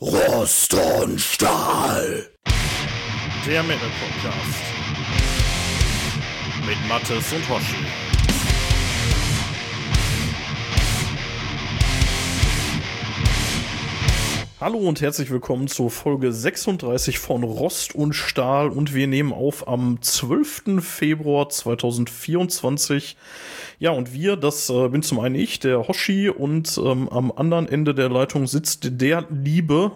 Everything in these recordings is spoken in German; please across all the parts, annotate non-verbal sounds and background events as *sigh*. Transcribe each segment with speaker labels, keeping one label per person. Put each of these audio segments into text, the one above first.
Speaker 1: Rost und Stahl.
Speaker 2: Der Metal Podcast. Mit Mattes und Hoshi. Hallo und herzlich willkommen zur Folge 36 von Rost und Stahl und wir nehmen auf am 12. Februar 2024. Ja, und wir, das äh, bin zum einen ich, der Hoshi, und ähm, am anderen Ende der Leitung sitzt der liebe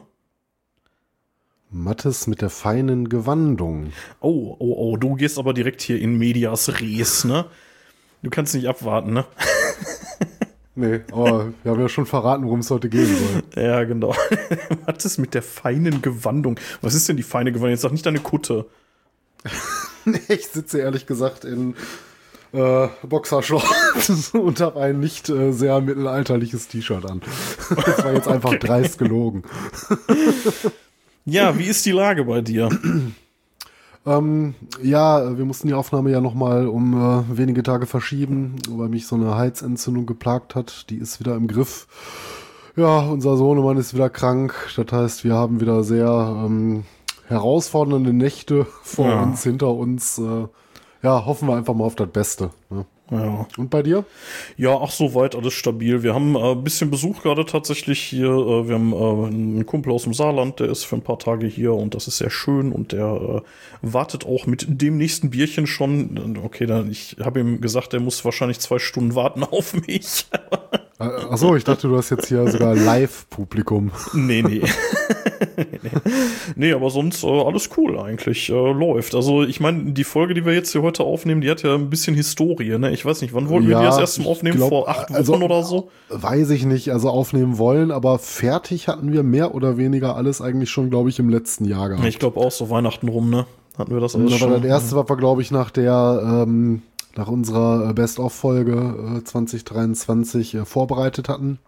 Speaker 3: Mattes mit der feinen Gewandung.
Speaker 2: Oh, oh, oh, du gehst aber direkt hier in Medias Res, ne? Du kannst nicht abwarten, ne? *laughs*
Speaker 3: Nee, aber wir haben ja schon verraten, worum es heute gehen soll. *laughs*
Speaker 2: Ja, genau. *laughs* Mattes mit der feinen Gewandung. Was ist denn die feine Gewandung? Jetzt sag nicht deine Kutte.
Speaker 3: nee, ich sitze ehrlich gesagt in äh, Boxershorts *laughs* und habe ein nicht äh, sehr mittelalterliches T-Shirt an. *laughs* Das war jetzt einfach dreist gelogen.
Speaker 2: Ja, wie ist die Lage bei dir?
Speaker 3: Ähm, ja, wir mussten die Aufnahme ja nochmal um äh, wenige Tage verschieben, weil mich so eine Heizentzündung geplagt hat. Die ist wieder im Griff. Ja, unser Sohnemann ist wieder krank. Das heißt, wir haben wieder sehr ähm, herausfordernde Nächte vor
Speaker 2: Ja.
Speaker 3: uns, hinter uns. Äh, ja, hoffen wir einfach mal auf das Beste. Ne?
Speaker 2: Ja.
Speaker 3: Und bei dir?
Speaker 2: Ja, ach, soweit alles stabil. Wir haben äh, ein bisschen Besuch gerade tatsächlich hier. Äh, wir haben äh, einen Kumpel aus dem Saarland, der ist für ein paar Tage hier und das ist sehr schön und der äh, wartet auch mit dem nächsten Bierchen schon. Okay, dann ich habe ihm gesagt, er muss wahrscheinlich zwei Stunden warten *laughs* auf mich.
Speaker 3: Achso, ich dachte, du hast jetzt hier sogar Live-Publikum.
Speaker 2: Nee, *laughs* nee. nee. nee, aber sonst äh, alles cool eigentlich. Äh, läuft. Also ich meine, die Folge, die wir jetzt hier heute aufnehmen, die hat ja ein bisschen Historie. Ne? Ich weiß nicht, wann wollten wir die
Speaker 3: Ja,
Speaker 2: das erste Mal aufnehmen?
Speaker 3: glaub,
Speaker 2: Vor acht Wochen
Speaker 3: also-
Speaker 2: oder so?
Speaker 3: Weiß ich nicht, also aufnehmen wollen, aber fertig hatten wir mehr oder weniger alles eigentlich schon, glaube ich, im letzten Jahr gehabt.
Speaker 2: Ich glaube auch so Weihnachten rum, ne? Hatten wir das alles
Speaker 3: Aber
Speaker 2: schon.
Speaker 3: das erste, was wir, glaube ich, nach der, ähm, nach unserer äh, Best-of-Folge äh, 2023 äh, vorbereitet hatten.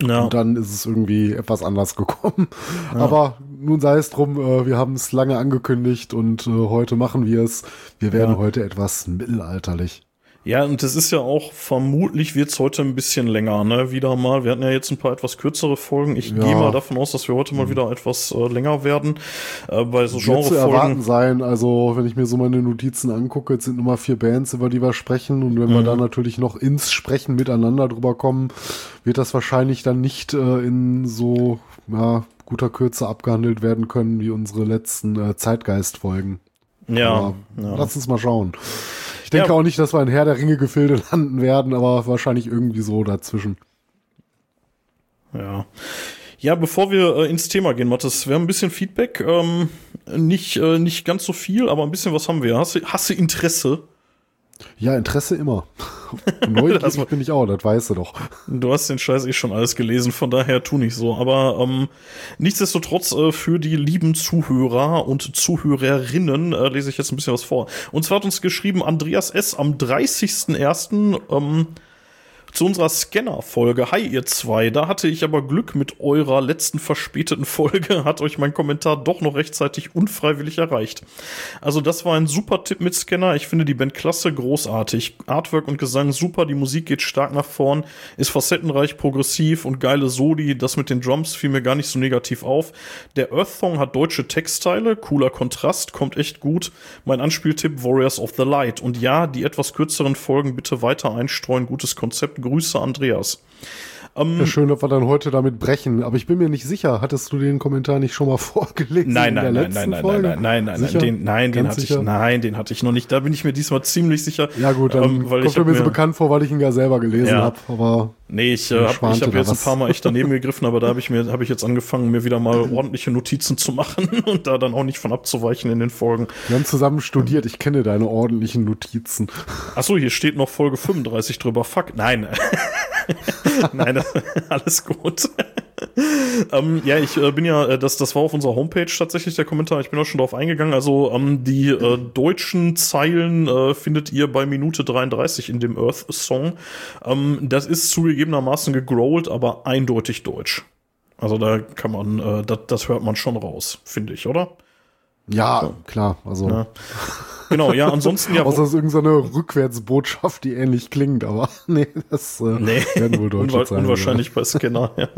Speaker 2: ja.
Speaker 3: Und dann ist es irgendwie etwas anders gekommen. Aber nun sei es drum, äh, wir haben es lange angekündigt und äh, heute machen wir es. Wir werden
Speaker 2: Ja.
Speaker 3: heute etwas mittelalterlich.
Speaker 2: Ja, und das ist ja auch, vermutlich wird's heute ein bisschen länger, ne? Wieder mal. Wir hatten ja jetzt ein paar etwas kürzere Folgen. Ich
Speaker 3: Ja.
Speaker 2: Gehe mal davon aus, dass wir heute mal wieder etwas äh, länger werden. Äh, bei so
Speaker 3: Wird zu erwarten
Speaker 2: Genrefolgen.
Speaker 3: sein, also wenn ich mir so meine Notizen angucke, jetzt sind nur mal vier Bands, über die wir sprechen und wenn wir
Speaker 2: Mhm.
Speaker 3: dann natürlich noch ins Sprechen miteinander drüber kommen, wird das wahrscheinlich dann nicht äh, in so ja, guter Kürze abgehandelt werden können wie unsere letzten äh, Zeitgeist-Folgen.
Speaker 2: Ja, ja.
Speaker 3: Lass uns mal schauen. Ich denke
Speaker 2: Ja.
Speaker 3: auch nicht, dass wir in Herr der Ringe-Gefilde *laughs* landen werden, aber wahrscheinlich irgendwie so dazwischen.
Speaker 2: Ja. Ja, bevor wir äh, ins Thema gehen, Mathis, wir haben ein bisschen Feedback. Ähm, nicht, äh, nicht ganz so viel, aber ein bisschen was haben wir. Hast du, hast du Interesse?
Speaker 3: Ja, Interesse immer. *laughs* Neugierig *laughs* bin ich auch, das weißt du doch.
Speaker 2: Du hast den Scheiß eh schon alles gelesen, von daher tu nicht so. Aber ähm, nichtsdestotrotz äh, für die lieben Zuhörer und Zuhörerinnen äh, lese ich jetzt ein bisschen was vor. Und zwar hat uns geschrieben Andreas S. am 30.01. Ähm, zu unserer Scanner-Folge. Hi, ihr zwei. Da hatte ich aber Glück mit eurer letzten verspäteten Folge. *laughs* Hat euch mein Kommentar doch noch rechtzeitig unfreiwillig erreicht. Also, das war ein super Tipp mit Scanner. Ich finde die Band klasse, großartig. Artwork und Gesang super. Die Musik geht stark nach vorn, ist facettenreich, progressiv und geile Soli. Das mit den Drums fiel mir gar nicht so negativ auf. Der Earth Song hat deutsche Textteile. Cooler Kontrast, kommt echt gut. Mein Anspieltipp Warriors of the Light. Und ja, die etwas kürzeren Folgen bitte weiter einstreuen. Gutes Konzept. Grüße, Andreas.
Speaker 3: Ja, schön, ob wir dann heute damit brechen. Aber ich bin mir nicht sicher. Hattest du den Kommentar nicht schon mal *laughs* vorgelesen?
Speaker 2: Nein,
Speaker 3: in der
Speaker 2: nein, nein,
Speaker 3: letzten
Speaker 2: nein, nein,
Speaker 3: Folge?
Speaker 2: nein, nein, nein,
Speaker 3: Sicher?
Speaker 2: nein, den, nein, den
Speaker 3: Ganz
Speaker 2: hatte
Speaker 3: sicher?
Speaker 2: ich, nein, den hatte ich noch nicht. Da bin ich mir diesmal ziemlich sicher.
Speaker 3: Ja gut, dann
Speaker 2: Ähm, weil
Speaker 3: kommt er mir so bekannt vor, weil ich ihn ja selber gelesen
Speaker 2: Ja.
Speaker 3: habe. Aber
Speaker 2: Nee, ich äh, habe ich hab jetzt ein
Speaker 3: was.
Speaker 2: paar Mal echt daneben *laughs* gegriffen, aber da habe ich mir habe ich jetzt angefangen, mir wieder mal ordentliche Notizen zu machen *laughs* und da dann auch nicht von abzuweichen in den Folgen.
Speaker 3: wir haben zusammen studiert. Ich kenne deine ordentlichen Notizen.
Speaker 2: Ach so, hier steht noch Folge 35 drüber. Fuck, nein. *laughs* nein, das, *laughs* alles gut. *laughs* ähm, ja, ich äh, bin ja, äh, das, das war auf unserer Homepage tatsächlich der Kommentar. Ich bin auch schon darauf eingegangen. Also ähm, die äh, deutschen Zeilen äh, findet ihr bei Minute 33 in dem Earth Song. Ähm, das ist zugegebenermaßen gegrowlt, aber eindeutig deutsch. Also da kann man, äh, das, das hört man schon raus, finde ich, oder?
Speaker 3: Ja, klar. Also.
Speaker 2: Ja. Genau, ja, ansonsten ja. *laughs*
Speaker 3: Außer es ist irgendeine Rückwärtsbotschaft, die ähnlich klingt, aber *laughs* nee, das äh,
Speaker 2: nee,
Speaker 3: werden wohl Deutsche
Speaker 2: unwa
Speaker 3: sein.
Speaker 2: Unwahrscheinlich bei Scanner, ja.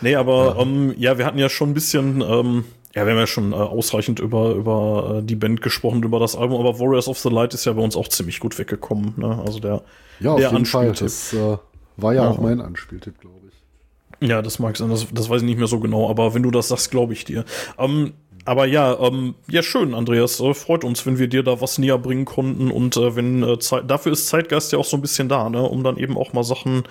Speaker 2: Nee, aber ja. Ähm, ja, wir hatten ja schon ein bisschen, ähm, ja, wir haben ja schon äh, ausreichend über, über äh, die Band gesprochen, über das Album, aber Warriors of the Light ist ja bei uns auch ziemlich gut weggekommen, ne? Also der,
Speaker 3: ja, auf
Speaker 2: der
Speaker 3: jeden Fall. Das äh, war ja, ja, auch mein Anspieltipp, glaube ich.
Speaker 2: Ja, das mag sein, das, das weiß ich nicht mehr so genau, aber wenn du das sagst, glaube ich dir. Ähm, aber ja, ähm, ja, schön, Andreas. Äh, freut uns, wenn wir dir da was näher bringen konnten. Und äh, wenn äh, Zeit, dafür ist Zeitgeist ja auch so ein bisschen da, ne? Um dann eben auch mal Sachen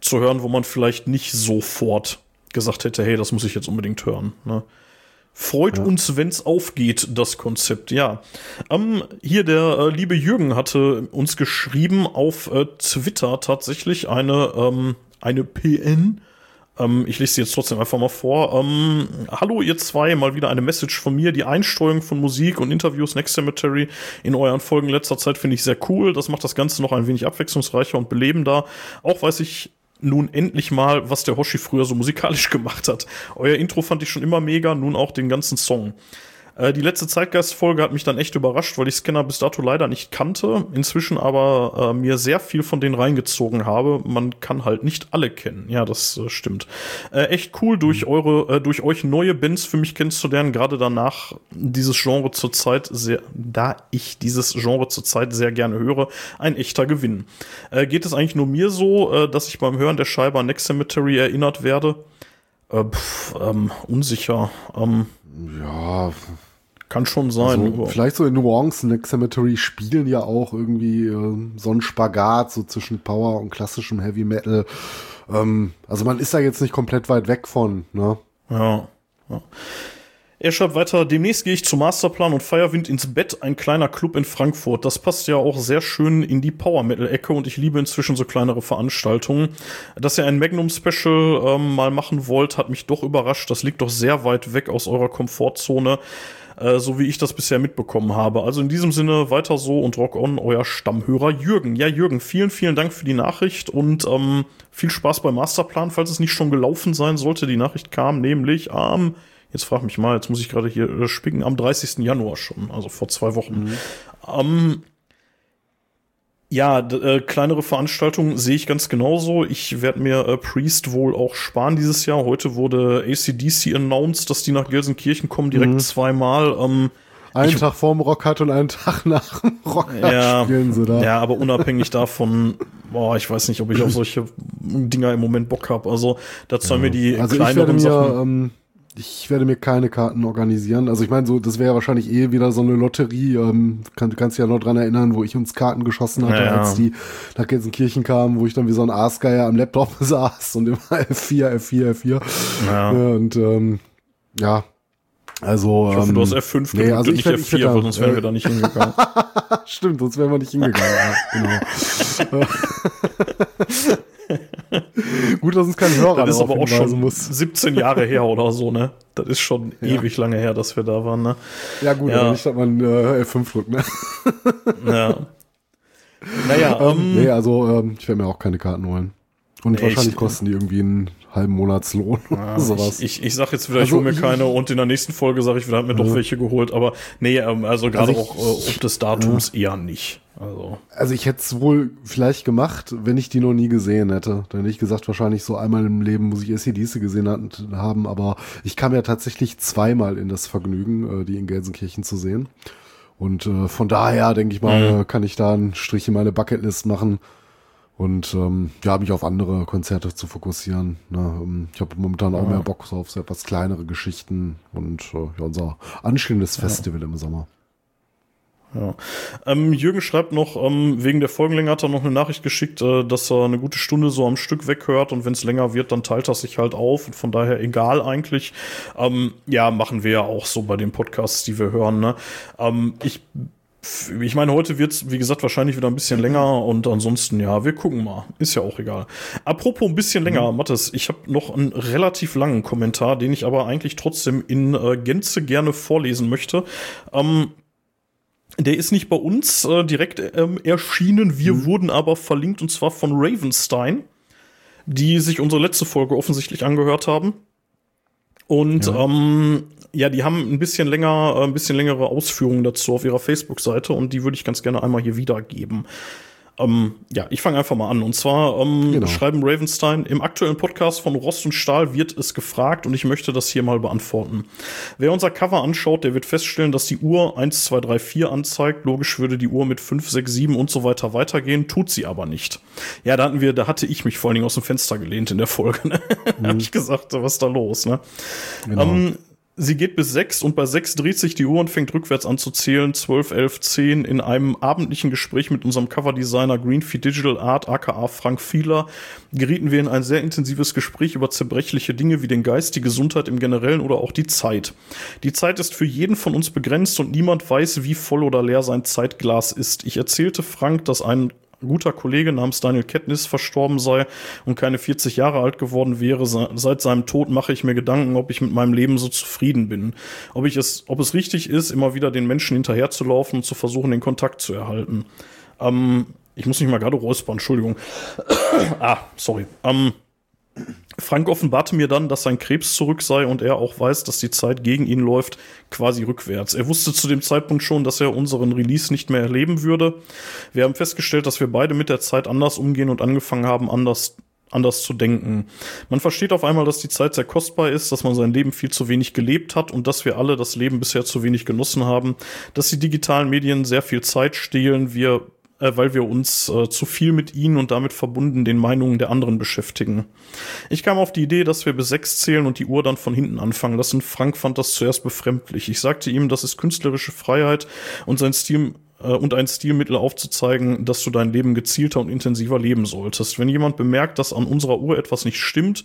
Speaker 2: zu hören, wo man vielleicht nicht sofort gesagt hätte, hey, das muss ich jetzt unbedingt hören. Ne? Freut ja. uns, wenn's aufgeht, das Konzept, ja. Ähm, hier der äh, liebe Jürgen hatte uns geschrieben auf äh, Twitter tatsächlich eine, ähm, eine PN ähm, ich lese sie jetzt trotzdem einfach mal vor. Ähm, Hallo ihr zwei, mal wieder eine Message von mir. Die Einsteuerung von Musik und Interviews Next Cemetery in euren Folgen letzter Zeit finde ich sehr cool. Das macht das Ganze noch ein wenig abwechslungsreicher und belebender. Auch weiß ich nun endlich mal, was der Hoshi früher so musikalisch *laughs* gemacht hat. Euer Intro fand ich schon immer mega, nun auch den ganzen Song. Äh, die letzte Zeitgeist-Folge hat mich dann echt überrascht, weil ich Scanner bis dato leider nicht kannte, inzwischen aber äh, mir sehr viel von denen reingezogen habe. Man kann halt nicht alle kennen. Ja, das äh, stimmt. Äh, echt cool, durch mhm. eure, äh, durch euch neue Bands für mich kennenzulernen, gerade danach dieses Genre zurzeit sehr, da ich dieses Genre zurzeit sehr gerne höre, ein echter Gewinn. Äh, geht es eigentlich nur mir so, dass ich beim Hören der Scheibe an Next Cemetery erinnert werde? Äh, pff, ähm, unsicher. Ähm,
Speaker 3: ja,
Speaker 2: kann schon sein.
Speaker 3: Also, vielleicht so in Nuancen. Next Cemetery spielen ja auch irgendwie äh, so ein Spagat so zwischen Power und klassischem Heavy Metal. Ähm, also man ist da jetzt nicht komplett weit weg von. Ne?
Speaker 2: Ja. ja. Er schreibt weiter, demnächst gehe ich zu Masterplan und Feierwind ins Bett, ein kleiner Club in Frankfurt. Das passt ja auch sehr schön in die Power-Metal-Ecke und ich liebe inzwischen so kleinere Veranstaltungen. Dass ihr ein Magnum-Special ähm, mal machen wollt, hat mich doch überrascht. Das liegt doch sehr weit weg aus eurer Komfortzone. Äh, so wie ich das bisher mitbekommen habe. Also in diesem Sinne weiter so und rock on, euer Stammhörer Jürgen. Ja, Jürgen, vielen, vielen Dank für die Nachricht und ähm, viel Spaß beim Masterplan, falls es nicht schon gelaufen sein sollte. Die Nachricht kam nämlich am, jetzt frag mich mal, jetzt muss ich gerade hier äh, spicken, am 30. Januar schon, also vor zwei Wochen. Mhm. Ähm, ja, äh, kleinere Veranstaltungen sehe ich ganz genauso. Ich werde mir äh, Priest wohl auch sparen dieses Jahr. Heute wurde ACDC announced, dass die nach Gelsenkirchen kommen, direkt mhm. zweimal. Ähm,
Speaker 3: einen ich, Tag vorm Rock hat und einen *laughs* Tag nach dem Rock
Speaker 2: ja, spielen sie da. Ja, aber unabhängig davon, boah, ich weiß nicht, ob ich auf solche Dinger im Moment Bock habe. Also da zahlen ja. mir die
Speaker 3: also kleineren ich werde mir, Sachen. Ähm, ich werde mir keine Karten organisieren. Also ich meine, so, das wäre wahrscheinlich eh wieder so eine Lotterie. Ähm, kann, du kannst dich ja noch dran erinnern, wo ich uns Karten geschossen hatte, ja, als die nach Gelsenkirchen kamen, wo ich dann wie so ein Aasgeier am Laptop *laughs* saß und immer F4, F4, F4. Ja. Und ähm, ja, also,
Speaker 2: ich hoffe, ähm, du hast F5
Speaker 3: nee, also
Speaker 2: und nicht
Speaker 3: werd,
Speaker 2: F4, weil sonst wären wir da nicht hingegangen. *laughs*
Speaker 3: Stimmt, sonst wären wir nicht hingegangen. genau. *laughs* Gut, dass uns kein Hörer
Speaker 2: Das ist aber auch schon muss. 17 Jahre her oder so, ne? Das ist schon ja. ewig lange her, dass wir da waren, ne?
Speaker 3: Ja, gut, ja. aber nicht, dass man äh, F5 drückt, ne? *laughs*
Speaker 2: ja. Naja,
Speaker 3: ähm, ähm, nee, also ähm, ich werde mir auch keine Karten holen. Und nee, wahrscheinlich ich, kosten die irgendwie einen halben Monatslohn
Speaker 2: ja, oder sowas. Ich, ich, ich sag jetzt wieder, also ich hole mir keine und in der nächsten Folge sage ich wieder, hab mir doch welche geholt. Aber nee, ähm, also gerade also auch äh, ob des Datums ja. eher nicht. Also.
Speaker 3: also ich hätte es wohl vielleicht gemacht, wenn ich die noch nie gesehen hätte. Dann hätte ich gesagt, wahrscheinlich so einmal im Leben muss ich ACDC gesehen haben, aber ich kam ja tatsächlich zweimal in das Vergnügen, äh, die in Gelsenkirchen zu sehen. Und äh, von daher, denke ich mal, mhm. kann ich da einen Strich in meine Bucketlist machen und ähm, ja, mich auf andere Konzerte zu fokussieren. Ne? Ähm, ich habe momentan auch ja. mehr Bock so auf so etwas kleinere Geschichten und äh, ja, unser anstehendes Festival ja. im Sommer.
Speaker 2: Ja. Ähm, Jürgen schreibt noch, ähm, wegen der Folgenlänge hat er noch eine Nachricht geschickt, äh, dass er eine gute Stunde so am Stück weghört und wenn es länger wird, dann teilt er sich halt auf und von daher egal eigentlich. Ähm, ja, machen wir ja auch so bei den Podcasts, die wir hören. Ne? Ähm, ich ich meine, heute wird's wie gesagt, wahrscheinlich wieder ein bisschen länger und ansonsten, ja, wir gucken mal. Ist ja auch egal. Apropos ein bisschen länger, mhm. Mathis, ich habe noch einen relativ langen Kommentar, den ich aber eigentlich trotzdem in äh, Gänze gerne vorlesen möchte. Ähm, der ist nicht bei uns äh, direkt ähm, erschienen, wir mhm. wurden aber verlinkt und zwar von Ravenstein, die sich unsere letzte Folge offensichtlich angehört haben. Und ja. ähm, ja, die haben ein bisschen länger, äh, ein bisschen längere Ausführungen dazu auf ihrer Facebook-Seite und die würde ich ganz gerne einmal hier wiedergeben. Ähm, ja, ich fange einfach mal an. Und zwar ähm, genau. schreiben Ravenstein, im aktuellen Podcast von Rost und Stahl wird es gefragt und ich möchte das hier mal beantworten. Wer unser Cover anschaut, der wird feststellen, dass die Uhr 1, 2, 3, 4 anzeigt. Logisch würde die Uhr mit 5, 6, 7 und so weiter weitergehen, tut sie aber nicht. Ja, da hatten wir, da hatte ich mich vor allen Dingen aus dem Fenster gelehnt in der Folge. Ne? *laughs* Mhm. da hab ich gesagt, was ist da los? Ne? Genau. Ähm, Sie geht bis sechs und bei sechs dreht sich die Uhr und fängt rückwärts an zu zählen. Zwölf, elf, zehn. In einem abendlichen Gespräch mit unserem Coverdesigner Greenfeed Digital Art, aka Frank Fieler, gerieten wir in ein sehr intensives Gespräch über zerbrechliche Dinge wie den Geist, die Gesundheit im Generellen oder auch die Zeit. Die Zeit ist für jeden von uns begrenzt und niemand weiß, wie voll oder leer sein Zeitglas ist. Ich erzählte Frank, dass ein guter Kollege namens Daniel Kettnis verstorben sei und keine 40 Jahre alt geworden wäre. Seit seinem Tod mache ich mir Gedanken, ob ich mit meinem Leben so zufrieden bin. Ob ich es, ob es richtig ist, immer wieder den Menschen hinterherzulaufen und zu versuchen, den Kontakt zu erhalten. Ähm, ich muss mich mal gerade räuspern, Entschuldigung. *coughs* ah, sorry. Ähm, Frank offenbarte mir dann, dass sein Krebs zurück sei und er auch weiß, dass die Zeit gegen ihn läuft, quasi rückwärts. Er wusste zu dem Zeitpunkt schon, dass er unseren Release nicht mehr erleben würde. Wir haben festgestellt, dass wir beide mit der Zeit anders umgehen und angefangen haben, anders anders zu denken. Man versteht auf einmal, dass die Zeit sehr kostbar ist, dass man sein Leben viel zu wenig gelebt hat und dass wir alle das Leben bisher zu wenig genossen haben, dass die digitalen Medien sehr viel Zeit stehlen, wir äh, weil wir uns äh, zu viel mit ihnen und damit verbunden den Meinungen der anderen beschäftigen. Ich kam auf die Idee, dass wir bis sechs zählen und die Uhr dann von hinten anfangen lassen. Frank fand das zuerst befremdlich. Ich sagte ihm, das ist künstlerische Freiheit und sein Stil äh, und ein Stilmittel aufzuzeigen, dass du dein Leben gezielter und intensiver leben solltest. Wenn jemand bemerkt, dass an unserer Uhr etwas nicht stimmt,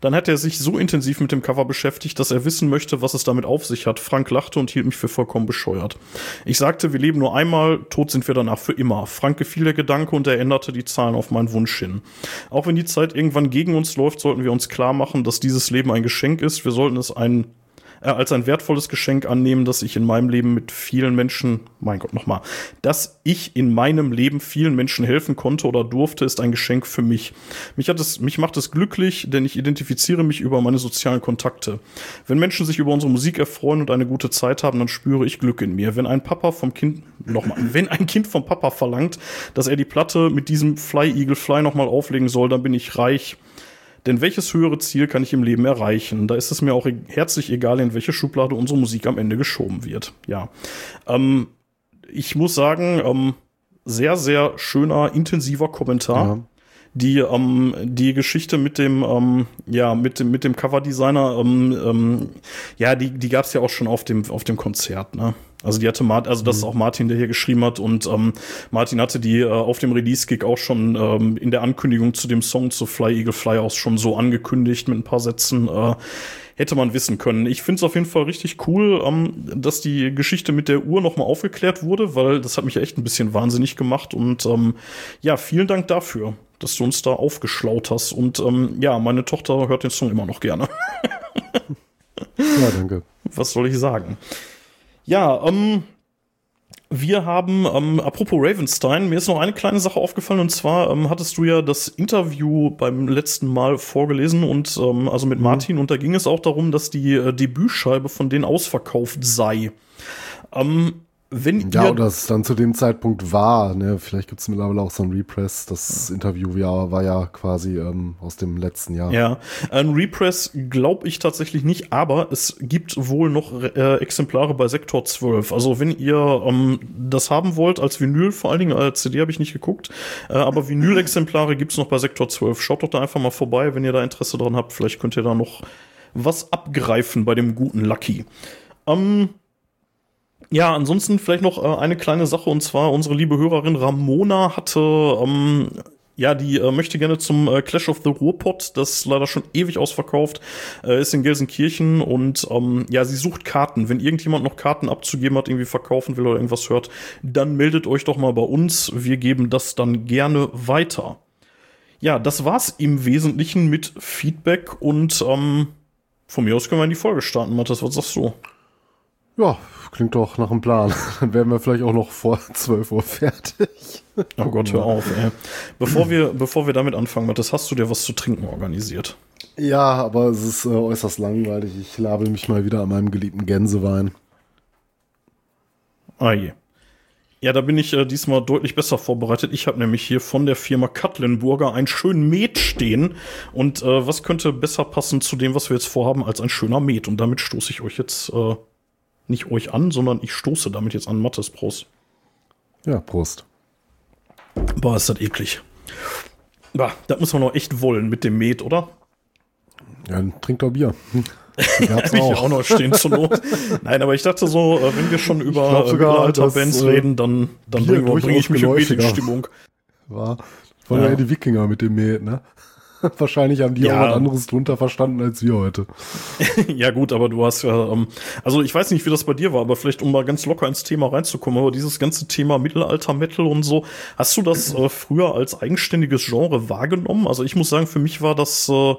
Speaker 2: dann hat er sich so intensiv mit dem Cover beschäftigt, dass er wissen möchte, was es damit auf sich hat. Frank lachte und hielt mich für vollkommen bescheuert. Ich sagte, wir leben nur einmal, tot sind wir danach für immer. Frank gefiel der Gedanke und er änderte die Zahlen auf meinen Wunsch hin. Auch wenn die Zeit irgendwann gegen uns läuft, sollten wir uns klar machen, dass dieses Leben ein Geschenk ist. Wir sollten es ein äh, als ein wertvolles Geschenk annehmen, dass ich in meinem Leben mit vielen Menschen, mein Gott, nochmal, dass ich in meinem Leben vielen Menschen helfen konnte oder durfte, ist ein Geschenk für mich. Mich hat es, mich macht es glücklich, denn ich identifiziere mich über meine sozialen Kontakte. Wenn Menschen sich über unsere Musik erfreuen und eine gute Zeit haben, dann spüre ich Glück in mir. Wenn ein Papa vom Kind, nochmal, *laughs* wenn ein Kind vom Papa verlangt, dass er die Platte mit diesem Fly Eagle Fly nochmal auflegen soll, dann bin ich reich. Denn welches höhere Ziel kann ich im Leben erreichen? Da ist es mir auch e- herzlich egal, in welche Schublade unsere Musik am Ende geschoben wird. Ja. Ähm, ich muss sagen, ähm, sehr, sehr schöner, intensiver Kommentar. Ja. Die, ähm, die Geschichte mit dem, ähm, ja, mit dem, mit dem Coverdesigner, ähm, ähm, ja, die, die gab es ja auch schon auf dem, auf dem Konzert, ne? Also die hatte Martin, also das ist mhm. auch Martin, der hier geschrieben hat und ähm, Martin hatte die äh, auf dem Release-Gig auch schon ähm, in der Ankündigung zu dem Song zu Fly Eagle Fly aus schon so angekündigt mit ein paar Sätzen. Äh, hätte man wissen können. Ich finde es auf jeden Fall richtig cool, ähm, dass die Geschichte mit der Uhr nochmal aufgeklärt wurde, weil das hat mich echt ein bisschen wahnsinnig gemacht und ähm, ja, vielen Dank dafür, dass du uns da aufgeschlaut hast und ähm, ja, meine Tochter hört den Song immer noch gerne.
Speaker 3: ja, danke.
Speaker 2: Was soll ich sagen? Ja, ähm, wir haben, ähm, apropos Ravenstein, mir ist noch eine kleine Sache aufgefallen und zwar ähm, hattest du ja das Interview beim letzten Mal vorgelesen und ähm, also mit mhm. Martin und da ging es auch darum, dass die äh, Debütscheibe von denen ausverkauft sei. Ähm, wenn
Speaker 3: ja, oder es dann zu dem Zeitpunkt war, ne, vielleicht gibt es mittlerweile auch so ein Repress. Das ja. Interview ja, war ja quasi ähm, aus dem letzten Jahr.
Speaker 2: Ja, ein Repress glaube ich tatsächlich nicht, aber es gibt wohl noch äh, Exemplare bei Sektor 12. Also wenn ihr ähm, das haben wollt, als Vinyl, vor allen Dingen als CD habe ich nicht geguckt, äh, aber Vinyl-Exemplare gibt's noch bei Sektor 12. Schaut doch da einfach mal vorbei, wenn ihr da Interesse dran habt. Vielleicht könnt ihr da noch was abgreifen bei dem guten Lucky. Ähm, ja, ansonsten vielleicht noch äh, eine kleine Sache und zwar unsere liebe Hörerin Ramona hatte ähm, ja, die äh, möchte gerne zum äh, Clash of the Ruhrpott, das ist leider schon ewig ausverkauft, äh, ist in Gelsenkirchen und ähm, ja, sie sucht Karten. Wenn irgendjemand noch Karten abzugeben hat, irgendwie verkaufen will oder irgendwas hört, dann meldet euch doch mal bei uns. Wir geben das dann gerne weiter. Ja, das war's im Wesentlichen mit Feedback und ähm, von mir aus können wir in die Folge starten, Matthias. Was sagst du?
Speaker 3: Ja, klingt doch nach einem Plan. *laughs* Dann werden wir vielleicht auch noch vor *laughs* 12 Uhr fertig.
Speaker 2: Oh Gott, hör auf, ey. Bevor wir, bevor wir damit anfangen, Matthias, hast du dir was zu trinken organisiert?
Speaker 3: Ja, aber es ist äh, äußerst langweilig. Ich label mich mal wieder an meinem geliebten Gänsewein.
Speaker 2: Ah je. Ja, da bin ich äh, diesmal deutlich besser vorbereitet. Ich habe nämlich hier von der Firma Katlenburger einen schönen Met stehen. Und äh, was könnte besser passen zu dem, was wir jetzt vorhaben, als ein schöner Met? Und damit stoße ich euch jetzt äh, nicht euch an, sondern ich stoße damit jetzt an Mattes Prost.
Speaker 3: Ja, Prost.
Speaker 2: Boah, ist das eklig. Bah, das muss man noch echt wollen mit dem Met, oder?
Speaker 3: Ja, dann trink doch Bier. *laughs*
Speaker 2: Gab's auch. Ich auch noch stehen zur Not. Nein, aber ich dachte so, äh, wenn wir schon über Mittelalter-Bands äh, reden, dann, dann bringe bring ich mich in Stimmung.
Speaker 3: War, war ja. ja die Wikinger mit dem Met, ne? *laughs* Wahrscheinlich haben die ja. auch was anderes drunter verstanden als wir heute. *laughs*
Speaker 2: ja, gut, aber du hast ja, ähm, also ich weiß nicht, wie das bei dir war, aber vielleicht, um mal ganz locker ins Thema reinzukommen, aber dieses ganze Thema Mittelalter-Metal und so, hast du das äh, früher als eigenständiges Genre wahrgenommen? Also ich muss sagen, für mich war das, äh,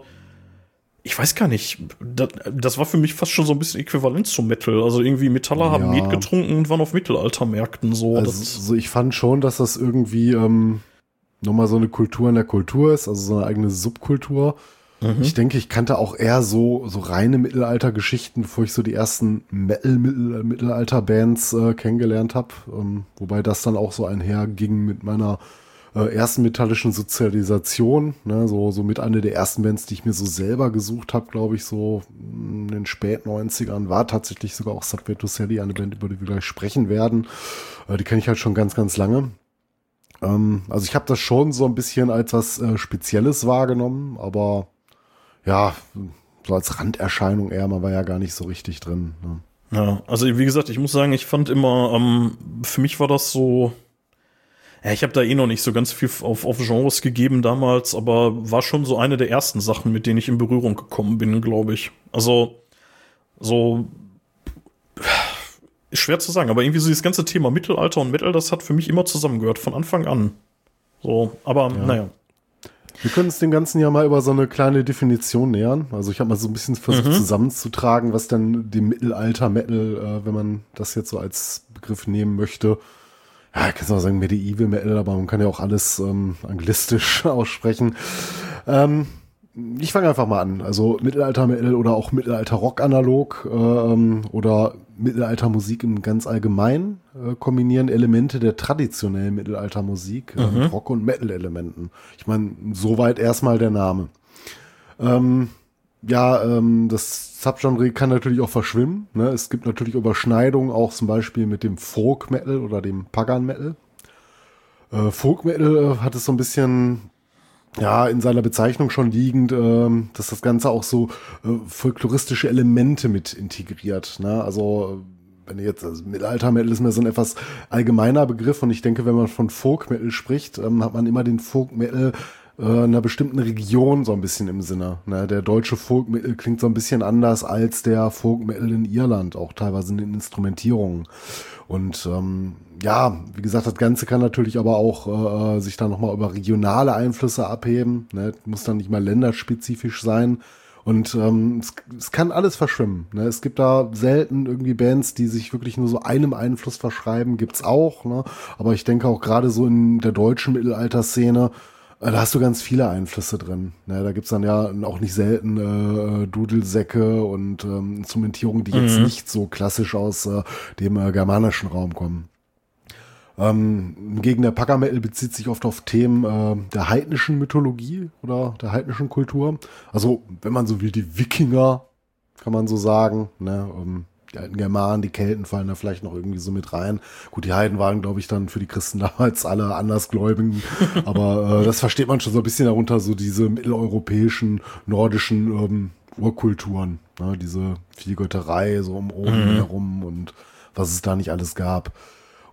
Speaker 2: ich weiß gar nicht, das, das, war für mich fast schon so ein bisschen äquivalent zum Metal. Also irgendwie Metaller ja. haben Met getrunken und waren auf Mittelaltermärkten so.
Speaker 3: Also, also ich fand schon, dass das irgendwie ähm, nochmal so eine Kultur in der Kultur ist, also so eine eigene Subkultur. Mhm. Ich denke, ich kannte auch eher so, so reine Mittelalter-Geschichten, bevor ich so die ersten Metal-Mittelalter-Bands äh, kennengelernt habe. Ähm, wobei das dann auch so einherging mit meiner äh, ersten metallischen Sozialisation, ne, so, so mit einer der ersten Bands, die ich mir so selber gesucht habe, glaube ich, so in den spät 90ern, war tatsächlich sogar auch Subway to Sally, eine Band, über die wir gleich sprechen werden. Äh, die kenne ich halt schon ganz, ganz lange. Ähm, also ich habe das schon so ein bisschen als was äh, Spezielles wahrgenommen, aber ja, so als Randerscheinung eher, man war ja gar nicht so richtig drin. Ne?
Speaker 2: Ja, also wie gesagt, ich muss sagen, ich fand immer, ähm, für mich war das so, ja, ich habe da eh noch nicht so ganz viel auf, auf Genres gegeben damals, aber war schon so eine der ersten Sachen, mit denen ich in Berührung gekommen bin, glaube ich. Also, so schwer zu sagen, aber irgendwie so das ganze Thema Mittelalter und Metal, das hat für mich immer zusammengehört, von Anfang an. So, aber ja. naja.
Speaker 3: Wir können uns dem Ganzen ja mal über so eine kleine Definition nähern. Also ich habe mal so ein bisschen versucht mhm. zusammenzutragen, was dann dem Mittelalter-Metal, äh, wenn man das jetzt so als Begriff nehmen möchte, ja, ich kann auch sagen Medieval Metal, aber man kann ja auch alles ähm, anglistisch *laughs* aussprechen. Ähm, ich fange einfach mal an. Also Mittelalter Metal oder auch Mittelalter Rock analog ähm, oder Mittelalter Musik im ganz allgemein äh, kombinieren Elemente der traditionellen Mittelaltermusik äh, mhm. mit Rock und Metal Elementen. Ich meine, soweit erstmal der Name. Ähm, ja, ähm, das Subgenre kann natürlich auch verschwimmen. Ne? Es gibt natürlich Überschneidungen, auch zum Beispiel mit dem Folk Metal oder dem Pagan Metal. Äh, Folk Metal äh, hat es so ein bisschen, ja, in seiner Bezeichnung schon liegend, äh, dass das Ganze auch so äh, folkloristische Elemente mit integriert. Ne? Also wenn jetzt, also Mittelalter Metal ist mir so ein etwas allgemeiner Begriff und ich denke, wenn man von Folk Metal spricht, ähm, hat man immer den Folk Metal äh, einer bestimmten Region so ein bisschen im Sinne. Ne? Der deutsche Folk Metal klingt so ein bisschen anders als der Folk Metal in Irland, auch teilweise in den Instrumentierungen. Und ähm, ja, wie gesagt, das Ganze kann natürlich aber auch äh, sich dann nochmal über regionale Einflüsse abheben. Ne? Muss dann nicht mal länderspezifisch sein. Und ähm, es, es kann alles verschwimmen. Ne? Es gibt da selten irgendwie Bands, die sich wirklich nur so einem Einfluss verschreiben, gibt's auch. Ne? Aber ich denke auch gerade so in der deutschen Mittelalterszene, äh, da hast du ganz viele Einflüsse drin. Ne, da gibt's dann ja auch nicht selten äh, Dudelsäcke und ähm, Instrumentierungen, die mhm. jetzt nicht so klassisch aus äh, dem äh, germanischen Raum kommen. Ähm, gegen der Packer Metal bezieht sich oft auf Themen äh, der heidnischen Mythologie oder der heidnischen Kultur. Also, wenn man so will, die Wikinger, kann man so sagen. Ne? Ähm, die alten Germanen, die Kelten fallen da vielleicht noch irgendwie so mit rein. Gut, die Heiden waren, glaube ich, dann für die Christen *laughs* damals alle Andersgläubigen. *laughs* Aber äh, das versteht man schon so ein bisschen darunter, so diese mitteleuropäischen, nordischen ähm, Urkulturen. Ne? Diese Vielgötterei so um Rom mhm. herum und was es da nicht alles gab.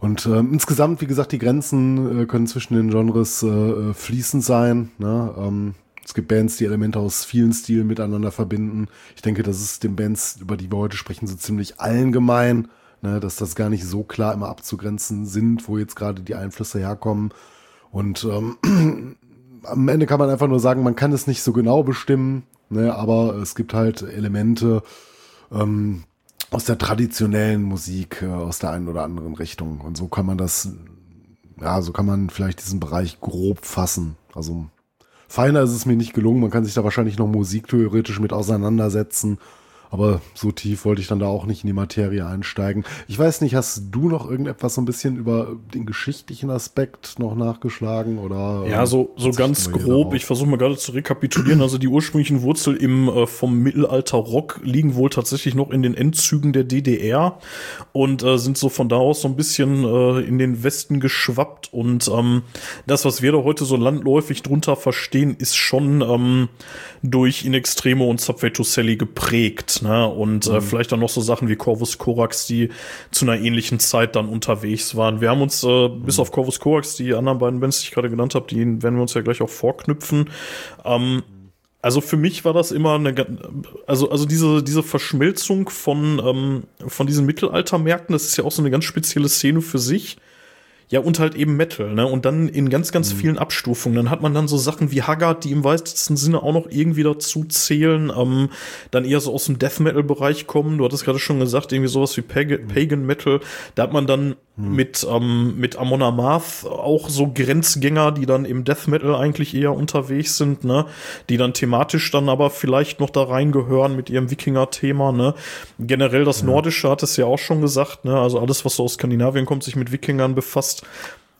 Speaker 3: Und ähm, insgesamt, wie gesagt, die Grenzen äh, können zwischen den Genres äh, äh fließend sein. Ne? Ähm, es gibt Bands, die Elemente aus vielen Stilen miteinander verbinden. Ich denke, das ist den Bands, über die wir heute sprechen, so ziemlich allen gemein, ne, dass das gar nicht so klar immer abzugrenzen sind, wo jetzt gerade die Einflüsse herkommen. Und ähm, *clears throat* am Ende kann man einfach nur sagen, man kann es nicht so genau bestimmen, ne, aber es gibt halt Elemente ähm, aus der traditionellen Musik, äh, aus der einen oder anderen Richtung. Und so kann man das, ja, so kann man vielleicht diesen Bereich grob fassen. Also feiner ist es mir nicht gelungen. Man kann sich da wahrscheinlich noch musiktheoretisch mit auseinandersetzen. Aber so tief wollte ich dann da auch nicht in die Materie einsteigen. Ich weiß nicht, hast du noch irgendetwas so ein bisschen über den geschichtlichen Aspekt noch nachgeschlagen oder?
Speaker 2: Ja, so, so ganz grob. Ich versuche mal gerade zu rekapitulieren. Also die ursprünglichen Wurzel im äh, vom Mittelalter Rock liegen wohl tatsächlich noch in den Endzügen der DDR und äh, sind so von da aus so ein bisschen äh, in den Westen geschwappt. Und ähm, das, was wir da heute so landläufig drunter verstehen, ist schon ähm, durch In Extremo und Subway to Sally geprägt ne? Und äh, mhm. äh, vielleicht dann noch so Sachen wie Corvus Corax, die zu einer ähnlichen Zeit dann unterwegs waren. Wir haben uns äh, mhm. bis auf Corvus Corax, die anderen beiden Bands, die ich gerade genannt habe, die werden wir uns ja gleich auch vorknüpfen. Ähm, also für mich war das immer eine, also also diese diese Verschmelzung von ähm, von diesen Mittelaltermärkten, das ist ja auch so eine ganz spezielle Szene für sich. Ja, und halt eben Metal, ne? Und dann in ganz, ganz mhm. vielen Abstufungen. Dann hat man dann so Sachen wie Haggard, die im weitesten Sinne auch noch irgendwie dazu zählen, ähm, dann eher so aus dem Death Metal-Bereich kommen. Du hattest gerade schon gesagt, irgendwie sowas wie Pag Pagan Metal. Da hat man dann hm. mit, ähm, mit Amon Amarth auch so Grenzgänger, die dann im Death Metal eigentlich eher unterwegs sind, ne? Die dann thematisch dann aber vielleicht noch da reingehören mit ihrem Wikinger-Thema, ne? Generell das ja. Nordische hat es ja auch schon gesagt, ne? Also alles, was so aus Skandinavien kommt, sich mit Wikingern befasst,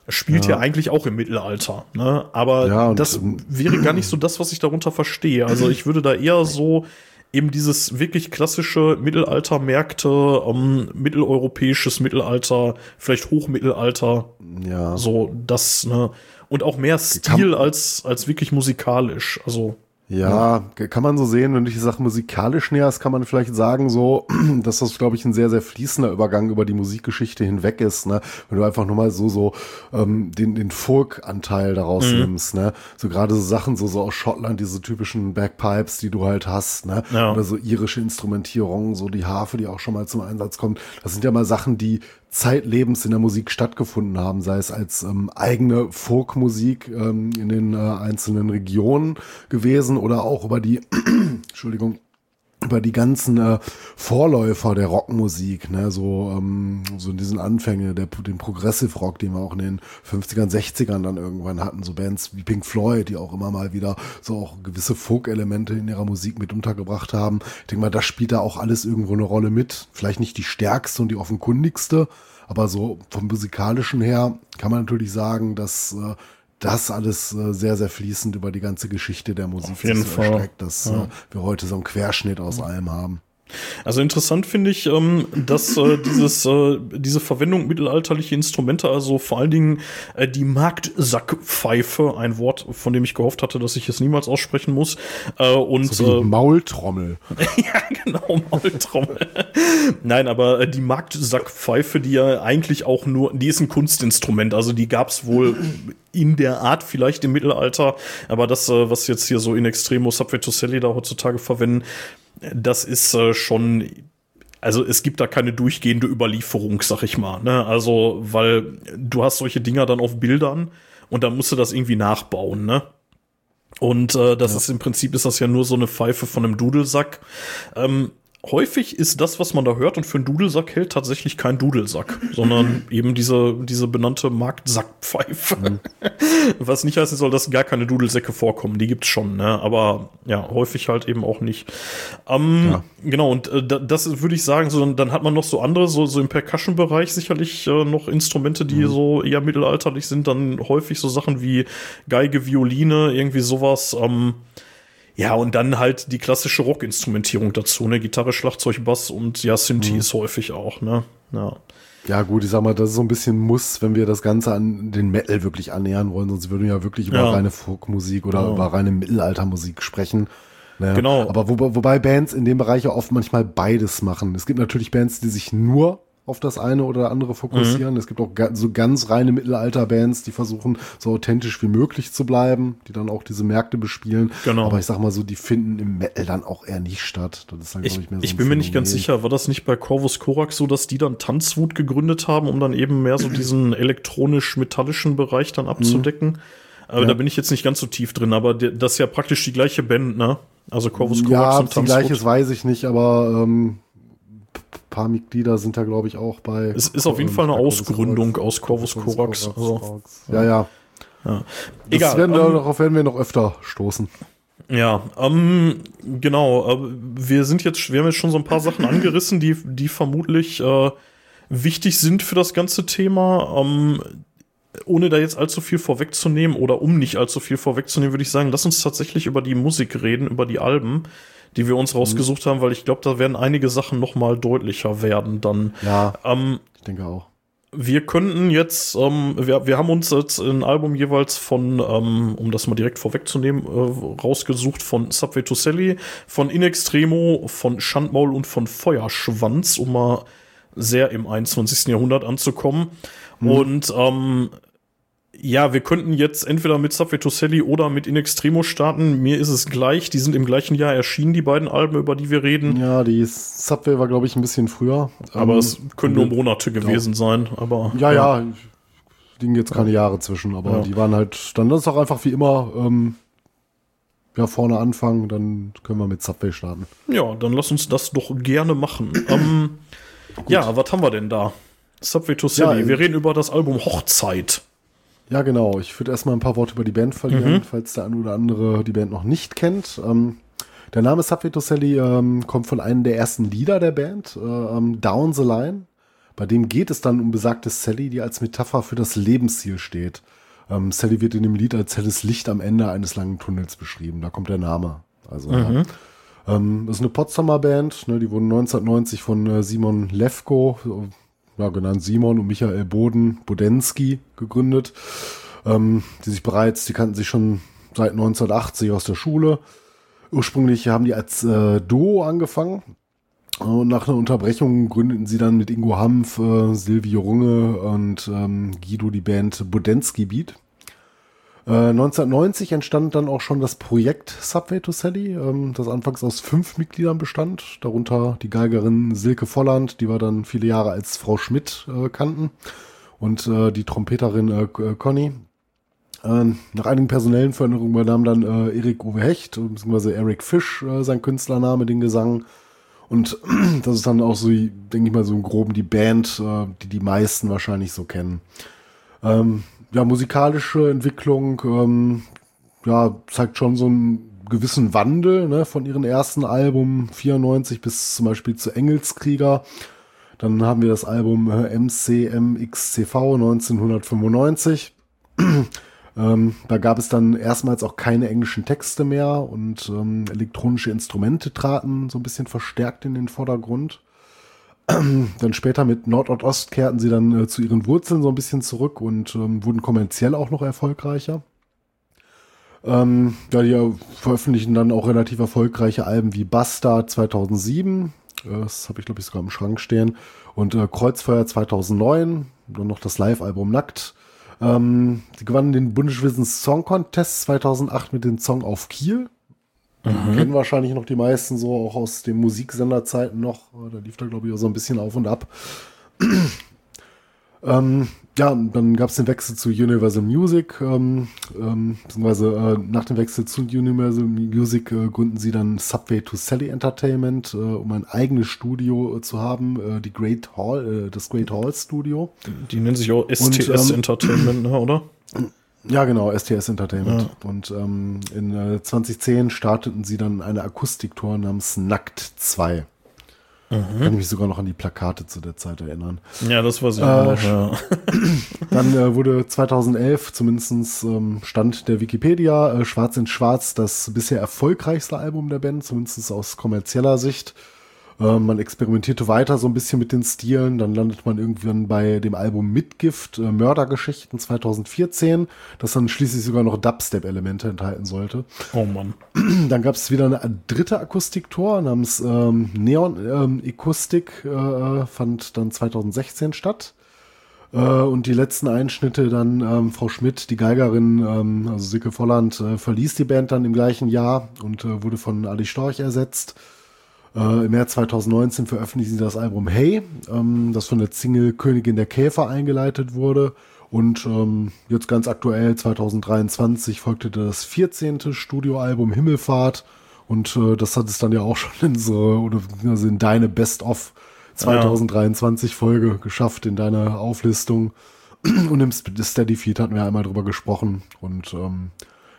Speaker 2: spielt ja. ja, eigentlich auch im Mittelalter. Ne? Aber ja, das wäre gar nicht *clears throat* so das, was ich darunter verstehe. Also ich würde da eher so eben dieses wirklich klassische Mittelaltermärkte, ähm, mitteleuropäisches Mittelalter, vielleicht Hochmittelalter. Ja. So das, ne? Und auch mehr Stil als, als wirklich musikalisch. Also.
Speaker 3: Ja, ja, kann man so sehen, wenn du die Sache musikalisch näherst, kann man vielleicht sagen, so, *clears throat* dass das, glaube ich, ein sehr, sehr fließender Übergang über die Musikgeschichte hinweg ist, ne? Wenn du einfach nur mal so, so ähm, den, den Folk-Anteil daraus mhm. nimmst, ne? So gerade so Sachen, so, so aus Schottland, diese typischen Bagpipes, die du halt hast, ne? Ja. Oder so irische Instrumentierungen, so die Harfe, die auch schon mal zum Einsatz kommt. Das sind ja mal Sachen, die zeitlebens in der Musik stattgefunden haben, sei es als ähm, eigene Folkmusik ähm, in den äh, einzelnen Regionen gewesen oder auch über die, *clears throat* Entschuldigung, über die ganzen äh, Vorläufer der Rockmusik, ne, so, ähm, so in diesen Anfänge, der, den Progressive Rock, den wir auch in den 50ern, 60ern dann irgendwann hatten, so Bands wie Pink Floyd, die auch immer mal wieder so auch gewisse Folk-Elemente in ihrer Musik mit untergebracht haben. Ich denke mal, das spielt da auch alles irgendwo eine Rolle mit. Vielleicht nicht die stärkste und die offenkundigste, aber so vom musikalischen her kann man natürlich sagen, dass äh, das alles äh, sehr, sehr fließend über die ganze Geschichte der Musik
Speaker 2: Auf jeden Fall. erstreckt,
Speaker 3: dass ja. äh, wir heute so einen Querschnitt aus allem haben.
Speaker 2: Also interessant finde ich, ähm, dass äh, dieses, äh, diese Verwendung mittelalterliche Instrumente, also vor allen Dingen äh, die Marktsackpfeife, ein Wort, von dem ich gehofft hatte, dass ich es niemals aussprechen muss, äh, und
Speaker 3: so äh, Maultrommel. *laughs*
Speaker 2: ja, genau, Maultrommel. *laughs* Nein, aber äh, die Marktsackpfeife, die ja eigentlich auch nur, die ist ein Kunstinstrument, also die gab es wohl in der Art vielleicht im Mittelalter, aber das, äh, was jetzt hier so in Extremo Subway to Sally da heutzutage verwenden, das ist äh, schon also es gibt da keine durchgehende Überlieferung, sag ich mal. Ne? Also, weil du hast solche Dinger dann auf Bildern und dann musst du das irgendwie nachbauen, ne? Und äh, das ja. ist im Prinzip ist das ja nur so eine Pfeife von einem Dudelsack. Ähm, häufig ist das, was man da hört und für einen Dudelsack hält, tatsächlich kein Dudelsack, sondern *laughs* eben diese, diese benannte Marktsackpfeife. Mhm. Was nicht heißen soll, dass gar keine Dudelsäcke vorkommen. Die gibt's schon, ne? Aber ja, häufig halt eben auch nicht. Ähm, ja. Genau, und äh, das würde ich sagen, so, dann, dann hat man noch so andere, so, so im Percussion-Bereich sicherlich äh, noch Instrumente, die mhm. so eher mittelalterlich sind, dann häufig so Sachen wie Geige, Violine, irgendwie sowas. Ähm, ja, und dann halt die klassische Rock-Instrumentierung dazu, ne? Gitarre, Schlagzeug, Bass und ja, Synthi mhm. ist häufig auch, ne? Ja.
Speaker 3: Ja, gut, ich sag mal, das ist so ein bisschen Muss, wenn wir das Ganze an den Metal wirklich annähern wollen, sonst würden wir ja wirklich über ja. reine Folkmusik oder ja. über reine Mittelaltermusik sprechen. Naja, genau. Aber wo, wobei Bands in dem Bereich ja oft manchmal beides machen. Es gibt natürlich Bands, die sich nur auf das eine oder andere fokussieren. Mhm. Es gibt auch so ganz reine Mittelalter-Bands, die versuchen, so authentisch wie möglich zu bleiben, die dann auch diese Märkte bespielen. Genau. Aber ich sag mal so, die finden im Metal dann auch eher nicht statt.
Speaker 2: Das ist dann, ich, ich, mehr so ich bin mir nicht ganz sicher, war das nicht bei Corvus Corax so, dass die dann Tanzwut gegründet haben, um dann eben mehr so diesen elektronisch-metallischen Bereich dann abzudecken? Mhm. Aber ja. da bin ich jetzt nicht ganz so tief drin, aber das ist ja praktisch die gleiche Band, ne? Also Corvus Corax
Speaker 3: ja, und Tanzwut. Ja, gleiches weiß ich nicht, aber ähm, paar Mitglieder sind da, glaube ich, auch bei.
Speaker 2: Es ist auf jeden Fall eine Ausgründung aus Corvus Corax. Also.
Speaker 3: Ja, ja.
Speaker 2: Ja.
Speaker 3: Egal. Werden wir, ähm, darauf werden wir noch öfter stoßen.
Speaker 2: Ja, ähm, genau. Äh, wir sind jetzt, wir haben jetzt schon so ein paar Sachen angerissen, die, die vermutlich äh, wichtig sind für das ganze Thema. Ähm, ohne da jetzt allzu viel vorwegzunehmen oder um nicht allzu viel vorwegzunehmen, würde ich sagen, lass uns tatsächlich über die Musik reden, über die Alben, die wir uns mhm. rausgesucht mhm. haben, weil ich glaube, da werden einige Sachen noch mal deutlicher werden dann.
Speaker 3: Ja, ähm, ich denke auch.
Speaker 2: Wir könnten jetzt, ähm, wir, wir haben uns jetzt ein Album jeweils von, ähm, um das mal direkt vorwegzunehmen, äh, rausgesucht von Subway to Sally, von In Extremo, von Schandmaul und von Feuerschwanz, um mal sehr im 21. Jahrhundert anzukommen. Mhm. Und ähm, ja, wir könnten jetzt entweder mit Subway to Sally oder mit In Extremo starten. Mir ist es gleich. Die sind im gleichen Jahr erschienen, die beiden Alben, über die wir reden.
Speaker 3: Ja, die Subway war, glaube ich, ein bisschen früher.
Speaker 2: Aber ähm, es können nur Monate gewesen sein. Aber
Speaker 3: ja, ja, ja liegen jetzt keine Jahre zwischen. Aber ja. die waren halt, dann ist auch einfach wie immer, ähm, ja, vorne anfangen. Dann können wir mit Subway starten.
Speaker 2: Ja, dann lass uns das doch gerne machen. *clears throat* ähm, ja, was haben wir denn da? Subway to Sally. Ja, wir reden über das Album Hochzeit.
Speaker 3: Ja, genau. Ich würde erstmal ein paar Worte über die Band verlieren, mhm. falls der eine oder andere die Band noch nicht kennt. Ähm, der Name Subway to Sally ähm, kommt von einem der ersten Lieder der Band, äh, ähm, Down the Line. Bei dem geht es dann um besagte Sally, die als Metapher für das Lebensziel steht. Ähm, Sally wird in dem Lied als helles Licht am Ende eines langen Tunnels beschrieben. Da kommt der Name. Also, mhm. ja. Ähm, das ist eine Potsdamer Band, ne, die wurden 1990 von äh, Simon Lefko, ja, genannt Simon und Michael Boden Bodensky gegründet. Ähm, die sich bereits, die kannten sich schon seit 1980 aus der Schule. Ursprünglich haben die als äh, Duo angefangen. Und nach einer Unterbrechung gründeten sie dann mit Ingo Hampf, äh, Silvio Runge und ähm, Guido die Band Bodensky Beat. 1990 äh, entstand dann auch schon das Projekt Subway to Sally, ähm, das anfangs aus fünf Mitgliedern bestand, darunter die Geigerin Silke Volland, die wir dann viele Jahre als Frau Schmidt äh, kannten, und äh, die Trompeterin äh, äh Conny. Ähm, nach einigen personellen Veränderungen übernahm dann Erik Uwe Hecht, beziehungsweise Eric Fisch, sein Künstlername, den Gesang. Und *clears throat* das ist dann auch so, denke ich mal, so im Groben die Band, die die meisten wahrscheinlich so kennen. Ähm, ja, musikalische Entwicklung, ähm, ja, zeigt schon so einen gewissen Wandel, ne, von ihren ersten Album 94 bis zum Beispiel zu Engelskrieger. Dann haben wir das Album äh, MCMXCV 1995. *clears throat* ähm, da gab es dann erstmals auch keine englischen Texte mehr und ähm, elektronische Instrumente traten so ein bisschen verstärkt in den Vordergrund. *clears throat* dann später mit Nord und Ost kehrten sie dann äh, zu ihren Wurzeln so ein bisschen zurück und ähm, wurden kommerziell auch noch erfolgreicher. Ähm, ja, die äh, veröffentlichen dann auch relativ erfolgreiche Alben wie Bastard 2007, äh, das habe ich glaube ich sogar im Schrank stehen, und äh, Kreuzfeuer 2009, dann noch das Live-Album Nackt. Ähm, sie gewannen den Bundesvision Song Contest 2008 mit dem Song auf Kiel. Mhm. Kennen wahrscheinlich noch die meisten so auch aus den Musiksenderzeiten noch. Da lief da, glaube ich, auch so ein bisschen auf und ab. *clears throat* ähm, ja, dann gab es den Wechsel zu Universal Music, ähm, ähm, beziehungsweise äh, nach dem Wechsel zu Universal Music äh, gründen sie dann Subway to Sally Entertainment, äh, um ein eigenes Studio äh, zu haben, äh, die Great Hall, äh, das Great Hall Studio.
Speaker 2: Die nennen sich auch STS und, ähm, Entertainment, ne, oder? *clears throat*
Speaker 3: Ja, genau, STS Entertainment. Ja. Und ähm, in äh, 2010 starteten sie dann eine Akustiktour namens Nackt 2. Mhm. Kann ich mich sogar noch an die Plakate zu der Zeit erinnern.
Speaker 2: Ja, das war so. Äh, ja. *clears throat*
Speaker 3: Dann äh, wurde 2011, zumindestens ähm, Stand der Wikipedia, äh, Schwarz in Schwarz das bisher erfolgreichste Album der Band, zumindest aus kommerzieller Sicht. Äh, man experimentierte weiter so ein bisschen mit den Stilen. Dann landet man irgendwann bei dem Album Mitgift, äh, Mördergeschichten 2014, das dann schließlich sogar noch Dubstep-Elemente enthalten sollte.
Speaker 2: Oh Mann. *clears throat*
Speaker 3: Dann gab es wieder eine dritte Akustiktor namens ähm, Neon ähm, Acoustic, äh, fand dann 2016 statt. Äh, und die letzten Einschnitte dann, ähm, Frau Schmidt, die Geigerin, ähm, also Silke Volland, äh, verließ die Band dann im gleichen Jahr und äh, wurde von Ali Storch ersetzt. Äh, Im März 2019 veröffentlichten sie das Album Hey, ähm, das von der Single Königin der Käfer eingeleitet wurde. Und ähm, jetzt ganz aktuell, 2023, folgte das 14. Studioalbum Himmelfahrt. Und äh, das hat es dann ja auch schon in so, oder also in deine Best-of 2023 Folge geschafft, in deiner Auflistung. Und im Steady Feed hatten wir einmal drüber gesprochen. Und ähm,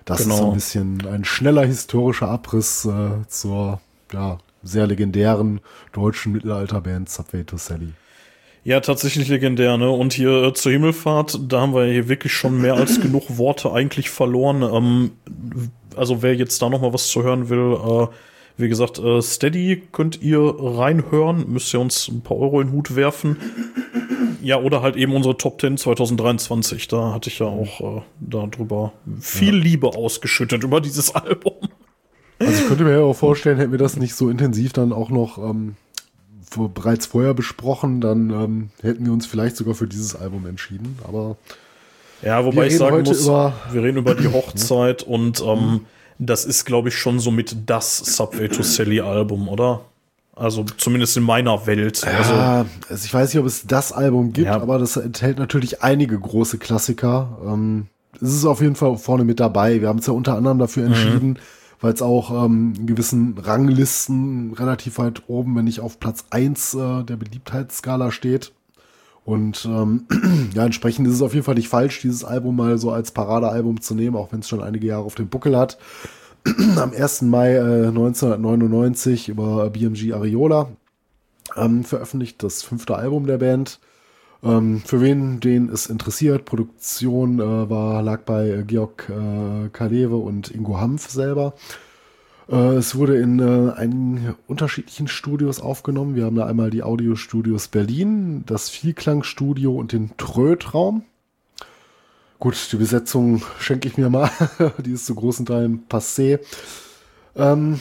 Speaker 3: das
Speaker 2: Genau.
Speaker 3: ist ein bisschen ein schneller historischer Abriss äh, zur ja, sehr legendären deutschen Mittelalterband Subway to Sally.
Speaker 2: Ja, tatsächlich legendär, ne? Und hier äh, zur Himmelfahrt, da haben wir hier wirklich schon mehr als genug Worte eigentlich verloren. Ähm, also wer jetzt da noch mal was zu hören will, äh, wie gesagt, äh, Steady könnt ihr reinhören, müsst ihr uns ein paar Euro in den Hut werfen. Ja, oder halt eben unsere Top 10 2023. Da hatte ich ja auch äh, darüber viel Liebe ausgeschüttet über dieses Album.
Speaker 3: Also ich könnte mir ja auch vorstellen, hätten wir das nicht so intensiv dann auch noch ähm, vor, bereits vorher besprochen, dann ähm, hätten wir uns vielleicht sogar für dieses Album entschieden. Aber
Speaker 2: Ja, wobei ich sagen muss,
Speaker 3: über-
Speaker 2: wir reden über die *laughs* Hochzeit und ähm, das ist, glaube ich, schon somit das Subway to Sally Album, oder? Also zumindest in meiner Welt. Also,
Speaker 3: ja, also ich weiß nicht, ob es das Album gibt,
Speaker 2: Ja.
Speaker 3: aber das enthält natürlich einige große Klassiker. Ähm, es ist auf jeden Fall vorne mit dabei. Wir haben uns ja unter anderem dafür entschieden, weil es auch ähm, in gewissen Ranglisten relativ weit oben, wenn nicht auf Platz 1 äh, der Beliebtheitsskala steht. Und ähm, *clears throat* ja, entsprechend ist es auf jeden Fall nicht falsch, dieses Album mal so als Paradealbum zu nehmen, auch wenn es schon einige Jahre auf dem Buckel hat. *clears throat* Am 1. Mai äh, 1999 über BMG Ariola ähm, veröffentlicht, das fünfte Album der Band. Ähm, für wen den es interessiert, Produktion äh, war, lag bei äh, Georg äh, Kalewe und Ingo Hampf selber. Äh, es wurde in äh, einigen unterschiedlichen Studios aufgenommen. Wir haben da einmal die Audiostudios Berlin, das Vielklangstudio und den Trötraum. Gut, die Besetzung schenke ich mir mal. *laughs* die ist zu großen Teilen passé. Ähm,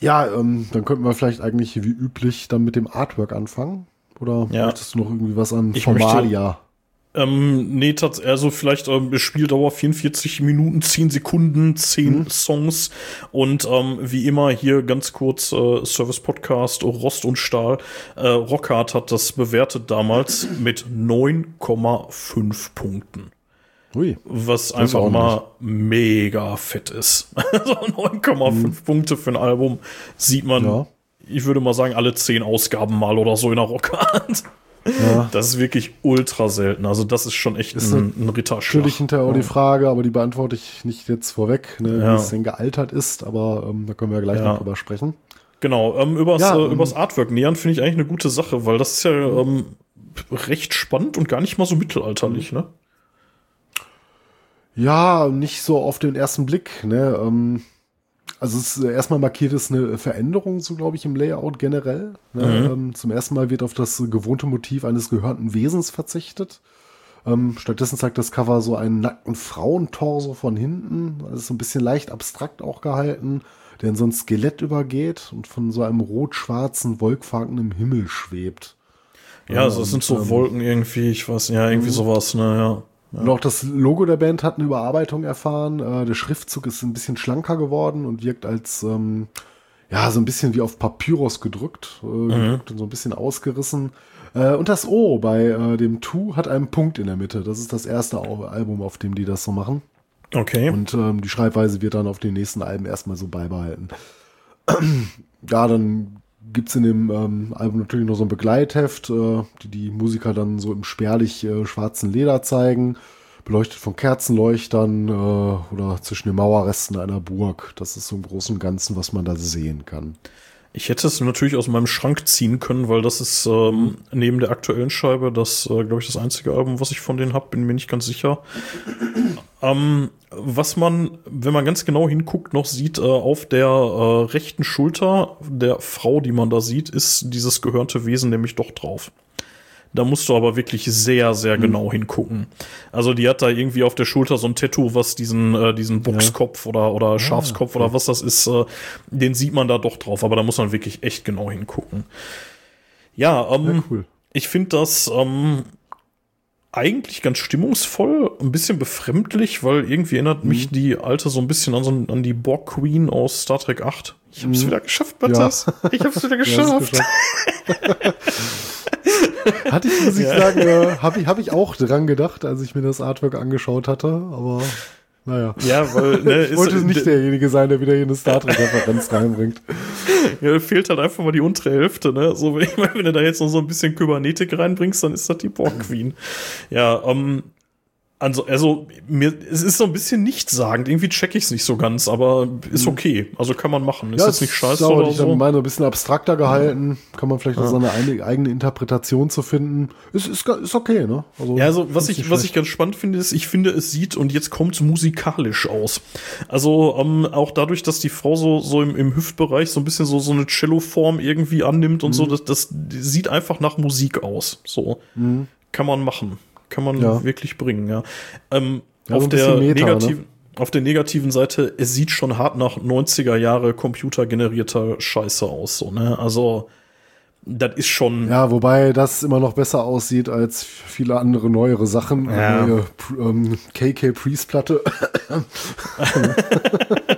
Speaker 3: ja, ähm, dann könnten wir vielleicht eigentlich wie üblich dann mit dem Artwork anfangen. Oder
Speaker 2: Ja.
Speaker 3: möchtest du noch irgendwie was an
Speaker 2: Ich
Speaker 3: Formalia?
Speaker 2: ähm, nee, tats also vielleicht ähm, Spieldauer 44 Minuten, 10 Sekunden, 10 Songs und ähm, wie immer hier ganz kurz äh, Service Podcast Rost und Stahl. Äh, Rockhard hat das bewertet damals mit 9,5 Punkten.
Speaker 3: Ui.
Speaker 2: was einfach mal mega fett ist. *laughs* Also 9,5 Punkte für ein Album sieht man,
Speaker 3: Ja.
Speaker 2: Ich würde mal sagen, alle 10 Ausgaben mal oder so in der Rockhand.
Speaker 3: Ja.
Speaker 2: Das ist wirklich ultra selten. Also das ist schon echt
Speaker 3: Ist
Speaker 2: ein, ein Ritterschlag.
Speaker 3: Natürlich hinterher auch die Frage, aber die beantworte ich nicht jetzt vorweg, ne,
Speaker 2: Ja.
Speaker 3: wie es denn gealtert ist, aber ähm, da können wir gleich
Speaker 2: Ja.
Speaker 3: noch drüber sprechen.
Speaker 2: Genau, ähm, übers,
Speaker 3: Ja,
Speaker 2: äh,
Speaker 3: ähm,
Speaker 2: übers Artwork nähern finde ich eigentlich eine gute Sache, weil das ist ja ähm, recht spannend und gar nicht mal so mittelalterlich, ne?
Speaker 3: Ja, nicht so auf den ersten Blick. Ne? Ähm, also es ist, erstmal markiert es eine Veränderung, so glaube ich, im Layout generell. Ne? Ähm, zum ersten Mal wird auf das gewohnte Motiv eines gehörnten Wesens verzichtet. Ähm, stattdessen zeigt das Cover so einen nackten Frauentorso von hinten. Das ist so ein bisschen leicht abstrakt auch gehalten, der in so ein Skelett übergeht und von so einem rot-schwarzen, wolkfarbenen Himmel schwebt.
Speaker 2: Ja, also
Speaker 3: und,
Speaker 2: sind so
Speaker 3: ähm,
Speaker 2: Wolken irgendwie, ich weiß, ja, irgendwie sowas, ne, ja.
Speaker 3: Und auch das Logo der Band hat eine Überarbeitung erfahren. Äh, der Schriftzug ist ein bisschen schlanker geworden und wirkt als ähm, ja so ein bisschen wie auf Papyrus gedrückt, äh, gedrückt und so ein bisschen ausgerissen. Äh, und das O bei äh, dem Tu hat einen Punkt in der Mitte. Das ist das erste Album, auf dem die das so machen.
Speaker 2: Okay.
Speaker 3: Und ähm, die Schreibweise wird dann auf den nächsten Alben erstmal so beibehalten. *clears throat* ja, dann gibt's in dem ähm, Album natürlich noch so ein Begleitheft, äh, die die Musiker dann so im spärlich äh, schwarzen Leder zeigen, beleuchtet von Kerzenleuchtern äh, oder zwischen den Mauerresten einer Burg. Das ist so im Großen und Ganzen, was man da sehen kann.
Speaker 2: Ich hätte es natürlich aus meinem Schrank ziehen können, weil das ist ähm, neben der aktuellen Scheibe das, äh, glaube ich, das einzige Album, was ich von denen habe, bin mir nicht ganz sicher. Ähm, was man, wenn man ganz genau hinguckt, noch sieht, äh, auf der äh, rechten Schulter der Frau, die man da sieht, ist dieses gehörnte Wesen nämlich doch drauf. Da musst du aber wirklich sehr, sehr genau hingucken. Also die hat da irgendwie auf der Schulter so ein Tattoo, was diesen, äh, diesen Boxkopf oder, oder Schafskopf oder was das ist, äh, den sieht man da doch drauf, aber da muss man wirklich echt genau hingucken. Ja, ähm,
Speaker 3: Ja, cool.
Speaker 2: ich finde das ähm, eigentlich ganz stimmungsvoll, ein bisschen befremdlich, weil irgendwie erinnert
Speaker 3: Mhm.
Speaker 2: mich die alte so ein bisschen an, so, an die Borg Queen aus Star Trek 8. Ich hab's wieder geschafft, Matthias. *laughs* Ich hab's wieder
Speaker 3: Mhm. Ja,
Speaker 2: geschafft.
Speaker 3: geschafft. *laughs* Hatte ich, muss ich sagen, äh, habe ich, hab ich auch dran gedacht, als ich mir das Artwork angeschaut hatte, aber Naja.
Speaker 2: Ja, weil, *laughs* ne,
Speaker 3: ich wollte nicht derjenige sein, der wieder hier eine Star Trek-Referenz reinbringt. *laughs*
Speaker 2: Ja, fehlt halt einfach mal die untere Hälfte, ne? So, *laughs* wenn, wenn du da jetzt noch so ein bisschen Kybernetik reinbringst, dann ist das die Borg Queen. Ja, ähm, also, also mir, es ist so ein bisschen nichtssagend. Irgendwie check ich es nicht so ganz, aber ist okay. Also kann man machen. Ist
Speaker 3: ja,
Speaker 2: jetzt nicht scheiße
Speaker 3: oder
Speaker 2: oder
Speaker 3: so.
Speaker 2: so.
Speaker 3: meine, ein bisschen abstrakter gehalten. Kann man vielleicht noch
Speaker 2: Ja.
Speaker 3: seine eigene, Interpretation zu finden. Ist, ist, ist okay, ne?
Speaker 2: Ja, also was ich, was
Speaker 3: schlecht.
Speaker 2: ich ganz spannend finde, ist, ich finde, es sieht und jetzt kommt musikalisch aus. Also ähm, auch dadurch, dass die Frau so, so im, im Hüftbereich so ein bisschen so, so eine Cello-Form irgendwie annimmt und
Speaker 3: Mhm.
Speaker 2: so, das, das sieht einfach nach Musik aus. So kann man machen. Kann man.
Speaker 3: Ja.
Speaker 2: wirklich bringen, ja. Ähm,
Speaker 3: Ja,
Speaker 2: auf, der
Speaker 3: Meta, ne?
Speaker 2: negativen, auf der negativen Seite, es sieht schon hart nach 90er Jahre computergenerierter Scheiße aus, so, ne? Also, das ist schon.
Speaker 3: Ja, wobei das immer noch besser aussieht als viele andere neuere Sachen.
Speaker 2: Ja.
Speaker 3: Neue ähm, KK Priest Platte. *laughs* *laughs*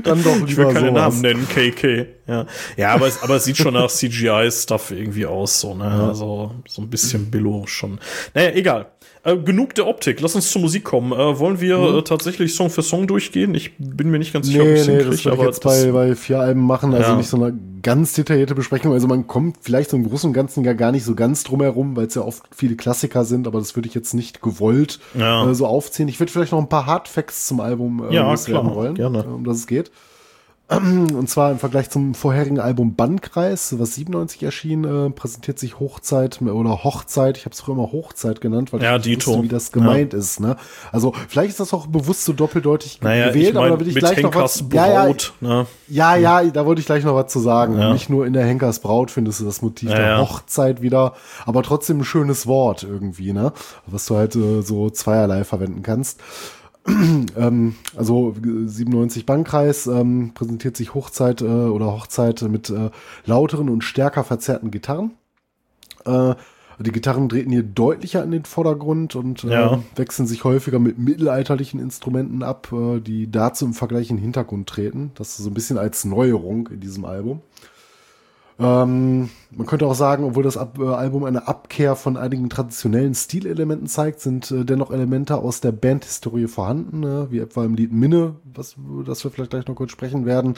Speaker 3: *laughs* Dann doch
Speaker 2: Ich will keine
Speaker 3: sowas.
Speaker 2: Namen nennen, KK. Ja, ja aber, es, aber es sieht schon *laughs* nach CGI-Stuff irgendwie aus, so, ne? Also so ein bisschen Billo schon. Naja, egal. Äh, genug der Optik. Lass uns zur Musik kommen. Äh, wollen wir äh, tatsächlich Song für Song durchgehen? Ich bin mir nicht ganz sicher, ob
Speaker 3: Nee,
Speaker 2: ich's
Speaker 3: nee,
Speaker 2: hinkrieg,
Speaker 3: das würde ich jetzt bei, bei vier Alben machen, also
Speaker 2: Ja.
Speaker 3: nicht so eine ganz detaillierte Besprechung. Also man kommt vielleicht so im Großen und Ganzen ja gar nicht so ganz drum herum, weil es ja oft viele Klassiker sind, aber das würde ich jetzt nicht gewollt
Speaker 2: Ja.
Speaker 3: äh, so aufziehen. Ich würde vielleicht noch ein paar Hardfacts zum Album äh,
Speaker 2: Ja, klar,
Speaker 3: wollen,
Speaker 2: gerne.
Speaker 3: äh, um das es geht. *clears throat* Und zwar im Vergleich zum vorherigen Album Bandkreis, was 97 erschien, äh, präsentiert sich Hochzeit oder Hochzeit, ich habe es früher immer Hochzeit genannt, weil
Speaker 2: Ja,
Speaker 3: ich nicht wusste, wie das gemeint ist. Ne? Also vielleicht ist das auch bewusst so doppeldeutig
Speaker 2: Naja,
Speaker 3: gewählt,
Speaker 2: ich
Speaker 3: aber da will ich gleich noch
Speaker 2: Henkers
Speaker 3: was. Ja, ja,
Speaker 2: Braut, ne?
Speaker 3: ja, ja, da wollte ich gleich noch was zu sagen.
Speaker 2: Ja.
Speaker 3: Nicht nur in der Henkers Braut findest du das Motiv
Speaker 2: Ja,
Speaker 3: der
Speaker 2: ja.
Speaker 3: Hochzeit wieder, aber trotzdem ein schönes Wort irgendwie, ne? Was du halt äh, so zweierlei verwenden kannst. *clears throat* ähm, also äh, 97 Bankkreis ähm, präsentiert sich Hochzeit äh, oder Hochzeit mit äh, lauteren und stärker verzerrten Gitarren. Äh, die Gitarren treten hier deutlicher in den Vordergrund und äh,
Speaker 2: Ja.
Speaker 3: wechseln sich häufiger mit mittelalterlichen Instrumenten ab, äh, die dazu im Vergleich in den Hintergrund treten. Das ist so ein bisschen als Neuerung in diesem Album. Ähm, man könnte auch sagen, obwohl das Ab äh, Album eine Abkehr von einigen traditionellen Stilelementen zeigt, sind äh, dennoch Elemente aus der Bandhistorie vorhanden, ne? wie etwa im Lied Minne, was, das wir vielleicht gleich noch kurz sprechen werden,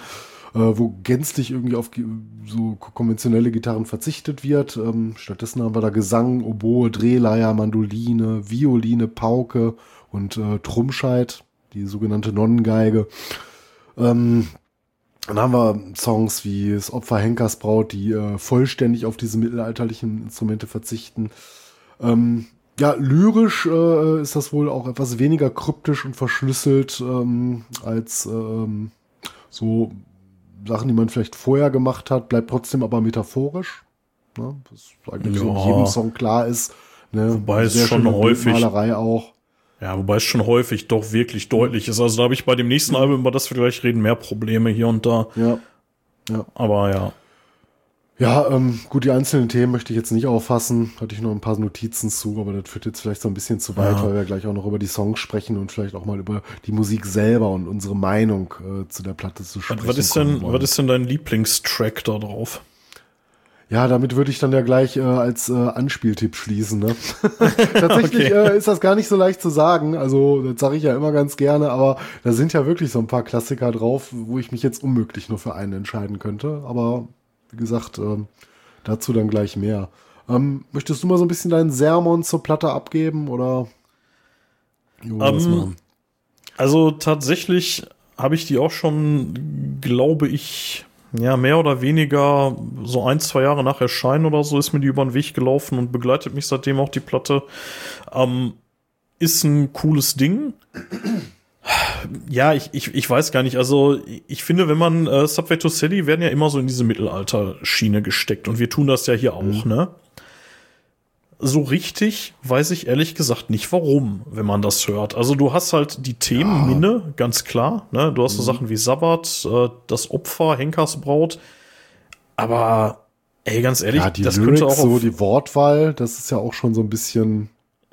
Speaker 3: äh, wo gänzlich irgendwie auf so konventionelle Gitarren verzichtet wird. Ähm, stattdessen haben wir da Gesang, Oboe, Drehleier, Mandoline, Violine, Pauke und äh, Trummscheit, die sogenannte Nonnengeige. Ähm, dann haben wir Songs wie das Opfer Henkers Braut, die äh, vollständig auf diese mittelalterlichen Instrumente verzichten. Ähm, ja, lyrisch äh, ist das wohl auch etwas weniger kryptisch und verschlüsselt ähm, als ähm, so Sachen, die man vielleicht vorher gemacht hat, bleibt trotzdem aber metaphorisch. Ne? Was eigentlich so in
Speaker 2: Ja.
Speaker 3: jedem Song klar ist. Ne?
Speaker 2: Wobei es
Speaker 3: Sehr
Speaker 2: schon
Speaker 3: schöne
Speaker 2: häufig-
Speaker 3: Bildmalerei auch.
Speaker 2: Ja, wobei es schon häufig doch wirklich deutlich ist. Also da habe ich bei dem nächsten Album, über das wir gleich reden, mehr Probleme hier und da.
Speaker 3: Ja.
Speaker 2: Aber ja.
Speaker 3: Ja, ähm, gut, die einzelnen Themen möchte ich jetzt nicht auffassen. Hatte ich noch ein paar Notizen zu, aber das führt jetzt vielleicht so ein bisschen zu weit,
Speaker 2: Ja.
Speaker 3: weil wir gleich auch noch über die Songs sprechen und vielleicht auch mal über die Musik selber und unsere Meinung äh, zu der Platte zu sprechen.
Speaker 2: Was, ist denn,
Speaker 3: wollen.
Speaker 2: was ist denn dein Lieblingstrack da drauf?
Speaker 3: Ja, damit würde ich dann ja gleich äh, als äh, Anspieltipp schließen. Ne? *laughs* Tatsächlich
Speaker 2: Okay.
Speaker 3: äh, ist das gar nicht so leicht zu sagen. Also, das sage ich ja immer ganz gerne, aber da sind ja wirklich so ein paar Klassiker drauf, wo ich mich jetzt unmöglich nur für einen entscheiden könnte. Aber wie gesagt, ähm, dazu dann gleich mehr. Ähm, möchtest du mal so ein bisschen deinen Sermon zur Platte abgeben oder? Jo, was
Speaker 2: Ähm? Also tatsächlich habe ich die auch schon, glaube ich, ja, mehr oder weniger so ein, zwei Jahre nach Erscheinen oder so ist mir die über den Weg gelaufen und begleitet mich seitdem auch die Platte. Ähm, ist ein cooles Ding. Ja, ich, ich, ich weiß gar nicht. Also, ich finde, wenn man äh, Subway to Sally werden ja immer so in diese Mittelalter-Schiene gesteckt und wir tun das ja hier auch, ne? So richtig weiß ich ehrlich gesagt nicht, warum, wenn man das hört. Also, du hast halt die Themen Minne, ganz klar, ne? Du hast so Sachen wie Sabbat, äh, das Opfer, Henkersbraut. Aber, ey, ganz ehrlich,
Speaker 3: Ja, die
Speaker 2: das
Speaker 3: Lyrics,
Speaker 2: könnte auch
Speaker 3: so die Wortwahl, das ist ja auch schon so ein bisschen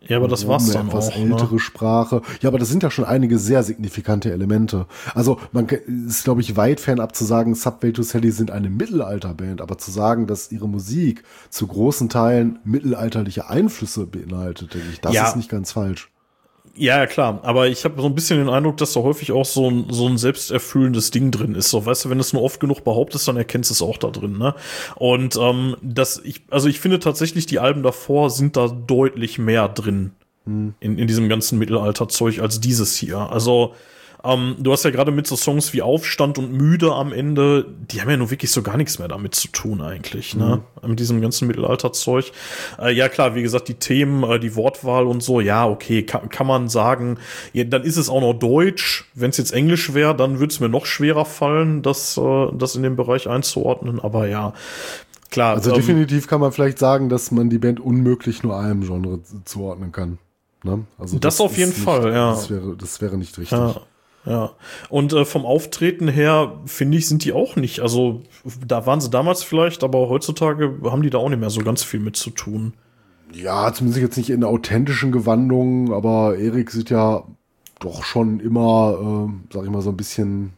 Speaker 2: Ja, aber das war's
Speaker 3: eine
Speaker 2: dann
Speaker 3: etwas
Speaker 2: auch.
Speaker 3: ältere
Speaker 2: Ne?
Speaker 3: Sprache. Ja, aber das sind ja schon einige sehr signifikante Elemente. Also man ist, glaube ich, weit fernab zu sagen, Subway to Sally sind eine Mittelalterband, aber zu sagen, dass ihre Musik zu großen Teilen mittelalterliche Einflüsse beinhaltet, denke ich, das
Speaker 2: Ja.
Speaker 3: ist nicht ganz falsch.
Speaker 2: Ja, klar, aber ich habe so ein bisschen den Eindruck, dass da häufig auch so ein, so ein selbsterfüllendes Ding drin ist. So, weißt du, wenn du es nur oft genug behauptest, dann erkennst du es auch da drin, ne? Und ähm, das, ich, also ich finde tatsächlich, die Alben davor sind da deutlich mehr drin hm. in, in diesem ganzen Mittelalterzeug als dieses hier. Also ähm, du hast ja gerade mit so Songs wie Aufstand und Müde am Ende, die haben ja nur wirklich so gar nichts mehr damit zu tun eigentlich, ne? Mhm. Mit diesem ganzen Mittelalterzeug. Äh, ja klar, wie gesagt, die Themen, äh, die Wortwahl und so, ja, okay, kann, kann man sagen, ja, dann ist es auch noch Deutsch. Wenn es jetzt Englisch wäre, dann würde es mir noch schwerer fallen, das, äh, das in dem Bereich einzuordnen, aber ja. Klar.
Speaker 3: Also ähm, definitiv kann man vielleicht sagen, dass man die Band unmöglich nur einem Genre zuordnen kann. Ne?
Speaker 2: Also das, das auf jeden nicht, Fall, ja.
Speaker 3: Das wäre, das wäre nicht richtig.
Speaker 2: Ja. Ja, und äh, vom Auftreten her, finde ich, sind die auch nicht. Also, da waren sie damals vielleicht, aber heutzutage haben die da auch nicht mehr so ganz viel mit zu tun.
Speaker 3: Ja, zumindest jetzt nicht in authentischen Gewandungen, aber Erik sieht ja doch schon immer, äh, sag ich mal, so ein bisschen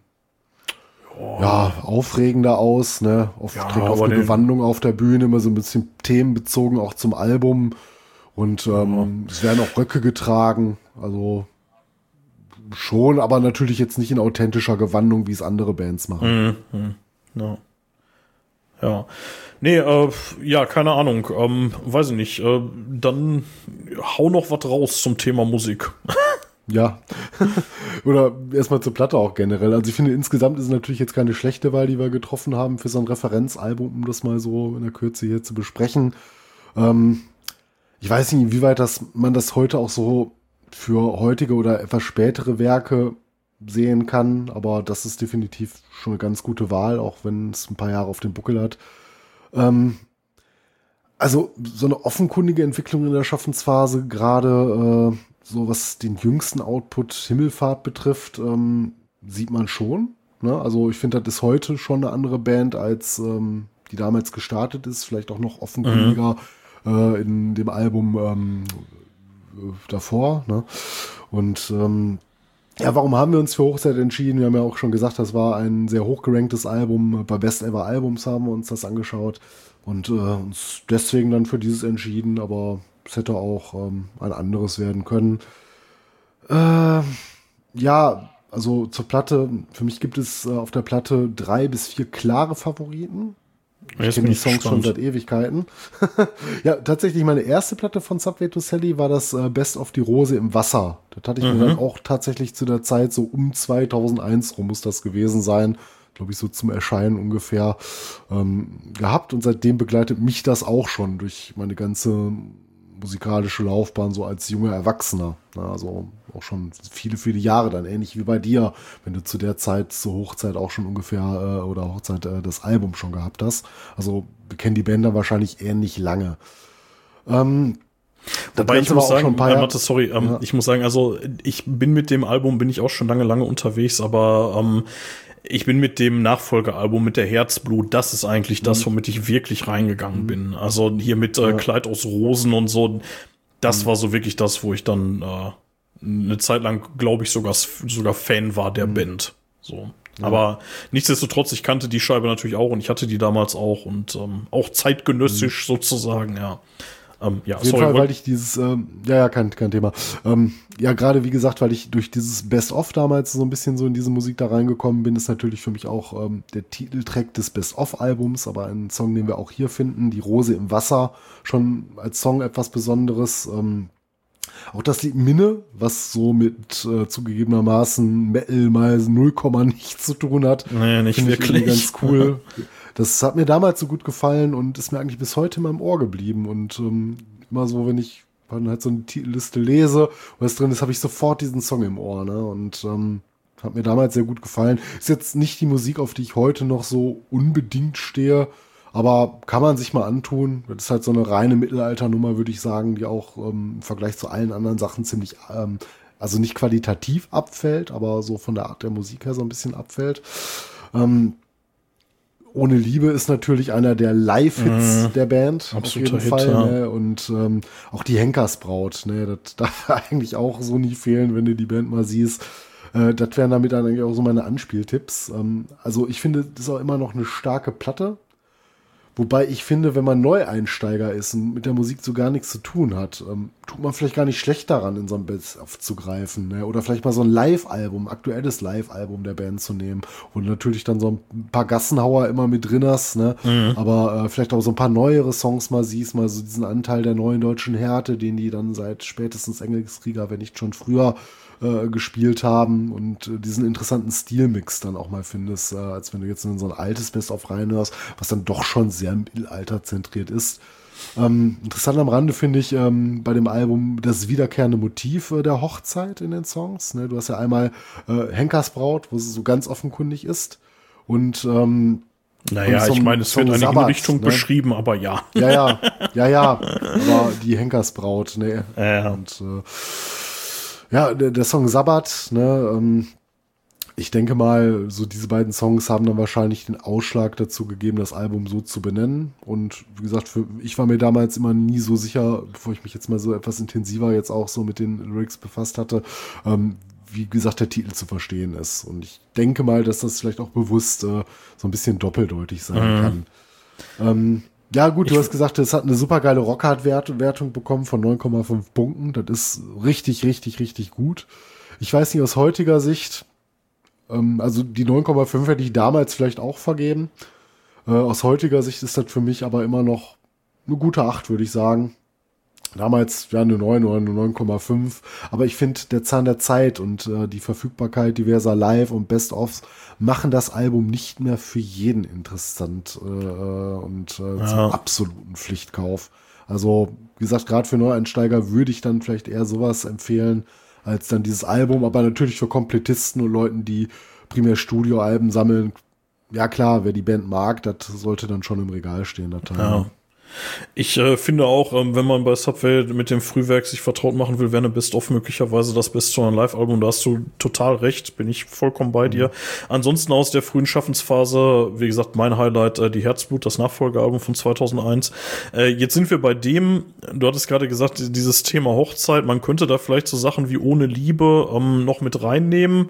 Speaker 3: oh. ja, aufregender aus, ne? Oft ja, trägt auf eine Gewandung auf der Bühne, immer so ein bisschen themenbezogen auch zum Album. Und ähm, ja. es werden auch Röcke getragen. Also schon, aber natürlich jetzt nicht in authentischer Gewandung, wie es andere Bands machen.
Speaker 2: Mhm. mhm. Ja. ja. Nee, äh, ja, keine Ahnung. Ähm, weiß ich nicht. Äh, dann hau noch was raus zum Thema Musik. *laughs*
Speaker 3: Ja. *laughs* Oder erstmal zur Platte auch generell. Also ich finde, insgesamt ist es natürlich jetzt keine schlechte Wahl, die wir getroffen haben für so ein Referenzalbum, um das mal so in der Kürze hier zu besprechen. Ähm, ich weiß nicht, inwieweit das, man das heute auch so für heutige oder etwas spätere Werke sehen kann, aber das ist definitiv schon eine ganz gute Wahl, auch wenn es ein paar Jahre auf dem Buckel hat. Ähm, also so eine offenkundige Entwicklung in der Schaffensphase, gerade äh, so was den jüngsten Output Himmelfahrt betrifft, ähm, sieht man schon. Ne? Also ich finde, das ist heute schon eine andere Band, als ähm, die damals gestartet ist, vielleicht auch noch offenkundiger mhm. äh, in dem Album ähm, davor. Ne? Und ähm, ja, warum haben wir uns für Hochzeit entschieden? Wir haben ja auch schon gesagt, das war ein sehr hochgeranktes Album. Bei Best Ever Albums haben wir uns das angeschaut und äh, uns deswegen dann für dieses entschieden, aber es hätte auch ähm, ein anderes werden können. Äh, ja, also zur Platte, für mich gibt es äh, auf der Platte drei bis vier klare Favoriten. Ich kenne die Songs gespannt. schon seit Ewigkeiten. *laughs* ja, tatsächlich meine erste Platte von Subway to Sally war das äh, Best of die Rose im Wasser. Das hatte ich mhm. mir dann auch tatsächlich zu der Zeit so um 2001 rum muss das gewesen sein. Glaube ich so zum Erscheinen ungefähr ähm, gehabt und seitdem begleitet mich das auch schon durch meine ganze musikalische Laufbahn so als junger Erwachsener. Also auch schon viele, viele Jahre dann, ähnlich wie bei dir, wenn du zu der Zeit, zur Hochzeit auch schon ungefähr äh, oder Hochzeit äh, das Album schon gehabt hast. Also wir kennen die Bänder wahrscheinlich ähnlich lange. Ähm,
Speaker 2: Wobei ich muss sagen, äh, Mathe, sorry, ähm, ja. ich muss sagen, also ich bin mit dem Album, bin ich auch schon lange, lange unterwegs, aber ähm, ich bin mit dem Nachfolgealbum, mit der Herzblut, das ist eigentlich mhm. das, womit ich wirklich reingegangen mhm. bin. Also hier mit äh. Kleid aus Rosen und so, das mhm. war so wirklich das, wo ich dann äh, eine Zeit lang, glaube ich, sogar, sogar Fan war der mhm. Band. So. Ja. Aber nichtsdestotrotz, ich kannte die Scheibe natürlich auch und ich hatte die damals auch und ähm, auch zeitgenössisch mhm. sozusagen, ja.
Speaker 3: Ähm, ja, Auf jeden sorry, Fall, weil ich dieses, ähm, ja, ja, kein, kein Thema. Ähm, ja, gerade wie gesagt, weil ich durch dieses Best-of damals so ein bisschen so in diese Musik da reingekommen bin, ist natürlich für mich auch ähm, der Titeltrack des Best-of-Albums, aber ein Song, den wir auch hier finden, Die Rose im Wasser, schon als Song etwas Besonderes. Ähm, auch das Lied Minne, was so mit äh, zugegebenermaßen Metal mal 0, nichts zu tun hat.
Speaker 2: Naja, nicht wirklich.
Speaker 3: ganz cool. *laughs* Das hat mir damals so gut gefallen und ist mir eigentlich bis heute in meinem Ohr geblieben. Und ähm, immer so, wenn ich dann halt so eine Titelliste lese, was drin ist, habe ich sofort diesen Song im Ohr. Ne? Und ähm, hat mir damals sehr gut gefallen. Ist jetzt nicht die Musik, auf die ich heute noch so unbedingt stehe, aber kann man sich mal antun. Das ist halt so eine reine Mittelalternummer, würde ich sagen, die auch ähm, im Vergleich zu allen anderen Sachen ziemlich, ähm, also nicht qualitativ abfällt, aber so von der Art der Musik her so ein bisschen abfällt. Ähm, ohne Liebe ist natürlich einer der Live-Hits mm, der Band. Auf jeden Hit, Fall. Ne? Und ähm, auch die Henkersbraut, ne? Das *laughs* darf eigentlich auch so nie fehlen, wenn du die Band mal siehst. Äh, das wären damit dann eigentlich auch so meine Anspieltipps. Ähm, also ich finde, das ist auch immer noch eine starke Platte. Wobei ich finde, wenn man Neueinsteiger ist und mit der Musik so gar nichts zu tun hat, ähm, tut man vielleicht gar nicht schlecht daran, in so ein Best aufzugreifen. Ne? Oder vielleicht mal so ein Live-Album, aktuelles Live-Album der Band zu nehmen. Du natürlich dann so ein paar Gassenhauer immer mit drin hast, ne? Mhm. Aber äh, vielleicht auch so ein paar neuere Songs mal siehst, mal so diesen Anteil der neuen deutschen Härte, den die dann seit spätestens Engelskrieger, wenn nicht schon früher, äh, gespielt haben und äh, diesen interessanten Stilmix dann auch mal findest, äh, als wenn du jetzt in so ein altes Best-of reinhörst, was dann doch schon sehr Mittelalter zentriert ist. Ähm, interessant am Rande finde ich ähm, bei dem Album das wiederkehrende Motiv äh, der Hochzeit in den Songs. Ne? Du hast ja einmal äh, Henkersbraut, wo es so ganz offenkundig ist. Und ähm,
Speaker 2: naja, ich meine, es wird eine Sabbat, Richtung ne? beschrieben, aber ja.
Speaker 3: Ja, ja, ja, ja. *laughs* Aber die Henkersbraut, ne?
Speaker 2: Ja, ja.
Speaker 3: Und äh, ja, der, der Song Sabbat, ne, ähm, ich denke mal, so diese beiden Songs haben dann wahrscheinlich den Ausschlag dazu gegeben, das Album so zu benennen. Und wie gesagt, für, ich war mir damals immer nie so sicher, bevor ich mich jetzt mal so etwas intensiver jetzt auch so mit den Lyrics befasst hatte, ähm, wie gesagt, der Titel zu verstehen ist. Und ich denke mal, dass das vielleicht auch bewusst äh, so ein bisschen doppeldeutig sein mhm. kann. Ähm, ja, gut, du ich hast gesagt, es hat eine super geile Rockhard-Wertung bekommen von 9,5 Punkten. Das ist richtig, richtig, richtig gut. Ich weiß nicht aus heutiger Sicht, ähm, also die 9,5 hätte ich damals vielleicht auch vergeben. Äh, aus heutiger Sicht ist das für mich aber immer noch eine gute 8, würde ich sagen. Damals ja eine 9 oder eine 9,5. Aber ich finde, der Zahn der Zeit und äh, die Verfügbarkeit diverser Live- und Best-ofs machen das Album nicht mehr für jeden interessant äh, und äh, ja. zum absoluten Pflichtkauf. Also, wie gesagt, gerade für Neueinsteiger würde ich dann vielleicht eher sowas empfehlen, als dann dieses Album, aber natürlich für Komplettisten und Leuten, die primär Studioalben sammeln. Ja klar, wer die Band mag, das sollte dann schon im Regal stehen, der Teil. Ja.
Speaker 2: Ich äh, finde auch, ähm, wenn man bei Subway mit dem Frühwerk sich vertraut machen will, wäre eine Best-of möglicherweise das Best of ein Live-Album. Da hast du total recht, bin ich vollkommen bei mhm. dir. Ansonsten aus der frühen Schaffensphase, wie gesagt, mein Highlight, äh, die Herzblut, das Nachfolgealbum von 2001. Äh, jetzt sind wir bei dem, du hattest gerade gesagt, dieses Thema Hochzeit, man könnte da vielleicht so Sachen wie Ohne Liebe ähm, noch mit reinnehmen.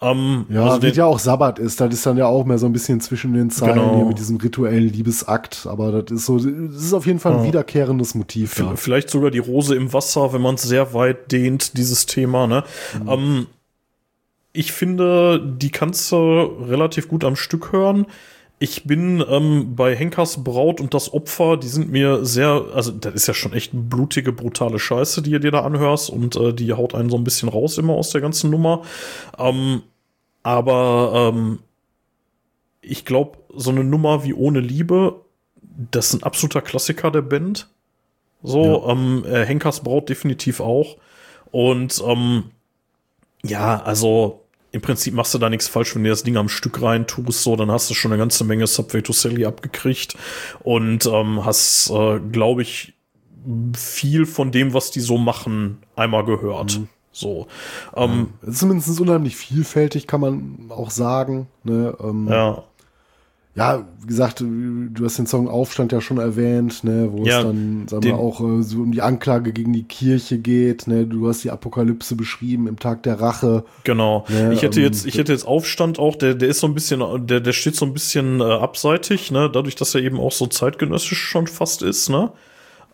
Speaker 3: Um, ja, also wie ja auch Sabbat ist, das ist dann ja auch mehr so ein bisschen zwischen den Zeilen genau. hier mit diesem rituellen Liebesakt, aber das ist so, das ist auf jeden Fall ein ja. wiederkehrendes Motiv.
Speaker 2: Ja. Vielleicht sogar die Rose im Wasser, wenn man es sehr weit dehnt, dieses Thema, ne? Mhm. Um, ich finde, die kannst du relativ gut am Stück hören. Ich bin ähm, bei Henkers Braut und das Opfer, die sind mir sehr, also das ist ja schon echt blutige, brutale Scheiße, die ihr dir da anhörst und äh, die haut einen so ein bisschen raus immer aus der ganzen Nummer. Ähm, aber ähm, ich glaube, so eine Nummer wie Ohne Liebe, das ist ein absoluter Klassiker der Band. So, ja. ähm, äh, Henkers Braut definitiv auch. Und ähm, ja, also im Prinzip machst du da nichts falsch, wenn du das Ding am Stück rein tust, so, dann hast du schon eine ganze Menge Subway to Sally abgekriegt und ähm, hast, äh, glaube ich, viel von dem, was die so machen, einmal gehört. Mhm. So. Ähm,
Speaker 3: ja, zumindest unheimlich vielfältig, kann man auch sagen. Ne? Ähm,
Speaker 2: ja
Speaker 3: ja, wie gesagt, du hast den Song Aufstand ja schon erwähnt, ne, wo ja, es dann, sagen wir, auch äh, so um die Anklage gegen die Kirche geht, ne, du hast die Apokalypse beschrieben im Tag der Rache.
Speaker 2: Genau. Ne, ich hätte jetzt, ich hätte jetzt Aufstand auch, der, der ist so ein bisschen, der, der steht so ein bisschen äh, abseitig, ne, dadurch, dass er eben auch so zeitgenössisch schon fast ist, ne.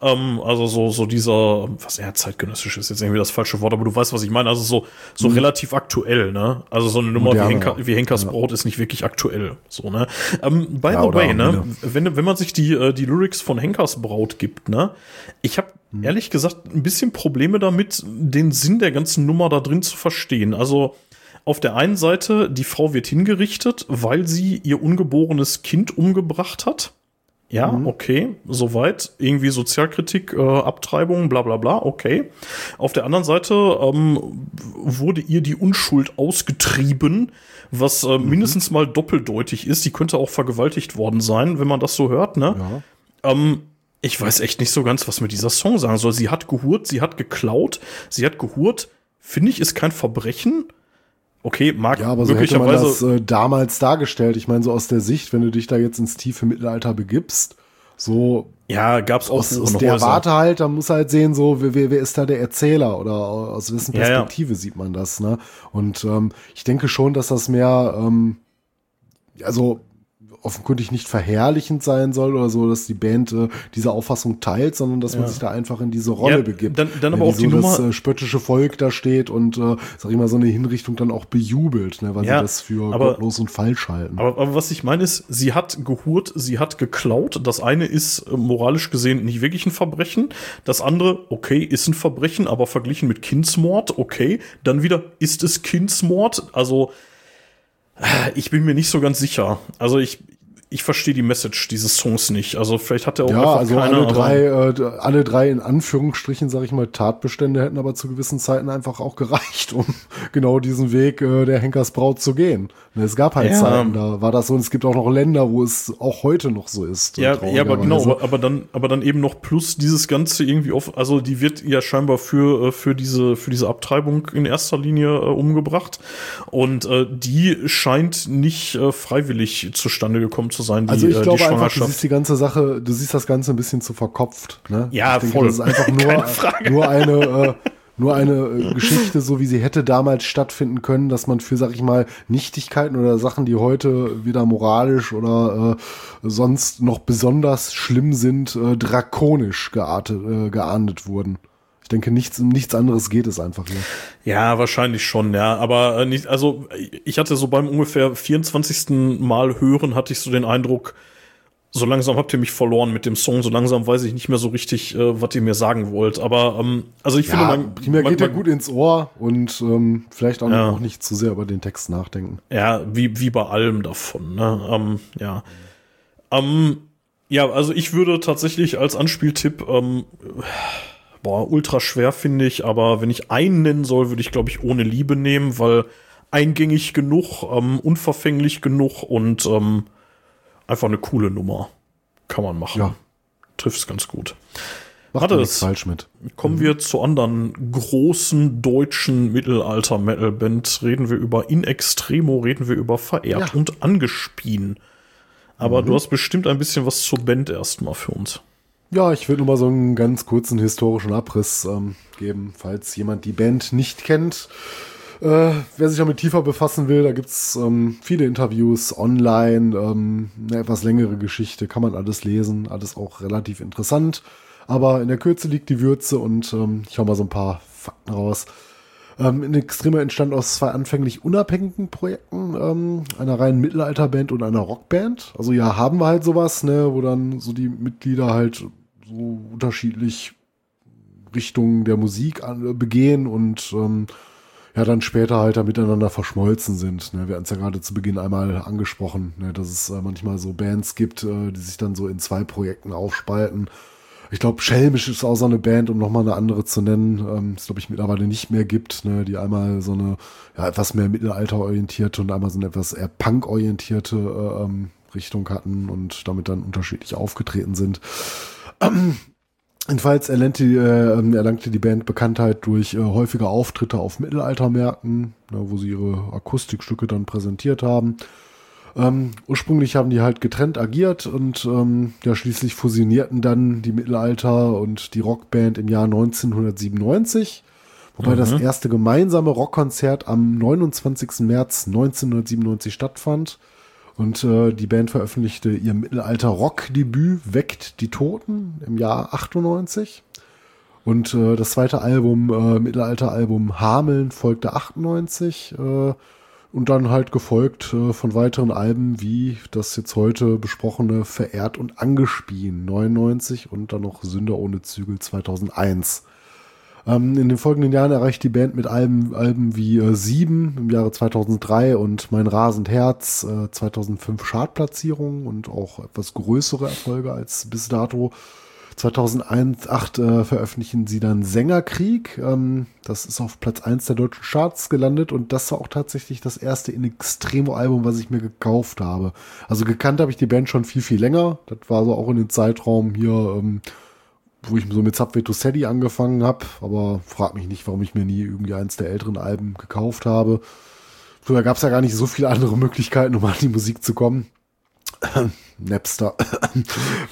Speaker 2: Ähm, also so, so dieser, was eher zeitgenössisch ist jetzt irgendwie das falsche Wort, aber du weißt, was ich meine. Also so, so mhm. relativ aktuell, ne? Also so eine Nummer Moderne, wie, Henker, wie Henkers ja. Braut ist nicht wirklich aktuell. So, ne? Ähm, by ja, the way, ne? Wenn, wenn man sich die, äh, die Lyrics von Henkers Braut gibt, ne? Ich habe mhm. ehrlich gesagt ein bisschen Probleme damit, den Sinn der ganzen Nummer da drin zu verstehen. Also, auf der einen Seite, die Frau wird hingerichtet, weil sie ihr ungeborenes Kind umgebracht hat. Ja, mhm. okay, soweit. Irgendwie Sozialkritik, äh, Abtreibung, bla bla bla, okay. Auf der anderen Seite ähm, wurde ihr die Unschuld ausgetrieben, was äh, mhm. mindestens mal doppeldeutig ist. Die könnte auch vergewaltigt worden sein, wenn man das so hört, ne? Ja. Ähm, ich weiß echt nicht so ganz, was mir dieser Song sagen soll. Sie hat gehurt, sie hat geklaut, sie hat gehurt. Finde ich, ist kein Verbrechen. Okay, mag
Speaker 3: ja, aber so hätte man das äh, damals dargestellt. Ich meine, so aus der Sicht, wenn du dich da jetzt ins tiefe Mittelalter begibst, so
Speaker 2: ja, gab's auch
Speaker 3: aus, aus der Warte halt, da muss halt sehen, so wer, wer ist da der Erzähler oder aus wessen Perspektive ja, ja. sieht man das, ne? Und ähm, ich denke schon, dass das mehr, ähm, also offenkundig nicht verherrlichend sein soll oder so, dass die Band äh, diese Auffassung teilt, sondern dass man
Speaker 2: Ja.
Speaker 3: sich da einfach in diese Rolle
Speaker 2: Ja,
Speaker 3: begibt.
Speaker 2: dann- dann aber auch die
Speaker 3: so das
Speaker 2: Nummer-
Speaker 3: äh, spöttische Volk da steht und äh, sag ich mal so eine Hinrichtung dann auch bejubelt, ne, weil
Speaker 2: Ja,
Speaker 3: sie das für
Speaker 2: aber-
Speaker 3: gottlos und falsch halten.
Speaker 2: Aber, aber was ich meine ist, sie hat gehurt, sie hat geklaut. Das eine ist äh, moralisch gesehen nicht wirklich ein Verbrechen. Das andere, okay, ist ein Verbrechen, aber verglichen mit Kindsmord, okay. Dann wieder, ist es Kindsmord? Also, äh, ich bin mir nicht so ganz sicher. Also ich, ich verstehe die Message dieses Songs nicht. Also vielleicht hat er auch
Speaker 3: Ja,
Speaker 2: einfach
Speaker 3: also
Speaker 2: keine,
Speaker 3: alle drei, äh, alle drei in Anführungsstrichen, sag ich mal, Tatbestände hätten aber zu gewissen Zeiten einfach auch gereicht, um *laughs* genau diesen Weg äh, der Henkersbraut zu gehen. Ne, Es gab halt
Speaker 2: Ja.
Speaker 3: Zeiten, da war das so, und es gibt auch noch Länder, wo es auch heute noch so ist.
Speaker 2: Ja, ja, aber genau, aber, aber dann, aber dann eben noch plus dieses Ganze irgendwie auf, also die wird ja scheinbar für, äh, für diese, für diese Abtreibung in erster Linie äh, umgebracht und äh, die scheint nicht äh, freiwillig zustande gekommen zu sein, die,
Speaker 3: Also ich
Speaker 2: äh,
Speaker 3: glaube
Speaker 2: die
Speaker 3: einfach, du siehst die ganze Sache, du siehst das Ganze ein bisschen zu verkopft. Ne?
Speaker 2: Ja,
Speaker 3: ich denke,
Speaker 2: voll.
Speaker 3: Das ist einfach *laughs* nur, nur eine, äh, nur eine äh, Geschichte, so wie sie hätte damals stattfinden können, dass man für, sag ich mal, Nichtigkeiten oder Sachen, die heute wieder moralisch oder äh, sonst noch besonders schlimm sind, äh, drakonisch geartet, äh, geahndet wurden. Ich denke, nichts, nichts anderes geht es einfach hier.
Speaker 2: Ja, wahrscheinlich schon, ja. Aber äh, nicht, also ich hatte so beim ungefähr 24. Mal hören, hatte ich so den Eindruck, so langsam habt ihr mich verloren mit dem Song, so langsam weiß ich nicht mehr so richtig, äh, was ihr mir sagen wollt. Aber ähm, also ich
Speaker 3: Ja,
Speaker 2: finde, man,
Speaker 3: primär
Speaker 2: man,
Speaker 3: geht
Speaker 2: man,
Speaker 3: gut ins Ohr und ähm, vielleicht auch,
Speaker 2: Ja.
Speaker 3: auch nicht zu sehr über den Text nachdenken.
Speaker 2: Ja, wie, wie bei allem davon, ne? Ähm, ja. Ähm, ja, also ich würde tatsächlich als Anspieltipp, ähm, boah, ultra schwer finde ich, aber wenn ich einen nennen soll, würde ich, glaube ich, ohne Liebe nehmen, weil eingängig genug, ähm, unverfänglich genug und ähm, einfach eine coole Nummer. Kann man machen.
Speaker 3: Ja.
Speaker 2: Trifft's ganz gut.
Speaker 3: Macht
Speaker 2: es.
Speaker 3: falsch mit.
Speaker 2: Kommen wir zu anderen großen deutschen Mittelalter-Metal-Band. Reden wir über In Extremo, reden wir über Verehrt
Speaker 3: Ja.
Speaker 2: und Angespien. Aber du hast bestimmt ein bisschen was zur Band erstmal für uns.
Speaker 3: Ja, ich will nur mal so einen ganz kurzen historischen Abriss ähm, geben, falls jemand die Band nicht kennt. Äh, wer sich damit tiefer befassen will, da gibt's ähm, viele Interviews online, ähm, eine etwas längere Geschichte, kann man alles lesen, alles auch relativ interessant. Aber in der Kürze liegt die Würze und ähm, ich hau mal so ein paar Fakten raus. Ähm, in Extreme entstand aus zwei anfänglich unabhängigen Projekten, ähm, einer reinen Mittelalterband und einer Rockband. Also ja, haben wir halt sowas, ne, wo dann so die Mitglieder halt so unterschiedlich Richtungen der Musik an, begehen und ähm, ja dann später halt da miteinander verschmolzen sind. Ne? Wir hatten es ja gerade zu Beginn einmal angesprochen, ne? dass es äh, manchmal so Bands gibt, äh, die sich dann so in zwei Projekten aufspalten. Ich glaube, Schelmisch ist auch so eine Band, um nochmal eine andere zu nennen, ähm, es glaube ich mittlerweile nicht mehr gibt, ne? die einmal so eine ja, etwas mehr mittelalterorientierte und einmal so eine etwas eher punkorientierte äh, ähm, Richtung hatten und damit dann unterschiedlich aufgetreten sind. Jedenfalls erlangte, äh, erlangte die Band Bekanntheit durch äh, häufige Auftritte auf Mittelaltermärkten, ne, wo sie ihre Akustikstücke dann präsentiert haben. Ähm, ursprünglich haben die halt getrennt agiert und ähm, ja schließlich fusionierten dann die Mittelalter und die Rockband im Jahr 1997, wobei das erste gemeinsame Rockkonzert am 29. März 1997 stattfand. Und äh, die Band veröffentlichte ihr Mittelalter-Rock-Debüt Weckt die Toten im Jahr 98. Und äh, das zweite Album, äh, Mittelalter-Album Hameln, folgte 98. Äh, und dann halt gefolgt äh, von weiteren Alben wie das jetzt heute besprochene Verehrt und Angespien 99 und dann noch Sünder ohne Zügel 2001. Ähm, in den folgenden Jahren erreicht die Band mit Alben, Alben wie äh, Sieben im Jahre 2003 und Mein rasend Herz äh, 2005 Chartplatzierungen und auch etwas größere Erfolge als bis dato. 2001, 8 äh, veröffentlichen sie dann Sängerkrieg. Ähm, das ist auf Platz 1 der deutschen Charts gelandet und das war auch tatsächlich das erste in Extremo-Album, was ich mir gekauft habe. Also gekannt habe ich die Band schon viel, viel länger. Das war so auch in dem Zeitraum hier, ähm, wo ich so mit Subway to Sadie angefangen habe. Aber frag mich nicht, warum ich mir nie irgendwie eins der älteren Alben gekauft habe. Früher gab es ja gar nicht so viele andere Möglichkeiten, um an die Musik zu kommen. *clears throat* Napster.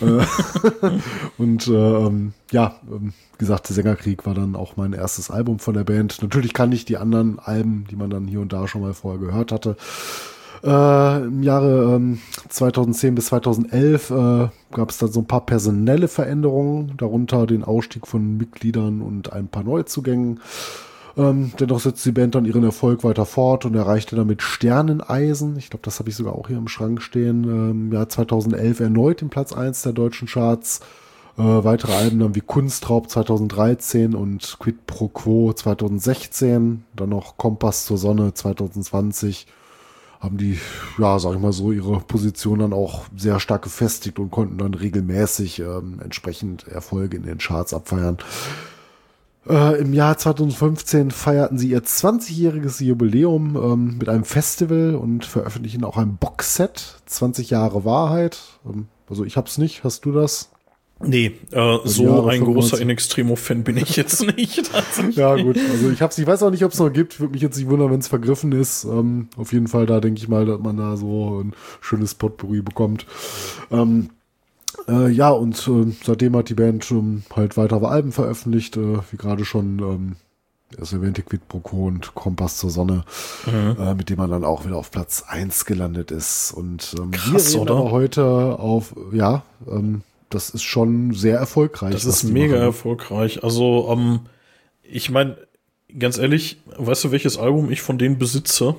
Speaker 3: Äh, *laughs* und ähm, ja, ähm, gesagt, Sängerkrieg war dann auch mein erstes Album von der Band. Natürlich kann ich die anderen Alben, die man dann hier und da schon mal vorher gehört hatte. Äh, Im Jahre ähm, 2010 bis 2011 äh, gab es dann so ein paar personelle Veränderungen, darunter den Ausstieg von Mitgliedern und ein paar Neuzugängen. Ähm, dennoch setzt die Band dann ihren Erfolg weiter fort und erreichte damit Sterneneisen. Ich glaube, das habe ich sogar auch hier im Schrank stehen. Ähm, Im Jahr 2011 erneut den Platz 1 der deutschen Charts. Äh, weitere Alben dann wie Kunstraub 2013 und Quid Pro Quo 2016. Dann noch Kompass zur Sonne 2020 haben die, ja, sag ich mal so, ihre Position dann auch sehr stark gefestigt und konnten dann regelmäßig ähm, entsprechend Erfolge in den Charts abfeiern. Äh, Im Jahr 2015 feierten sie ihr 20-jähriges Jubiläum ähm, mit einem Festival und veröffentlichen auch ein Boxset, 20 Jahre Wahrheit. Ähm, also ich hab's nicht, hast du das?
Speaker 2: Nee, äh, so Jahre ein 95. großer In Extremo-Fan bin ich jetzt *laughs* nicht.
Speaker 3: ja, gut. Also ich hab's, ich weiß auch nicht, ob es noch gibt. Würde mich jetzt nicht wundern, wenn es vergriffen ist. Ähm, auf jeden Fall, da denke ich mal, dass man da so ein schönes Potpourri bekommt. Ähm, äh, ja, und äh, seitdem hat die Band ähm, halt weitere Alben veröffentlicht, äh, wie gerade schon ähm, das erwähnte Quid pro Quo und Kompass zur Sonne, mhm. äh, mit dem man dann auch wieder auf Platz 1 gelandet ist. Und ähm,
Speaker 2: Krass,
Speaker 3: wir reden heute auf, ja, ähm, das ist schon sehr erfolgreich.
Speaker 2: Das ist mega machen. erfolgreich. Also, ähm, ich meine, ganz ehrlich, weißt du, welches Album ich von denen besitze?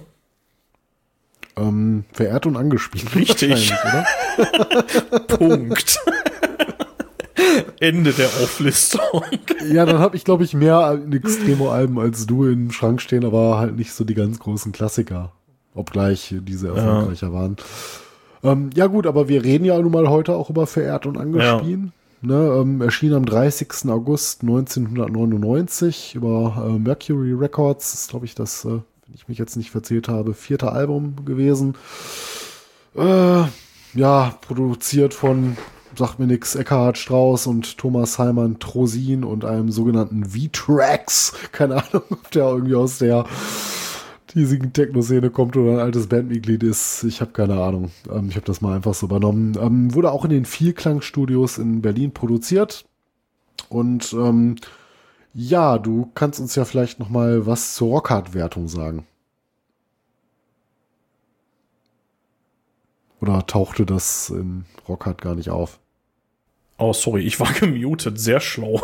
Speaker 3: Ähm, verehrt und angespielt.
Speaker 2: Richtig. Oder? *laughs* Punkt. Ende der Auflistung.
Speaker 3: Ja, dann habe ich, glaube ich, mehr Extremo-Alben als du im Schrank stehen, aber halt nicht so die ganz großen Klassiker. Obgleich diese erfolgreicher ja. waren. Ähm, ja gut, aber wir reden ja nun mal heute auch über Verehrt und Angespielt. Ja. Ne, ähm, erschien am 30. August 1999 über äh, Mercury Records. Ist, glaube ich, das, äh, wenn ich mich jetzt nicht verzählt habe, vierte Album gewesen. Äh, ja, produziert von, sagt mir nix, Eckhard Strauß und Thomas Heimann Trosin und einem sogenannten V-Tracks. Keine Ahnung, ob der irgendwie aus der hiesigen Techno-Szene kommt oder ein altes Bandmitglied ist. Ich habe keine Ahnung. Ähm, ich habe das mal einfach so übernommen. Ähm, wurde auch in den Vielklang-Studios in Berlin produziert. Und ähm, ja, du kannst uns ja vielleicht noch mal was zur Rockhard-Wertung sagen. Oder tauchte das in Rockhard gar nicht auf?
Speaker 2: Oh, sorry, ich war *laughs* gemutet. Sehr schlau.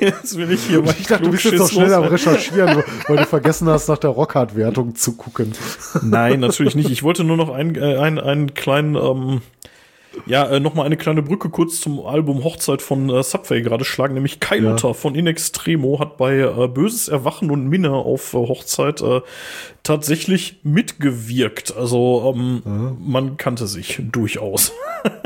Speaker 2: Jetzt will ich hier mal.
Speaker 3: Ich dachte, du bist jetzt noch schnell am Recherchieren, weil du vergessen hast, nach der Rockhard-Wertung zu gucken.
Speaker 2: Nein, natürlich nicht. Ich wollte nur noch einen, äh, einen, einen kleinen, ähm, ja, äh, nochmal eine kleine Brücke kurz zum Album Hochzeit von äh, Subway gerade schlagen, nämlich Kai ja. Luther von In Extremo hat bei äh, Böses Erwachen und Minne auf äh, Hochzeit äh, tatsächlich mitgewirkt. Also ähm, mhm. man kannte sich durchaus.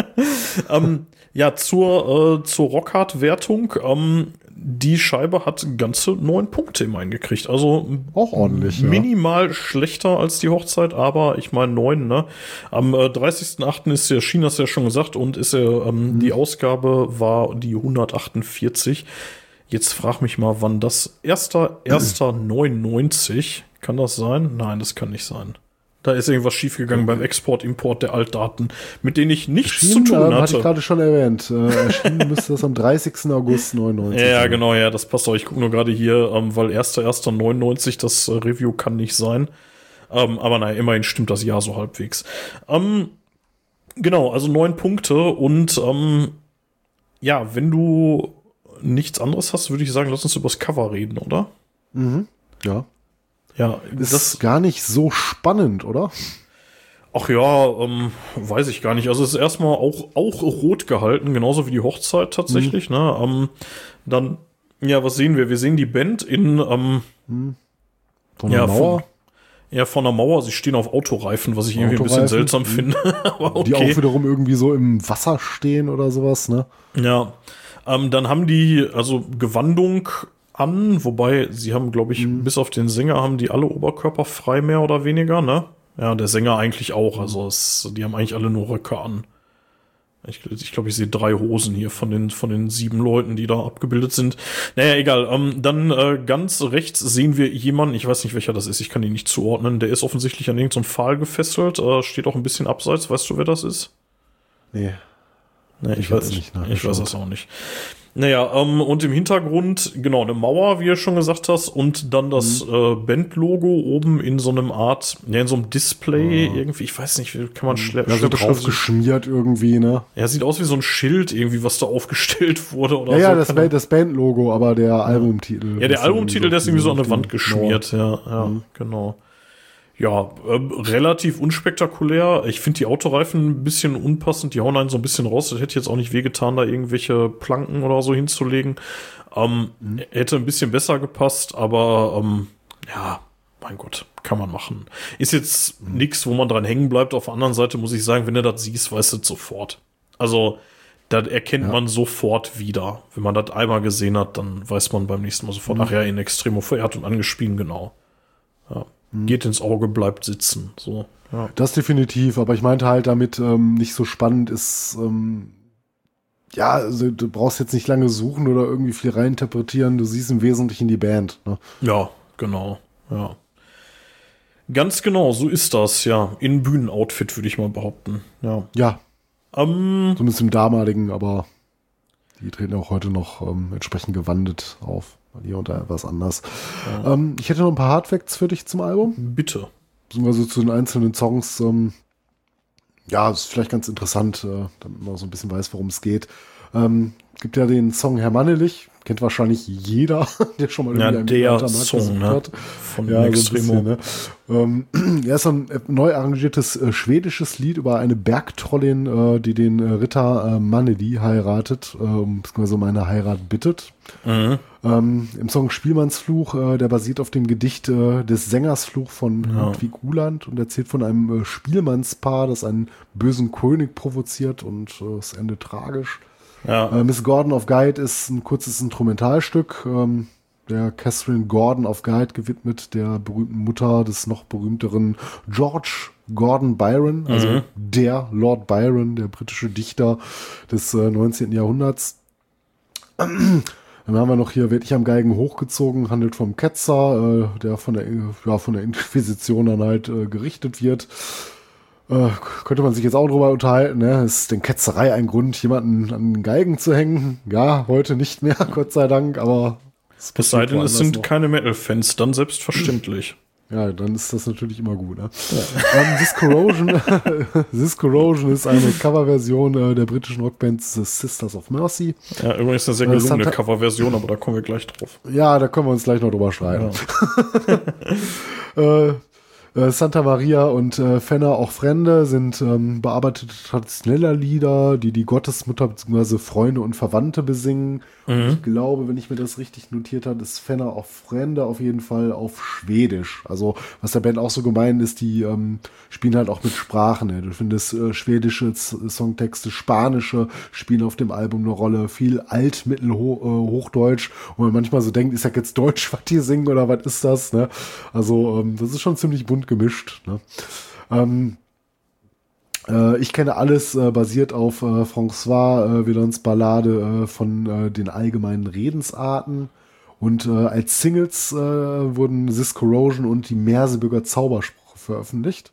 Speaker 2: *laughs* ähm, ja, zur, äh, zur Rockhard-Wertung. Ähm, die Scheibe hat ganze neun Punkte im eingekriegt. Also
Speaker 3: auch ordentlich.
Speaker 2: Minimal ja. schlechter als die Hochzeit, aber ich meine neun, ne? Am äh, 30.8. ist ja, schien das ja schon gesagt und ist ja, ähm, mhm. die Ausgabe war die 148. Jetzt frag mich mal, wann das erster, erster 99. Kann das sein? Nein, das kann nicht sein. Da ist irgendwas schiefgegangen beim Export, Import der Altdaten, mit denen ich nichts zu tun hatte.
Speaker 3: Hatte ich gerade schon erwähnt. Äh, erschienen müsste das am 30. August 99
Speaker 2: Ja, sein. genau, ja, das passt auch. Ich gucke nur gerade hier, ähm, weil 1.1.99, das äh, Review kann nicht sein. Ähm, aber naja, immerhin stimmt das Jahr so halbwegs. Ähm, genau, also neun Punkte und ähm, ja, wenn du nichts anderes hast, würde ich sagen, lass uns über das Cover reden, oder?
Speaker 3: Mhm. Ja.
Speaker 2: Ja,
Speaker 3: ist das gar nicht so spannend, oder?
Speaker 2: Ach ja, ähm, weiß ich gar nicht. Also es ist erstmal auch, auch rot gehalten, genauso wie die Hochzeit tatsächlich. Mhm. Ne? Ähm, dann, ja, was sehen wir? Wir sehen die Band in ähm, mhm.
Speaker 3: von der ja, Mauer. Von,
Speaker 2: ja, von der Mauer. Sie stehen auf Autoreifen, was ich irgendwie ein bisschen seltsam finde. *laughs*
Speaker 3: Okay. Die auch wiederum irgendwie so im Wasser stehen oder sowas, ne?
Speaker 2: Ja. Ähm, dann haben die, also Gewandung an, wobei sie haben, glaube ich, mhm. bis auf den Sänger haben die alle Oberkörper frei, mehr oder weniger, ne? Ja, der Sänger eigentlich auch, also es, die haben eigentlich alle nur Röcke an. Ich, ich glaube, ich sehe drei Hosen hier von den, von den sieben Leuten, die da abgebildet sind. Naja, egal. Ähm, dann äh, ganz rechts sehen wir jemanden, ich weiß nicht, welcher das ist, ich kann ihn nicht zuordnen. Der ist offensichtlich an irgendeinem Pfahl gefesselt, äh, steht auch ein bisschen abseits. Weißt du, wer das ist?
Speaker 3: Nee.
Speaker 2: Nee, ich, ich weiß nicht. Ich weiß es auch nicht. Naja, ähm, und im Hintergrund, genau, eine Mauer, wie du schon gesagt hast, und dann das mhm. äh, Bandlogo oben in so einem Art, ja, in so einem Display ja. irgendwie, ich weiß nicht, wie kann man
Speaker 3: schlecht. Ja, so drauf geschmiert irgendwie, ne?
Speaker 2: Ja, sieht aus wie so ein Schild irgendwie, was da *laughs* aufgestellt wurde oder
Speaker 3: ja,
Speaker 2: so.
Speaker 3: Ja, das, ba das Bandlogo, aber der Albumtitel.
Speaker 2: Ja, der Albumtitel, der ist irgendwie so an der Wand geschmiert, ja, ja, mhm. genau. Ja, äh, relativ unspektakulär. Ich finde die Autoreifen ein bisschen unpassend. Die hauen einen so ein bisschen raus. Das hätte jetzt auch nicht wehgetan, da irgendwelche Planken oder so hinzulegen. Ähm, mhm. Hätte ein bisschen besser gepasst, aber ähm, ja, mein Gott, kann man machen. Ist jetzt mhm. nichts, wo man dran hängen bleibt. Auf der anderen Seite muss ich sagen, wenn du das siehst, weißt du es sofort. Also, das erkennt ja. man sofort wieder. Wenn man das einmal gesehen hat, dann weiß man beim nächsten Mal sofort, mhm. ach ja, in Extremo verehrt und angespielt, genau. Ja. Hm. geht ins Auge, bleibt sitzen. So.
Speaker 3: Ja. Das definitiv, aber ich meinte halt damit ähm, nicht so spannend ist, ähm, ja, also du brauchst jetzt nicht lange suchen oder irgendwie viel reininterpretieren, du siehst im Wesentlichen die Band. Ne?
Speaker 2: Ja, genau, ja. Ganz genau, so ist das, ja. In Bühnenoutfit, würde ich mal behaupten. Ja.
Speaker 3: Ja. Um, Zumindest im damaligen, aber die treten auch heute noch ähm, entsprechend gewandet auf hier und da etwas anders. Ja. Ähm, ich hätte noch ein paar Hardfacts für dich zum Album.
Speaker 2: Bitte.
Speaker 3: Also zu den einzelnen Songs. Ähm, ja, ist vielleicht ganz interessant, äh, damit man auch so ein bisschen weiß, worum es geht. Ähm, gibt ja den Song Herr Mannelich, kennt wahrscheinlich jeder, *laughs* der schon mal
Speaker 2: irgendwie ja, der Song ne? hat.
Speaker 3: Von ja, Extremo. So bisschen, ne? ähm, *clears throat* er ist ein neu arrangiertes äh, schwedisches Lied über eine Bergtrollin, äh, die den äh, Ritter äh, Manneli heiratet, äh, beziehungsweise um eine Heirat bittet. Mhm. Ähm, Im Song Spielmannsfluch, äh, der basiert auf dem Gedicht äh, des Sängersfluch von ja. Ludwig Uhland und erzählt von einem äh, Spielmannspaar, das einen bösen König provoziert und äh, es endet tragisch. Ja. Äh, Miss Gordon of Guide ist ein kurzes Instrumentalstück, ähm, der Catherine Gordon of Guide gewidmet, der berühmten Mutter des noch berühmteren George Gordon Byron, also mhm. der Lord Byron, der britische Dichter des äh, 19. Jahrhunderts. Dann haben wir noch hier, werde ich am Geigen hochgezogen, handelt vom Ketzer, äh, der von der, ja, von der Inquisition dann halt äh, gerichtet wird. Äh, könnte man sich jetzt auch drüber unterhalten, ne? Ist denn Ketzerei ein Grund, jemanden an den Geigen zu hängen? Ja, heute nicht mehr, *laughs* Gott sei Dank, aber.
Speaker 2: Es sei denn, es sind noch. keine Metal-Fans, dann selbstverständlich. *clears throat*
Speaker 3: Ja, dann ist das natürlich immer gut. Ne? Ja. Um, This, Corrosion, *laughs* This Corrosion ist eine Coverversion äh, der britischen Rockband The Sisters of Mercy.
Speaker 2: Ja, übrigens eine sehr äh, gelungene äh, Coverversion, aber da kommen wir gleich drauf.
Speaker 3: Ja, da können wir uns gleich noch drüber schreiben. Ja. *laughs* äh, äh, Santa Maria und äh, Fenner, auch Fremde, sind ähm, bearbeitete traditioneller Lieder, die die Gottesmutter bzw. Freunde und Verwandte besingen. Mhm. Ich glaube, wenn ich mir das richtig notiert habe, ist Fenner auch Fremde auf jeden Fall auf Schwedisch. Also was der Band auch so gemeint ist, die ähm, spielen halt auch mit Sprachen. Ne? Du findest äh, schwedische Songtexte, spanische spielen auf dem Album eine Rolle, viel Alt, Mittel, Ho äh, Hochdeutsch, wo man manchmal so denkt, ist ja jetzt Deutsch, *laughs* was die singen oder was ist das? Ne? Also ähm, das ist schon ziemlich bunt gemischt. Ne? Ähm, äh, ich kenne alles äh, basiert auf äh, François äh, Villons Ballade äh, von äh, den allgemeinen Redensarten. Und äh, als Singles äh, wurden Sis Corrosion und die Merseburger Zauberspruche veröffentlicht.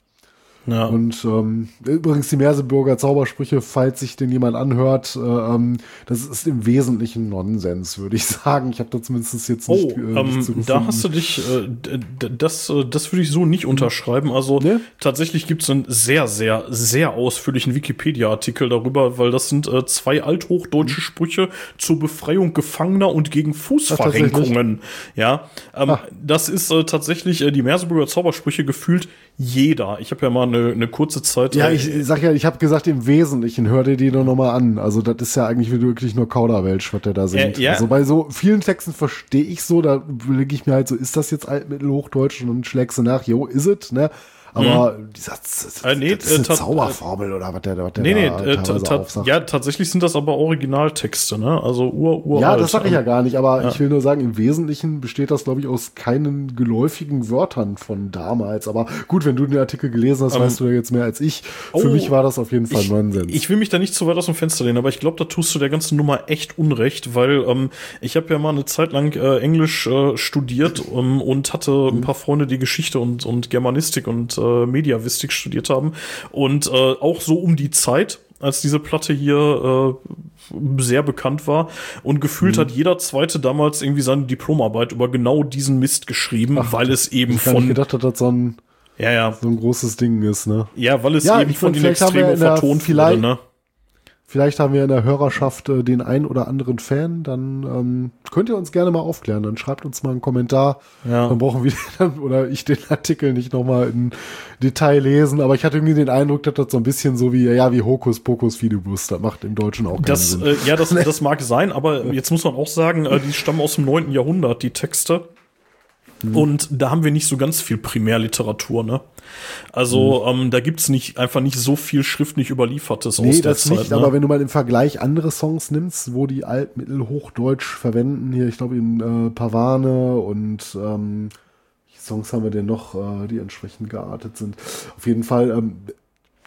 Speaker 3: Ja. Und ähm, übrigens die Merseburger Zaubersprüche, falls sich den jemand anhört, äh, ähm, das ist im Wesentlichen Nonsens, würde ich *laughs* sagen. Ich habe da zumindest jetzt nicht,
Speaker 2: oh, äh, nicht ähm, Da hast du dich, äh, das, äh, das würde ich so nicht unterschreiben. Also ne? tatsächlich gibt es einen sehr, sehr, sehr ausführlichen Wikipedia-Artikel darüber, weil das sind äh, zwei althochdeutsche Sprüche zur Befreiung Gefangener und gegen Fußverrenkungen. Ja, ähm, ah. das ist äh, tatsächlich die Merseburger Zaubersprüche gefühlt jeder. Ich habe ja mal eine, eine kurze Zeit.
Speaker 3: Ja, ich sag ja, ich habe gesagt, im Wesentlichen hör dir die doch nochmal an. Also das ist ja eigentlich wirklich nur Kauderwelsch, was der da singt. Äh, ja. Also bei so vielen Texten verstehe ich so, da überlege ich mir halt so, ist das jetzt Altmittelhochdeutsch? Und dann schlägst du nach, jo, is it, ne? Aber mhm. dieser äh, nee, das ist eine äh, Zauberformel oder was der, was der
Speaker 2: nee, nee, da äh, Ja, tatsächlich sind das aber Originaltexte, ne? Also ur, uralt.
Speaker 3: Ja, das sage ich ja gar nicht, aber ja. ich will nur sagen, im Wesentlichen besteht das, glaube ich, aus keinen geläufigen Wörtern von damals. Aber gut, wenn du den Artikel gelesen hast, um, weißt du ja jetzt mehr als ich. Für oh, mich war das auf jeden Fall
Speaker 2: ich,
Speaker 3: Nonsens.
Speaker 2: Ich will mich da nicht zu weit aus dem Fenster lehnen, aber ich glaube, da tust du der ganzen Nummer echt Unrecht, weil ähm, ich habe ja mal eine Zeit lang äh, Englisch äh, studiert ähm, und hatte mhm. ein paar Freunde, die Geschichte und, und Germanistik und äh, Mediawistik studiert haben. Und äh, auch so um die Zeit als diese Platte hier äh, sehr bekannt war. Und gefühlt
Speaker 3: Mhm.
Speaker 2: hat jeder Zweite damals irgendwie seine Diplomarbeit über genau diesen Mist geschrieben, weil es eben
Speaker 3: Ich
Speaker 2: von,
Speaker 3: gedacht, dass das so ein,
Speaker 2: ja, ja,
Speaker 3: so ein großes Ding ist, ne?
Speaker 2: ja, weil es
Speaker 3: Ja,
Speaker 2: eben
Speaker 3: ich
Speaker 2: von den Extremen vertont wurde, ne?
Speaker 3: Vielleicht haben wir in der Hörerschaft äh, den ein oder anderen Fan, dann ähm, könnt ihr uns gerne mal aufklären. Dann schreibt uns mal einen Kommentar.
Speaker 2: Ja.
Speaker 3: Dann brauchen wir *laughs* dann, oder ich den Artikel nicht nochmal in Detail lesen. Aber ich hatte irgendwie den Eindruck, dass das so ein bisschen so wie, ja, wie Hokus Pokus Fidibus. Das macht im Deutschen auch keinen
Speaker 2: Das,
Speaker 3: Sinn.
Speaker 2: äh, ja, das, *laughs* das mag sein, aber jetzt muss man auch sagen, äh, die stammen aus dem 9. Jahrhundert, die Texte.
Speaker 3: Mhm.
Speaker 2: Und da haben wir nicht so ganz viel Primärliteratur, ne? Also,
Speaker 3: Mhm.
Speaker 2: ähm, da gibt's nicht, einfach nicht so viel schriftlich überliefertes
Speaker 3: Nee,
Speaker 2: aus der
Speaker 3: das
Speaker 2: Zeit.
Speaker 3: nicht,
Speaker 2: ne?
Speaker 3: aber wenn du mal im Vergleich andere Songs nimmst, wo die Altmittelhochdeutsch verwenden, hier, ich glaube in äh, Pavane und ähm, welche Songs haben wir denn noch, äh, die entsprechend geartet sind. Auf jeden Fall, ähm,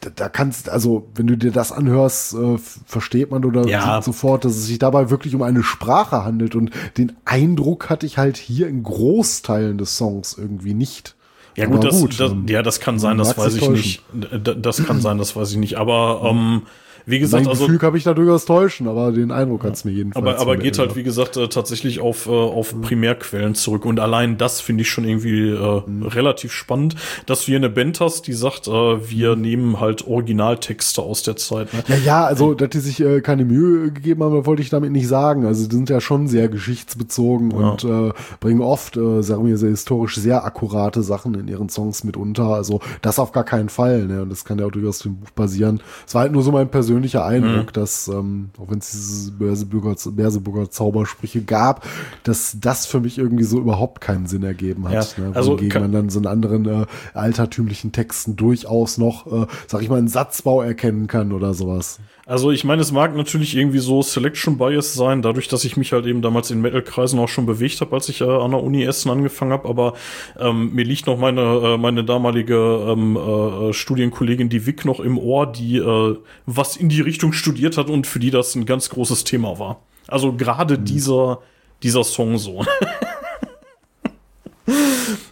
Speaker 3: da, da kannst, also wenn du dir das anhörst, äh, versteht man oder
Speaker 2: Ja.
Speaker 3: sofort, dass es sich dabei wirklich um eine Sprache handelt. Und den Eindruck hatte ich halt hier in Großteilen des Songs irgendwie nicht.
Speaker 2: Ja gut,
Speaker 3: Aber
Speaker 2: das, das,
Speaker 3: ähm,
Speaker 2: ja, das kann sein, das weiß ich nicht. Das kann sein, das weiß ich nicht. Aber ähm, wie gesagt,
Speaker 3: Mein
Speaker 2: also
Speaker 3: Gefühl kann mich da durchaus täuschen, aber den Eindruck hat es mir jedenfalls.
Speaker 2: aber, aber geht halt, wie gesagt, äh, tatsächlich auf, äh, auf
Speaker 3: Mhm.
Speaker 2: Primärquellen zurück. Und allein das finde ich schon irgendwie äh,
Speaker 3: Mhm.
Speaker 2: relativ spannend, dass du hier eine Band hast, die sagt, äh, wir nehmen halt Originaltexte aus der Zeit. Ne?
Speaker 3: Ja, ja, also, dass die sich äh, keine Mühe gegeben haben, wollte ich damit nicht sagen. Also, die sind ja schon sehr geschichtsbezogen und äh, bringen oft, äh, sagen wir, sehr historisch sehr akkurate Sachen in ihren Songs mit unter. Also, das auf gar keinen Fall. Ne? Und das kann ja auch durchaus dem Buch basieren. Es war halt nur so mein persönlicher Eindruck,
Speaker 2: Mhm.
Speaker 3: dass, ähm, auch wenn es diese Berseburger, Berseburger Zaubersprüche gab, dass das für mich irgendwie so überhaupt keinen Sinn ergeben hat.
Speaker 2: Ja,
Speaker 3: ne?
Speaker 2: also
Speaker 3: Wohingegen
Speaker 2: kann-
Speaker 3: man dann so in anderen äh, altertümlichen Texten durchaus noch, äh, sag ich mal, einen Satzbau erkennen kann oder sowas.
Speaker 2: Also ich meine, es mag natürlich irgendwie so Selection Bias sein, dadurch, dass ich mich halt eben damals in Metal-Kreisen auch schon bewegt habe, als ich äh, an der Uni Essen angefangen habe. Aber ähm, mir liegt noch meine, äh, meine damalige ähm, äh, Studienkollegin, die Vic, noch im Ohr, die äh, was in die Richtung studiert hat und für die das ein ganz großes Thema war. Also gerade dieser, dieser Song so. *laughs*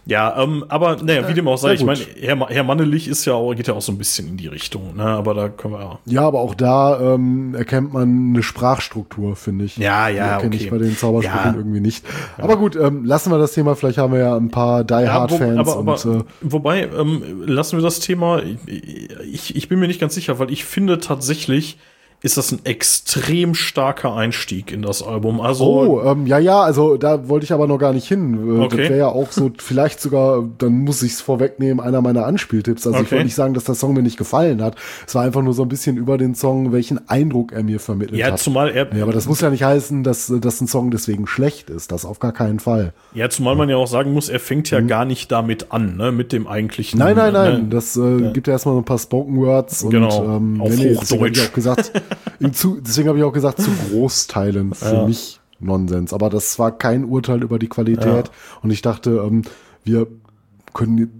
Speaker 2: Ja, ähm, aber naja, wie dem auch sei, ich meine. Herr, Herr Mannelich ist ja auch, geht ja auch so ein bisschen in die Richtung, ne? Aber da können wir ja.
Speaker 3: Ja, aber auch da ähm, erkennt man eine Sprachstruktur, finde ich.
Speaker 2: Ja, ja,
Speaker 3: Die erkenne
Speaker 2: okay.
Speaker 3: ich bei den Zaubersprüchen
Speaker 2: Ja.
Speaker 3: irgendwie nicht. Aber gut, ähm, lassen wir das Thema. Vielleicht haben wir ja ein paar Die
Speaker 2: Ja,
Speaker 3: Hard Fans
Speaker 2: aber, aber,
Speaker 3: und äh,
Speaker 2: wobei, ähm, lassen wir das Thema, ich, ich bin mir nicht ganz sicher, weil ich finde tatsächlich, ist das ein extrem starker Einstieg in das Album. Also,
Speaker 3: Oh, ähm, ja, ja, also da wollte ich aber noch gar nicht hin. Äh,
Speaker 2: Okay.
Speaker 3: Das wäre ja auch so, *laughs* vielleicht sogar, dann muss ich es vorwegnehmen, einer meiner Anspieltipps. Also ich
Speaker 2: Okay.
Speaker 3: wollte nicht sagen, dass der Song mir nicht gefallen hat. Es war einfach nur so ein bisschen über den Song, welchen Eindruck er mir vermittelt
Speaker 2: ja,
Speaker 3: hat.
Speaker 2: zumal er,
Speaker 3: ja, aber das muss ja nicht heißen, dass, dass ein Song deswegen schlecht ist. Das auf gar keinen Fall.
Speaker 2: ja, zumal man ja auch sagen muss, er fängt ja gar nicht damit an, ne, mit dem eigentlichen.
Speaker 3: Mhm. Nein, nein,
Speaker 2: Ne?
Speaker 3: nein. Das äh, gibt ja erstmal so ein paar Spoken Words und
Speaker 2: Genau,
Speaker 3: ähm,
Speaker 2: auf
Speaker 3: nee, habe ich
Speaker 2: Hochdeutsch.
Speaker 3: auch gesagt, *laughs* *laughs* zu, deswegen habe ich auch gesagt, zu Großteilen für mich Nonsens. Aber das war kein Urteil über die Qualität. Und ich dachte, ähm, wir können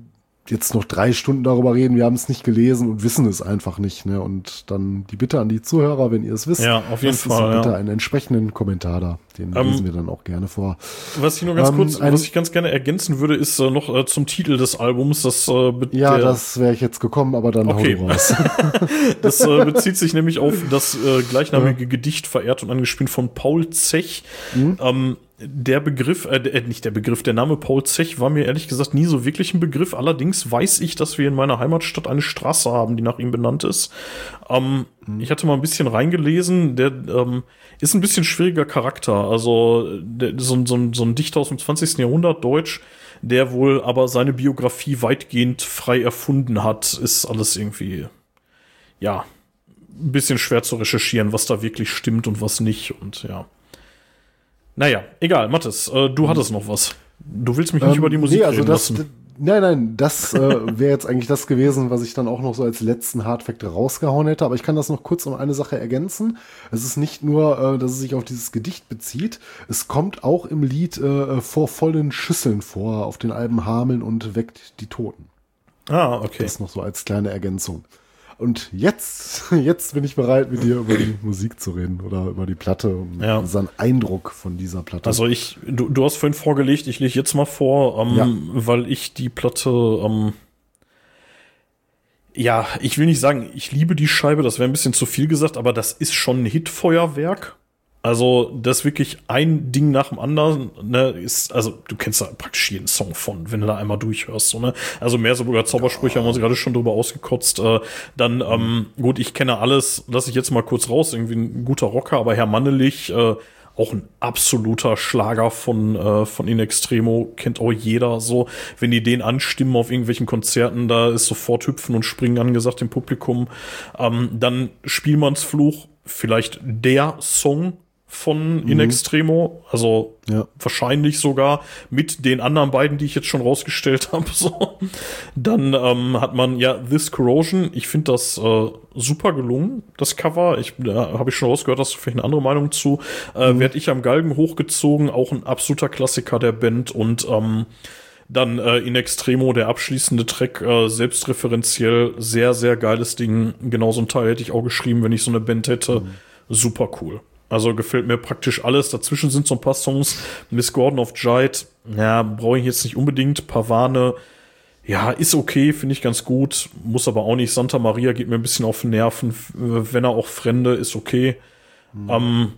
Speaker 3: jetzt noch drei Stunden darüber reden, wir haben es nicht gelesen und wissen es einfach nicht. Ne? Und dann die Bitte an die Zuhörer, wenn ihr es wisst,
Speaker 2: Ja, auf jeden Fall,
Speaker 3: bitte
Speaker 2: ja.
Speaker 3: einen entsprechenden Kommentar da. Den
Speaker 2: Ähm,
Speaker 3: lesen wir dann auch gerne vor.
Speaker 2: Was ich nur ganz
Speaker 3: Ähm,
Speaker 2: kurz, was ich ganz gerne ergänzen würde, ist äh, noch äh, zum Titel des Albums, das, äh,
Speaker 3: Ja, das wäre ich jetzt gekommen, aber dann
Speaker 2: Okay.
Speaker 3: hau raus. *laughs*
Speaker 2: Das äh, bezieht sich nämlich auf das äh, gleichnamige Gedicht verehrt und angespielt von Paul Zech. Ähm, der Begriff, äh, äh, nicht der Begriff, der Name Paul Zech war mir ehrlich gesagt nie so wirklich ein Begriff. Allerdings weiß ich, dass wir in meiner Heimatstadt eine Straße haben, die nach ihm benannt ist. Ähm, Ich hatte mal ein bisschen reingelesen. Der ähm, ist ein bisschen schwieriger Charakter. Also der, so, ein- so, so ein Dichter aus dem 20. Jahrhundert, Deutsch, der wohl aber seine Biografie weitgehend frei erfunden hat, ist alles irgendwie ja, ein bisschen schwer zu recherchieren, was da wirklich stimmt und was nicht. Und ja. Naja, egal, Mathis, äh, du hattest noch was. Du willst mich nicht
Speaker 3: Ähm,
Speaker 2: über die Musik
Speaker 3: nee, also
Speaker 2: reden
Speaker 3: das,
Speaker 2: lassen.
Speaker 3: Nein, nein, das äh, wäre jetzt eigentlich das gewesen, was ich dann auch noch so als letzten Hardfact rausgehauen hätte. Aber ich kann das noch kurz um eine Sache ergänzen. Es ist nicht nur, äh, dass es sich auf dieses Gedicht bezieht. Es kommt auch im Lied äh, vor vollen Schüsseln vor, auf den Alben Hameln und weckt die Toten.
Speaker 2: Ah, okay.
Speaker 3: Das noch so als kleine Ergänzung. Und jetzt, *laughs* jetzt bin ich bereit, mit dir über die Musik zu reden oder über die Platte und
Speaker 2: Ja.
Speaker 3: unseren Eindruck von dieser Platte.
Speaker 2: Also ich, du, du hast vorhin vorgelegt, ich lege jetzt mal vor, ähm,
Speaker 3: Ja.
Speaker 2: weil ich die Platte, ähm, ja, ich will nicht sagen, ich liebe die Scheibe, das wäre ein bisschen zu viel gesagt, aber das ist schon ein Hitfeuerwerk. Also, das wirklich ein Ding nach dem anderen, ne, ist, also, du kennst da praktisch jeden Song von, wenn du da einmal durchhörst, so, ne. Also, mehr sogar Zaubersprüche ja. haben wir uns gerade schon drüber ausgekotzt. Äh, dann, ähm, gut, ich kenne alles, lass ich jetzt mal kurz raus, irgendwie ein guter Rocker, aber Herr Mannelich, äh, auch ein absoluter Schlager von, äh, von In Extremo, kennt auch jeder so. Wenn die den anstimmen auf irgendwelchen Konzerten, da ist sofort Hüpfen und Springen angesagt im Publikum. Ähm, dann Spielmannsfluch, vielleicht der Song von In mhm. Extremo, also ja. wahrscheinlich sogar mit den anderen beiden, die ich jetzt schon rausgestellt *laughs* habe. So. Dann ähm, hat man ja This Corrosion. Ich finde das äh, super gelungen, das Cover. Ich da habe ich schon rausgehört, hast du vielleicht eine andere Meinung zu. Äh, mhm. Werd ich am Galgen hochgezogen, auch ein absoluter Klassiker der Band und ähm, dann äh, in Extremo der abschließende Track, äh, selbstreferenziell, sehr, sehr geiles Ding. Genauso ein Teil hätte ich auch geschrieben, wenn ich so eine Band hätte. Mhm. Super cool. Also gefällt mir praktisch alles. Dazwischen sind so ein paar Songs. Miss Gordon of Jide, ja, brauche ich jetzt nicht unbedingt. Pavane, ja, ist okay, finde ich ganz gut. Muss aber auch nicht. Santa Maria geht mir ein bisschen auf den Nerven. Wenn er auch Fremde, ist okay. Mhm. Ähm,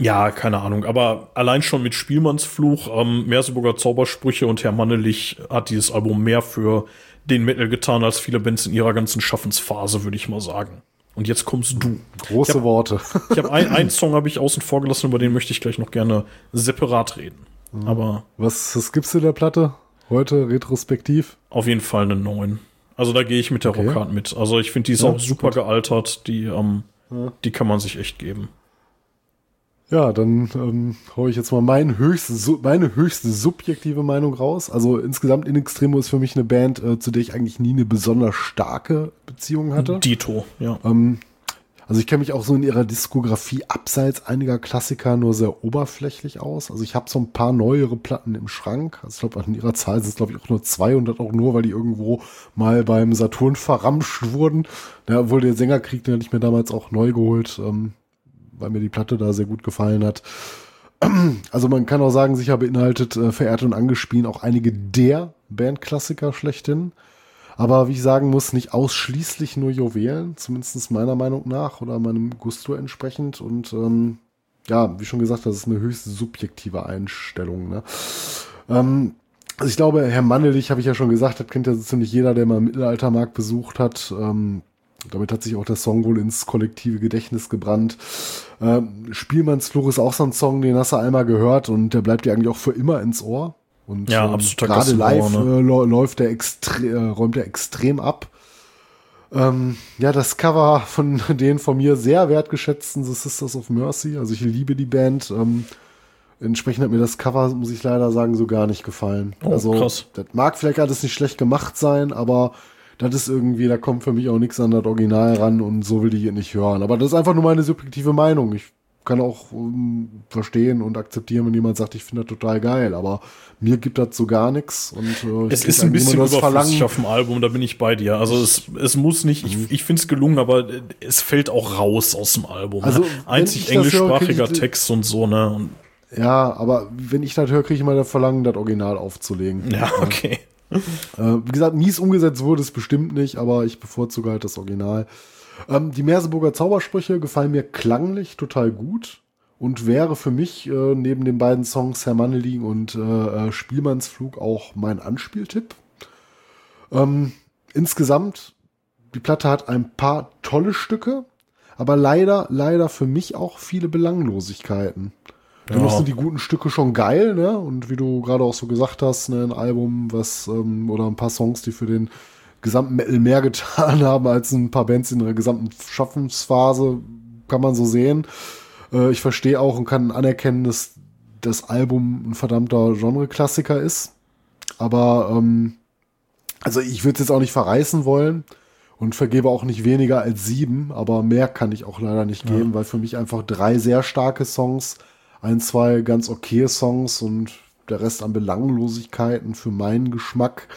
Speaker 2: ja, keine Ahnung. Aber allein schon mit Spielmannsfluch, ähm, Merseburger Zaubersprüche und Herr Mannelich hat dieses Album mehr für den Metal getan als viele Bands in ihrer ganzen Schaffensphase, würde ich mal sagen. Und jetzt kommst du.
Speaker 3: Große
Speaker 2: ich hab,
Speaker 3: Worte.
Speaker 2: ich habe ein, einen Song habe ich außen vor gelassen, über den möchte ich gleich noch gerne separat reden. Mhm. Aber
Speaker 3: was, was gibt's in der Platte heute retrospektiv?
Speaker 2: Auf jeden Fall eine 9. Also da gehe ich mit der okay. Rockhard mit. Also ich finde die ist ja, auch super gealtert. Die, ähm, ja. die kann man sich echt geben.
Speaker 3: Ja, dann ähm, hau ich jetzt mal mein höchste, meine höchste subjektive Meinung raus. Also insgesamt In Extremo ist für mich eine Band, äh, zu der ich eigentlich nie eine besonders starke Beziehung hatte.
Speaker 2: Dito, ja.
Speaker 3: Ähm, also ich kenne mich auch so in ihrer Diskografie abseits einiger Klassiker nur sehr oberflächlich aus. Also ich habe so ein paar neuere Platten im Schrank. Also ich glaube, an ihrer Zahl sind es, glaube ich, auch nur zwei und das auch nur, weil die irgendwo mal beim Saturn verramscht wurden. Ja, obwohl der Sängerkrieg, den hatte ich mir damals auch neu geholt. Ähm, weil mir die Platte da sehr gut gefallen hat. *clears throat* Also man kann auch sagen, sicher beinhaltet äh, Verehrte und Angespielen auch einige der Bandklassiker schlechthin. Aber wie ich sagen muss, nicht ausschließlich nur Juwelen, zumindest meiner Meinung nach oder meinem Gusto entsprechend. Und ähm, ja, wie schon gesagt, das ist eine höchst subjektive Einstellung. Ne? Ähm, also ich glaube, Herr Mannelich, habe ich ja schon gesagt, das kennt ja so ziemlich jeder, der mal Mittelaltermarkt besucht hat. Ähm, damit hat sich auch der Song wohl ins kollektive Gedächtnis gebrannt. Ähm, Spielmannsfluch ist auch so ein Song, den hast du einmal gehört und der bleibt dir eigentlich auch für immer ins Ohr. Und
Speaker 2: ja,
Speaker 3: ähm, gerade live ne? äh, läuft der extre äh, räumt er extrem ab. Ähm, ja, das Cover von *laughs* den von mir sehr wertgeschätzten The Sisters of Mercy. Also ich liebe die Band. Ähm, entsprechend hat mir das Cover, muss ich leider sagen, so gar nicht gefallen. Oh, also krass. das mag vielleicht alles nicht schlecht gemacht sein, aber das ist irgendwie, da kommt für mich auch nichts an das Original ran und so will ich es nicht hören. Aber das ist einfach nur meine subjektive Meinung. Ich kann auch um, ähm, verstehen und akzeptieren, wenn jemand sagt, ich finde das total geil, aber mir gibt das so gar nichts. Und
Speaker 2: äh, es ist ein bisschen überflüssig auf dem Album, da bin ich bei dir. Also es, es muss nicht, ich, mhm. ich finde es gelungen, aber es fällt auch raus aus dem Album. Also, ne? Einzig englischsprachiger höre, Text und so, ne? Und
Speaker 3: ja, aber wenn ich das höre, kriege ich mal das Verlangen, das Original aufzulegen.
Speaker 2: Ja, okay
Speaker 3: äh, wie gesagt, mies umgesetzt wurde es bestimmt nicht, aber ich bevorzuge halt das Original. Ähm, die Merseburger Zaubersprüche gefallen mir klanglich total gut und wäre für mich äh, neben den beiden Songs Herr Manneling und äh, äh, Spielmannsflug auch mein Anspieltipp. Ähm, insgesamt, die Platte hat ein paar tolle Stücke, aber leider, leider für mich auch viele Belanglosigkeiten. Dennoch ja. sind die guten Stücke schon geil, ne? Und wie du gerade auch so gesagt hast, ne, ein Album, was, ähm, oder ein paar Songs, die für den gesamten Metal mehr *laughs* getan haben als ein paar Bands in der gesamten Schaffensphase, kann man so sehen. Äh, ich verstehe auch und kann anerkennen, dass das Album ein verdammter Genre-Klassiker ist. Aber ähm, also ich würde es jetzt auch nicht verreißen wollen und vergebe auch nicht weniger als sieben, aber mehr kann ich auch leider nicht geben, ja. weil für mich einfach drei sehr starke Songs ein, zwei ganz okay Songs und der Rest an Belanglosigkeiten für meinen Geschmack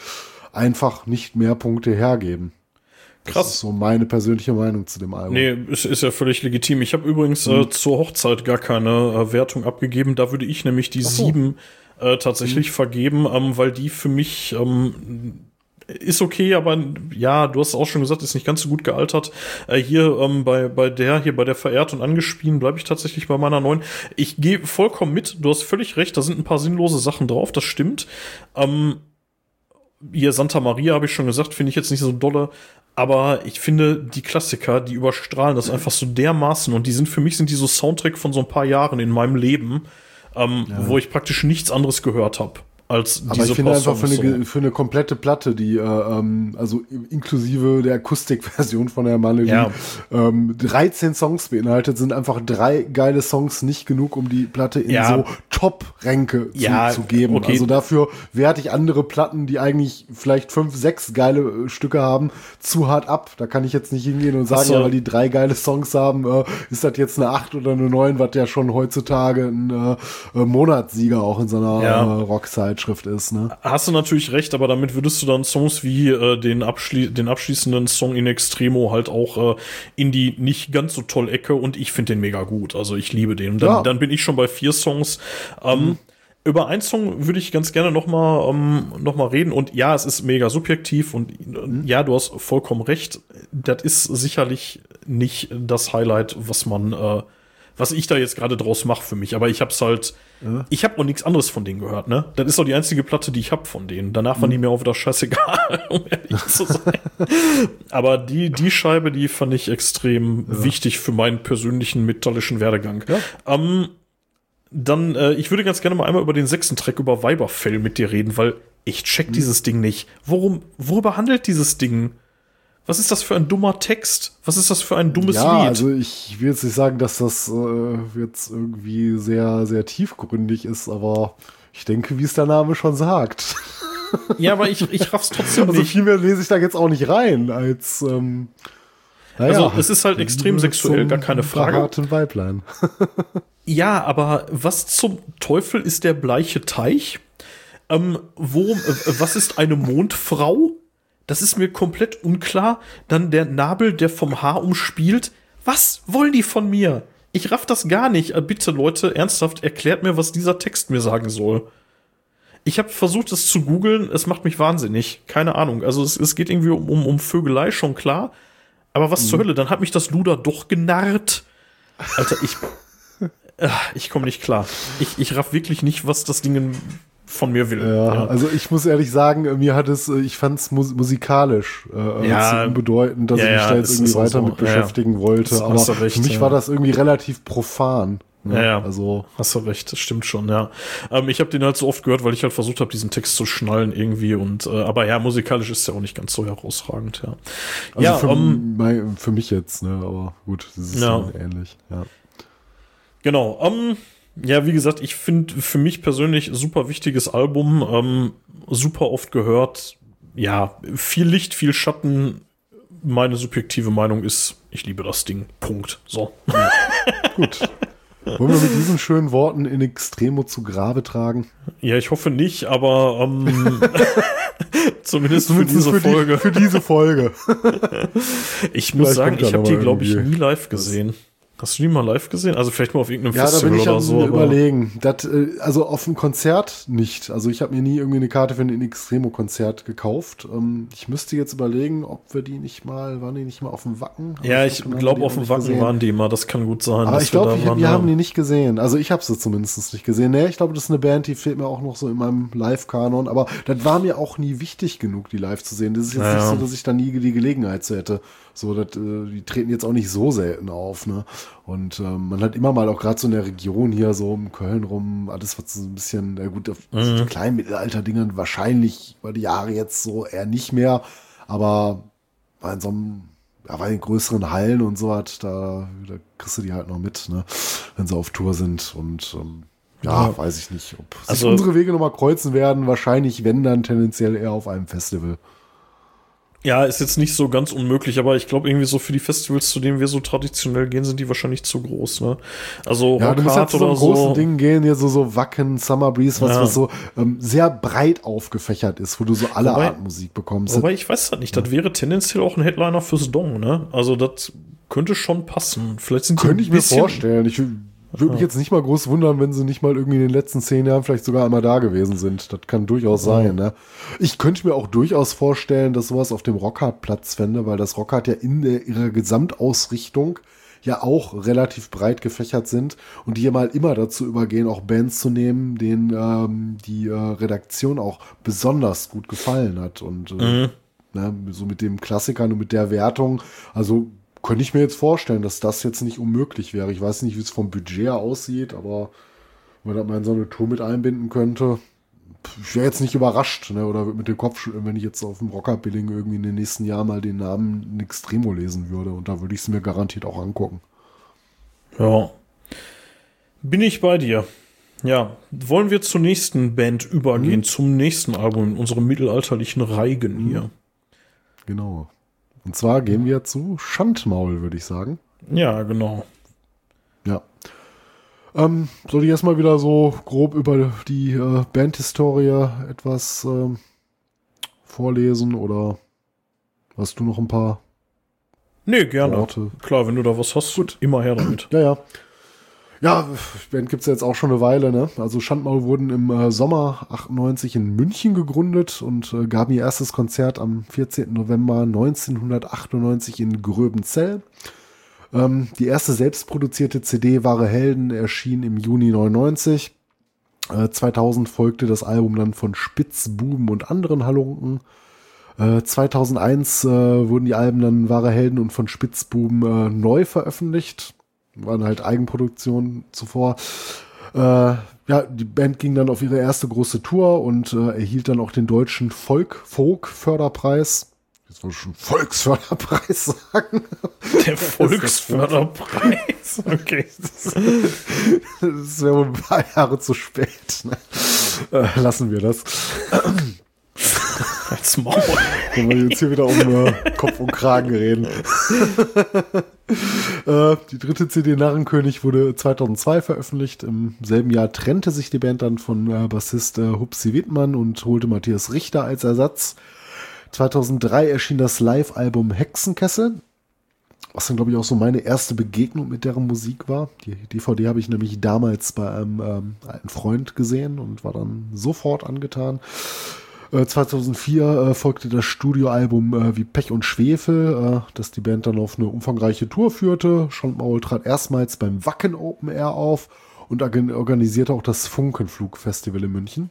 Speaker 3: einfach nicht mehr Punkte hergeben. Krass. Das ist so meine persönliche Meinung zu dem Album.
Speaker 2: Nee, ist, ist ja völlig legitim. Ich habe übrigens mhm. äh, zur Hochzeit gar keine äh, Wertung abgegeben. Da würde ich nämlich die so. sieben äh, tatsächlich mhm. vergeben, ähm, weil die für mich ähm, ist okay, aber ja, du hast auch schon gesagt, ist nicht ganz so gut gealtert. Äh, hier ähm, bei, bei der, hier bei der Verehrt und Angespien bleibe ich tatsächlich bei meiner neuen. Ich gehe vollkommen mit, du hast völlig recht, da sind ein paar sinnlose Sachen drauf, das stimmt. Ähm, hier Santa Maria habe ich schon gesagt, finde ich jetzt nicht so dolle. Aber ich finde, die Klassiker, die überstrahlen das einfach so dermaßen und die sind für mich sind die so Soundtrack von so ein paar Jahren in meinem Leben, ähm, ja. wo ich praktisch nichts anderes gehört habe als
Speaker 3: Aber ich finde einfach für eine, für eine komplette Platte, die, äh, ähm, also inklusive der Akustikversion von der Melodie, ja. ähm, 13 Songs beinhaltet, sind einfach drei geile Songs nicht genug, um die Platte in ja. so Top-Ränke ja, zu, zu, geben. Okay. Also dafür werte ich andere Platten, die eigentlich vielleicht fünf, sechs geile äh, Stücke haben, zu hart ab. Da kann ich jetzt nicht hingehen und sagen, so. ja, weil die drei geile Songs haben, äh, ist das jetzt eine acht oder eine neun, was ja schon heutzutage ein äh, äh Monatssieger auch in so einer äh, Rockzeit Zeitschrift ist. Ne?
Speaker 2: Hast du natürlich recht, aber damit würdest du dann Songs wie äh, den, abschli den abschließenden Song in Extremo halt auch äh, in die nicht ganz so toll Ecke und ich finde den mega gut. Also ich liebe den. Dann, ja. dann bin ich schon bei vier Songs. Ähm, mhm. Über einen Song würde ich ganz gerne noch mal, ähm, noch mal reden. Und ja, es ist mega subjektiv und mhm. ja, du hast vollkommen recht. Das ist sicherlich nicht das Highlight, was man äh, was ich da jetzt gerade draus mache für mich. Aber ich hab's halt, ja. ich habe auch nichts anderes von denen gehört, ne? Das ist auch die einzige Platte, die ich hab von denen. Danach waren die mhm. mir auch wieder scheißegal, *laughs* um ehrlich zu sein. Aber die, die Scheibe, die fand ich extrem ja. wichtig für meinen persönlichen metallischen Werdegang. Ja. Ähm, dann, äh, ich würde ganz gerne mal einmal über den sechsten Track über Weiberfell mit dir reden, weil ich check mhm. dieses Ding nicht. Worum, worüber handelt dieses Ding? Was ist das für ein dummer Text? Was ist das für ein dummes ja, Lied?
Speaker 3: Also ich will jetzt nicht sagen, dass das äh, jetzt irgendwie sehr, sehr tiefgründig ist, aber ich denke, wie es der Name schon sagt.
Speaker 2: Ja, aber ich, ich raff's trotzdem *laughs*
Speaker 3: also nicht. Also viel mehr lese ich da jetzt auch nicht rein, als ähm,
Speaker 2: naja, Also es ist halt extrem sexuell, gar keine Frage.
Speaker 3: Harten Weiblein. *laughs*
Speaker 2: ja, aber was zum Teufel ist der bleiche Teich? Ähm, worum, äh, was ist eine Mondfrau? Das ist mir komplett unklar. Dann der Nabel, der vom Haar umspielt. Was wollen die von mir? Ich raff das gar nicht. Äh, bitte, Leute, ernsthaft, erklärt mir, was dieser Text mir sagen soll. Ich habe versucht, es zu googeln. Es macht mich wahnsinnig. Keine Ahnung. Also es, es geht irgendwie um, um, um Vögelei, schon klar. Aber was mhm. zur Hölle? Dann hat mich das Luder doch genarrt. Alter, ich. *laughs* äh, ich komme nicht klar. Ich, ich raff wirklich nicht, was das Ding von mir will.
Speaker 3: Ja, ja, also ich muss ehrlich sagen, mir hat es, ich fand es mus musikalisch äh, ja, bedeutend, dass ja, ich mich da jetzt irgendwie weiter so. mit beschäftigen wollte. Aber recht, für mich war das irgendwie relativ profan.
Speaker 2: Ne? Ja, ja, also hast du recht, das stimmt schon, ja. Ähm, ich habe den halt so oft gehört, weil ich halt versucht habe, diesen Text zu schnallen irgendwie und äh, aber ja, musikalisch ist der auch nicht ganz so herausragend, ja.
Speaker 3: Also ja, für, um, mein, für mich jetzt, ne, aber gut, das ist ja. ähnlich, ja.
Speaker 2: Genau, ähm, ja, wie gesagt, ich finde für mich persönlich super wichtiges Album, ähm, super oft gehört. Ja, viel Licht, viel Schatten. Meine subjektive Meinung ist, ich liebe das Ding. Punkt. So. Ja.
Speaker 3: Gut. Wollen wir mit diesen schönen Worten in Extremo zu Grabe tragen?
Speaker 2: Ja, ich hoffe nicht, aber ähm, *laughs* zumindest, für diese für Folge.
Speaker 3: Die, für diese Folge. *laughs*
Speaker 2: ich muss sagen, ich habe die, glaube ich, nie live gesehen. Hast du die mal live gesehen? Also vielleicht mal auf irgendeinem ja, Festival oder so. Ja,
Speaker 3: da bin ich am überlegen. Das, äh, also auf dem Konzert nicht. Also ich habe mir nie irgendwie eine Karte für ein In Extremo-Konzert gekauft. Ähm, ich müsste jetzt überlegen, ob wir die nicht mal, waren die nicht mal auf dem Wacken?
Speaker 2: ja, ich glaube, auf dem Wacken gesehen. waren die mal. Das kann gut sein.
Speaker 3: Aber ich glaube, wir, wir haben die nicht gesehen. Also ich habe sie zumindest nicht gesehen. Nee, ich glaube, das ist eine Band, die fehlt mir auch noch so in meinem Live-Kanon. Aber das war mir auch nie wichtig genug, die live zu sehen. Das ist jetzt ja. nicht so, dass ich da nie die Gelegenheit zu hätte. So, dat, äh, die treten jetzt auch nicht so selten auf, ne? Und ähm, man hat immer mal auch gerade so in der Region hier, so um Köln rum, alles was so ein bisschen, na gut, auf mhm. so kleinen Mittelalter-Dingern wahrscheinlich über die Jahre jetzt so eher nicht mehr, aber bei so einem, ja, bei den größeren Hallen und so hat, da, da kriegst du die halt noch mit, ne? Wenn sie auf Tour sind und ähm, ja, ja, weiß ich nicht, ob also, unsere Wege nochmal kreuzen werden. Wahrscheinlich, wenn dann tendenziell eher auf einem Festival.
Speaker 2: Ja, ist jetzt nicht so ganz unmöglich, aber ich glaube irgendwie so für die Festivals, zu denen wir so traditionell gehen, sind die wahrscheinlich zu groß, ne? Also
Speaker 3: ja, du musst halt zu so großen so. Dingen gehen, hier so so Wacken, Summer Breeze, was, ja. was so ähm, sehr breit aufgefächert ist, wo du so alle wobei, Art Musik bekommst.
Speaker 2: Aber ich weiß das nicht, das wäre tendenziell auch ein Headliner fürs Dong, ne? Also das könnte schon passen. Vielleicht sind
Speaker 3: die Könnte ich mir vorstellen. Ich Würde mich jetzt nicht mal groß wundern, wenn sie nicht mal irgendwie in den letzten zehn Jahren vielleicht sogar einmal da gewesen sind. Das kann durchaus sein. Ne? Ich könnte mir auch durchaus vorstellen, dass sowas auf dem Rockhard Platz fände, weil das Rockhard ja in der, ihrer Gesamtausrichtung ja auch relativ breit gefächert sind und die ja mal immer dazu übergehen, auch Bands zu nehmen, denen ähm, die äh, Redaktion auch besonders gut gefallen hat. Und äh, mhm. ne, so mit dem Klassikern und mit der Wertung, also könnte ich mir jetzt vorstellen, dass das jetzt nicht unmöglich wäre. Ich weiß nicht, wie es vom Budget aussieht, aber wenn man das mal in so eine Tour mit einbinden könnte, ich wäre jetzt nicht überrascht, ne? Oder mit dem Kopf, wenn ich jetzt auf dem Rockerbilling irgendwie in den nächsten Jahren mal den Namen Extremo lesen würde. Und da würde ich es mir garantiert auch angucken.
Speaker 2: Ja. Bin ich bei dir. Ja, wollen wir zur nächsten Band übergehen, mhm. zum nächsten Album in unserem mittelalterlichen Reigen mhm. hier.
Speaker 3: Genau. Und zwar gehen wir zu Schandmaul, würde ich sagen.
Speaker 2: Ja, genau.
Speaker 3: Ja. Ähm, soll ich erstmal wieder so grob über die äh, Bandhistorie etwas äh, vorlesen oder hast du noch ein paar?
Speaker 2: Nee, gerne. Worte? Klar, wenn du da was hast, gut, immer her damit.
Speaker 3: Ja, ja. Ja, Band gibt's ja jetzt auch schon eine Weile, ne? Also Schandmaul wurden im äh, Sommer 98 in München gegründet und äh, gaben ihr erstes Konzert am 14. November 1998 in Gröbenzell. Ähm, die erste selbstproduzierte CD Wahre Helden erschien im Juni 99. Äh, 2000 folgte das Album dann von Spitzbuben und anderen Halunken. Äh, 2001 äh, wurden die Alben dann Wahre Helden und von Spitzbuben äh, neu veröffentlicht. Waren halt Eigenproduktionen zuvor. Äh, ja, die Band ging dann auf ihre erste große Tour und äh, erhielt dann auch den deutschen Folk-Folk-Förderpreis Jetzt wollte ich schon Volksförderpreis *laughs* sagen.
Speaker 2: Der Volksförderpreis. *laughs* Okay.
Speaker 3: Das, wäre wohl ein paar Jahre zu spät. Ne? Äh, lassen wir das.
Speaker 2: Als Maul.
Speaker 3: Wenn wir jetzt hier wieder um äh, Kopf und Kragen reden. *laughs* äh, die dritte CD Narrenkönig wurde 2002 veröffentlicht. Im selben Jahr trennte sich die Band dann von äh, Bassist äh, Hupsi Wittmann und holte Matthias Richter als Ersatz. 2003 erschien das Live-Album Hexenkessel, was dann, glaube ich, auch so meine erste Begegnung mit deren Musik war. Die DVD habe ich nämlich damals bei einem ähm, alten Freund gesehen und war dann sofort angetan. Äh, 2004 äh, folgte das Studioalbum äh, wie Pech und Schwefel, äh, das die Band dann auf eine umfangreiche Tour führte. Schondmaul trat erstmals beim Wacken Open Air auf und organisierte auch das Funkenflug-Festival in München.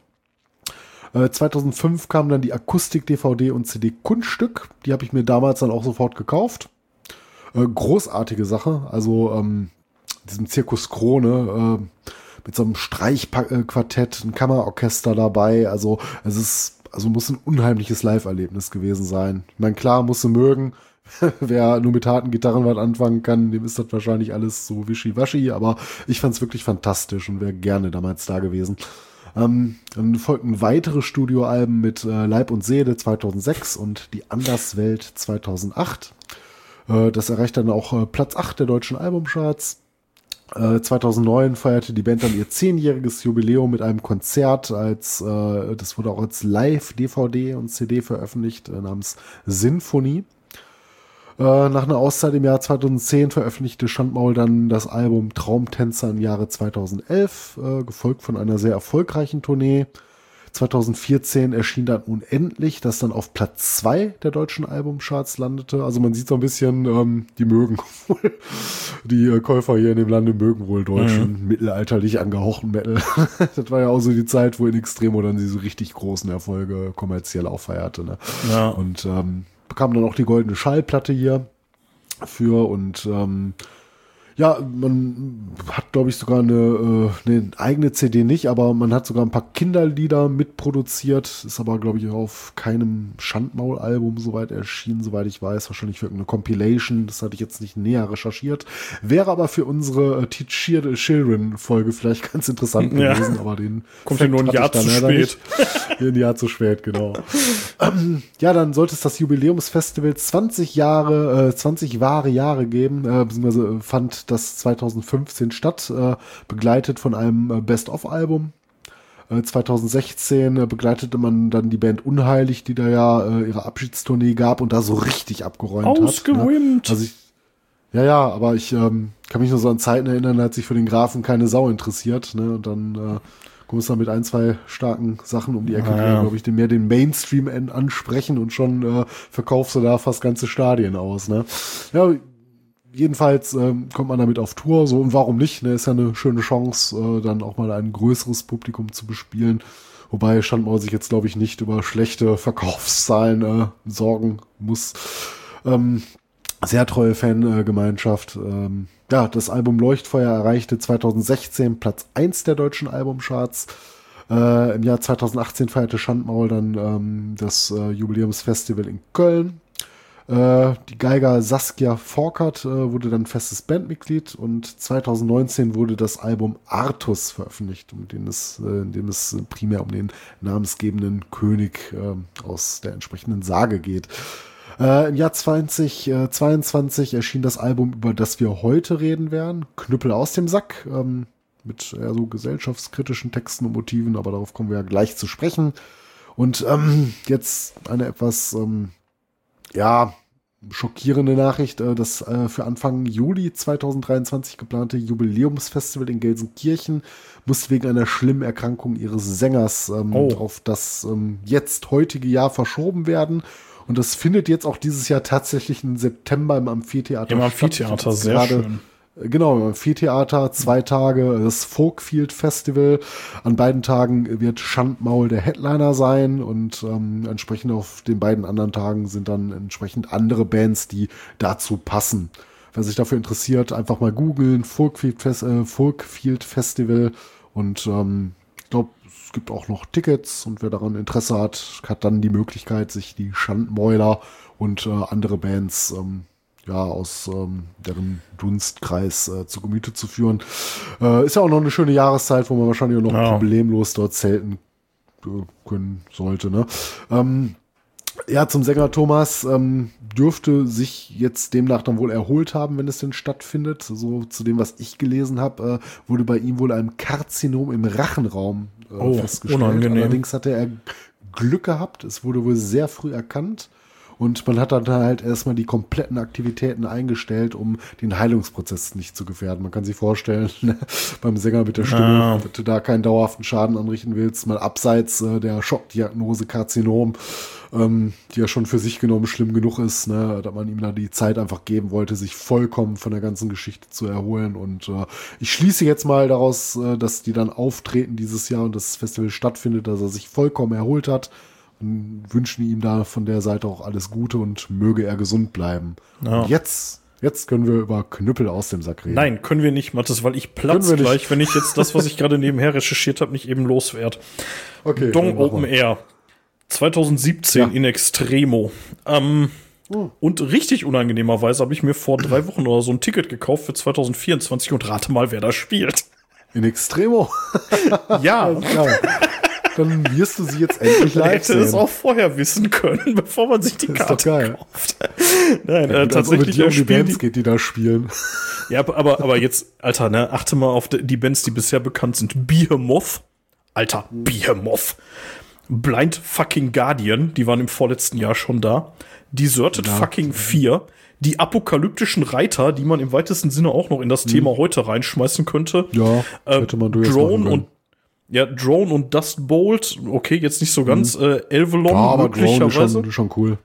Speaker 3: 2005 äh, kam dann die Akustik-DVD und CD Kunststück. Die habe ich mir damals dann auch sofort gekauft. Äh, großartige Sache. Also ähm, diesem Zirkus Krone äh, mit so einem Streichquartett, ein Kammerorchester dabei. Also es ist, also muss ein unheimliches Live-Erlebnis gewesen sein. Ich meine, klar, musste mögen. *laughs* Wer nur mit harten Gitarren was anfangen kann, dem ist das wahrscheinlich alles so wischiwaschi, aber ich fand es wirklich fantastisch und wäre gerne damals da gewesen. Ähm, dann folgten weitere Studioalben mit äh, Leib und Seele 2006 und Die Anderswelt 2008. Äh, das erreichte dann auch äh, Platz 8 der deutschen Albumcharts. 2009 äh, feierte die Band dann ihr zehnjähriges Jubiläum mit einem Konzert als, äh, das wurde auch als Live-DVD und CD veröffentlicht äh, namens Sinfonie. Äh, nach einer Auszeit im Jahr 2010 veröffentlichte Schandmaul dann das Album Traumtänzer im Jahre 2011, äh, gefolgt von einer sehr erfolgreichen Tournee. 2014 erschien dann Unendlich, das dann auf Platz zwei der deutschen Albumcharts landete. Also man sieht so ein bisschen, ähm, die mögen *laughs* wohl, die äh, Käufer hier in dem Lande mögen wohl deutschen, mhm. mittelalterlich angehauchten Metal. *laughs* das war ja auch so die Zeit, wo in Extremo dann diese richtig großen Erfolge kommerziell auffeierte. Ne? Ja. Und ähm, bekam dann auch die goldene Schallplatte hier für und ähm, ja, man hat, glaube ich, sogar eine, äh, eine eigene CD nicht, aber man hat sogar ein paar Kinderlieder mitproduziert. Ist aber, glaube ich, auf keinem Schandmaul-Album soweit erschienen, soweit ich weiß. Wahrscheinlich für eine Compilation. Das hatte ich jetzt nicht näher recherchiert. Wäre aber für unsere äh, Teach the Children-Folge vielleicht *laughs* ganz interessant ja. gewesen, aber den
Speaker 2: kommt ja nur ein Jahr zu spät.
Speaker 3: Ein Jahr zu spät, genau. ähm, ja, dann sollte es das Jubiläumsfestival 20 Jahre, äh, 20 wahre Jahre geben, äh, beziehungsweise fand das 2015 statt, äh, begleitet von einem äh, Best-of-Album. 2016 äh, begleitete man dann die Band Unheilig, die da ja ihre Abschiedstournee gab und da so richtig abgeräumt
Speaker 2: Ausgewimmt.
Speaker 3: hat. Ne? Also ich, Ja, ja, aber ich ähm, kann mich nur so an Zeiten erinnern, da hat sich für den Grafen keine Sau interessiert, ne? Und dann äh, kommst dann mit ein, zwei starken Sachen um die Ecke,
Speaker 2: Ah, ja.
Speaker 3: glaube ich, den mehr den Mainstream an- ansprechen und schon äh, verkaufst du da fast ganze Stadien aus, ne? Ja, jedenfalls ähm, kommt man damit auf Tour, so und warum nicht? Ne? Ist ja eine schöne Chance, äh, dann auch mal ein größeres Publikum zu bespielen. Wobei Schandmaul sich jetzt, glaube ich, nicht über schlechte Verkaufszahlen äh, sorgen muss. Ähm, sehr treue Fangemeinschaft. Ähm, ja, das Album Leuchtfeuer erreichte 2016 Platz 1 der deutschen Albumcharts. Äh, Im Jahr 2018 feierte Schandmaul dann ähm, das äh, Jubiläumsfestival in Köln. Äh, die Geiger Saskia Forkert äh, wurde dann festes Bandmitglied und 2019 wurde das Album Artus veröffentlicht, um den es, äh, in dem es primär um den namensgebenden König äh, aus der entsprechenden Sage geht. Äh, Im Jahr 2022 erschien das Album, über das wir heute reden werden, Knüppel aus dem Sack, ähm, mit eher so gesellschaftskritischen Texten und Motiven, aber darauf kommen wir ja gleich zu sprechen. Und ähm, jetzt eine etwas, ähm, ja, schockierende Nachricht, äh, das äh, für Anfang Juli 2023 geplante Jubiläumsfestival in Gelsenkirchen muss wegen einer schlimmen Erkrankung ihres Sängers ähm,
Speaker 2: Oh.
Speaker 3: auf das ähm, jetzt heutige Jahr verschoben werden. Und das findet jetzt auch dieses Jahr tatsächlich im September im Amphitheater
Speaker 2: Im. Amphitheater, sehr
Speaker 3: gerade-
Speaker 2: schön.
Speaker 3: Genau, im Amphitheater, zwei Tage, das Folkfield Festival. An beiden Tagen wird Schandmaul der Headliner sein und ähm, entsprechend auf den beiden anderen Tagen sind dann entsprechend andere Bands, die dazu passen. Wer sich dafür interessiert, einfach mal googeln, Folkfield, Fes äh, Folkfield Festival und ähm, es gibt auch noch Tickets und wer daran Interesse hat, hat dann die Möglichkeit, sich die Schandmäuler und äh, andere Bands ähm, ja, aus ähm, deren Dunstkreis äh, zu Gemüte zu führen. Äh, ist ja auch noch eine schöne Jahreszeit, wo man wahrscheinlich auch noch
Speaker 2: Ja.
Speaker 3: problemlos dort zelten äh, können sollte. Ne? Ähm, ja, zum Sänger Thomas ähm, dürfte sich jetzt demnach dann wohl erholt haben, wenn es denn stattfindet. So zu dem, was ich gelesen habe, äh, wurde bei ihm wohl ein Karzinom im Rachenraum äh,
Speaker 2: Oh,
Speaker 3: festgestellt.
Speaker 2: unangenehm.
Speaker 3: Allerdings hatte er Glück gehabt. Es wurde wohl sehr früh erkannt. Und man hat dann halt erstmal die kompletten Aktivitäten eingestellt, um den Heilungsprozess nicht zu gefährden. Man kann sich vorstellen, *laughs* ne, beim Sänger mit der Stimme,
Speaker 2: Ah.
Speaker 3: dass du da keinen dauerhaften Schaden anrichten willst, mal abseits äh, der Schockdiagnose Karzinom, ähm, die ja schon für sich genommen schlimm genug ist, ne, dass man ihm da die Zeit einfach geben wollte, sich vollkommen von der ganzen Geschichte zu erholen. Und äh, ich schließe jetzt mal daraus, äh, dass die dann auftreten dieses Jahr und das Festival stattfindet, dass er sich vollkommen erholt hat und wünschen ihm da von der Seite auch alles Gute und möge er gesund bleiben.
Speaker 2: Ja.
Speaker 3: Jetzt, jetzt können wir über Knüppel aus dem Sack reden.
Speaker 2: Nein, können wir nicht, Mathis, weil ich platz
Speaker 3: Können wir nicht.
Speaker 2: gleich, wenn ich jetzt das, was ich gerade nebenher recherchiert habe, nicht eben loswerde. *laughs*
Speaker 3: okay,
Speaker 2: Dong Open. Air. 2017
Speaker 3: Ja.
Speaker 2: in Extremo. Ähm,
Speaker 3: Oh.
Speaker 2: Und richtig unangenehmerweise habe ich mir vor drei Wochen oder so ein Ticket gekauft für 2024 und rate mal, wer da spielt.
Speaker 3: In Extremo. *laughs*
Speaker 2: Ja,
Speaker 3: ja. Dann wirst du sie jetzt endlich live
Speaker 2: hätte es
Speaker 3: sehen.
Speaker 2: auch vorher wissen können, *laughs* bevor man sich die
Speaker 3: ist doch
Speaker 2: Karte
Speaker 3: geil.
Speaker 2: kauft. *laughs* Nein, äh,
Speaker 3: Als ob es
Speaker 2: tatsächlich äh,
Speaker 3: um die Bands
Speaker 2: die,
Speaker 3: geht, die da spielen.
Speaker 2: Ja, aber, aber, jetzt, Alter, ne, achte mal auf die, die Bands, die bisher bekannt sind. Behemoth. Alter, Behemoth. Blind fucking Guardian, die waren im vorletzten Jahr schon da. Deserted fucking 4. Die apokalyptischen Reiter, die man im weitesten Sinne auch noch in das Thema heute reinschmeißen könnte.
Speaker 3: Mhm. Ja,
Speaker 2: Äh,
Speaker 3: hätte man
Speaker 2: Drone und ja, Drone und Dust Bolt, okay, jetzt nicht so ganz. Äh, Elvelon
Speaker 3: Mhm. Ja, aber Drone ist
Speaker 2: möglicherweise.
Speaker 3: schon, schon cool.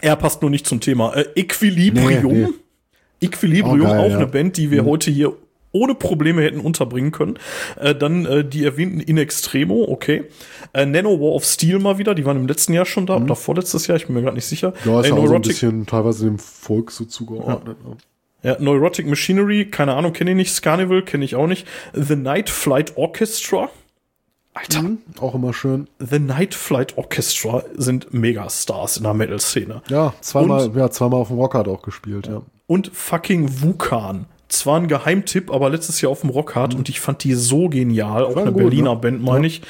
Speaker 2: Er passt nur nicht zum Thema. Äh, Equilibrium.
Speaker 3: Nee, nee.
Speaker 2: Equilibrium,
Speaker 3: Oh, geil,
Speaker 2: auch
Speaker 3: ja. Mhm.
Speaker 2: eine Band, die wir heute hier ohne Probleme hätten unterbringen können. Äh, dann äh, die erwähnten In Extremo, okay. Äh, Nano War of Steel mal wieder, die waren im letzten Jahr schon da, oder vorletztes Jahr, ich bin mir gerade nicht sicher.
Speaker 3: Mhm. Ja, ist
Speaker 2: äh,
Speaker 3: ja auch so ein
Speaker 2: Neurotic,
Speaker 3: bisschen teilweise dem Volk so zugeordnet. ne?
Speaker 2: ja, Neurotic Machinery, keine Ahnung, kenne ich nicht. Scarnival kenne ich auch nicht. The Night Flight Orchestra. Alter,
Speaker 3: Mhm, auch immer schön.
Speaker 2: The Night Flight Orchestra sind Megastars in der Metal-Szene.
Speaker 3: Ja, zweimal, ja, zweimal auf dem Rock hat auch gespielt, ja.
Speaker 2: und fucking Vulkan. Zwar ein Geheimtipp, aber letztes Jahr auf dem Rockhard und ich fand die so genial. Auch eine
Speaker 3: gut,
Speaker 2: Berliner
Speaker 3: ne?
Speaker 2: Band, meine ich.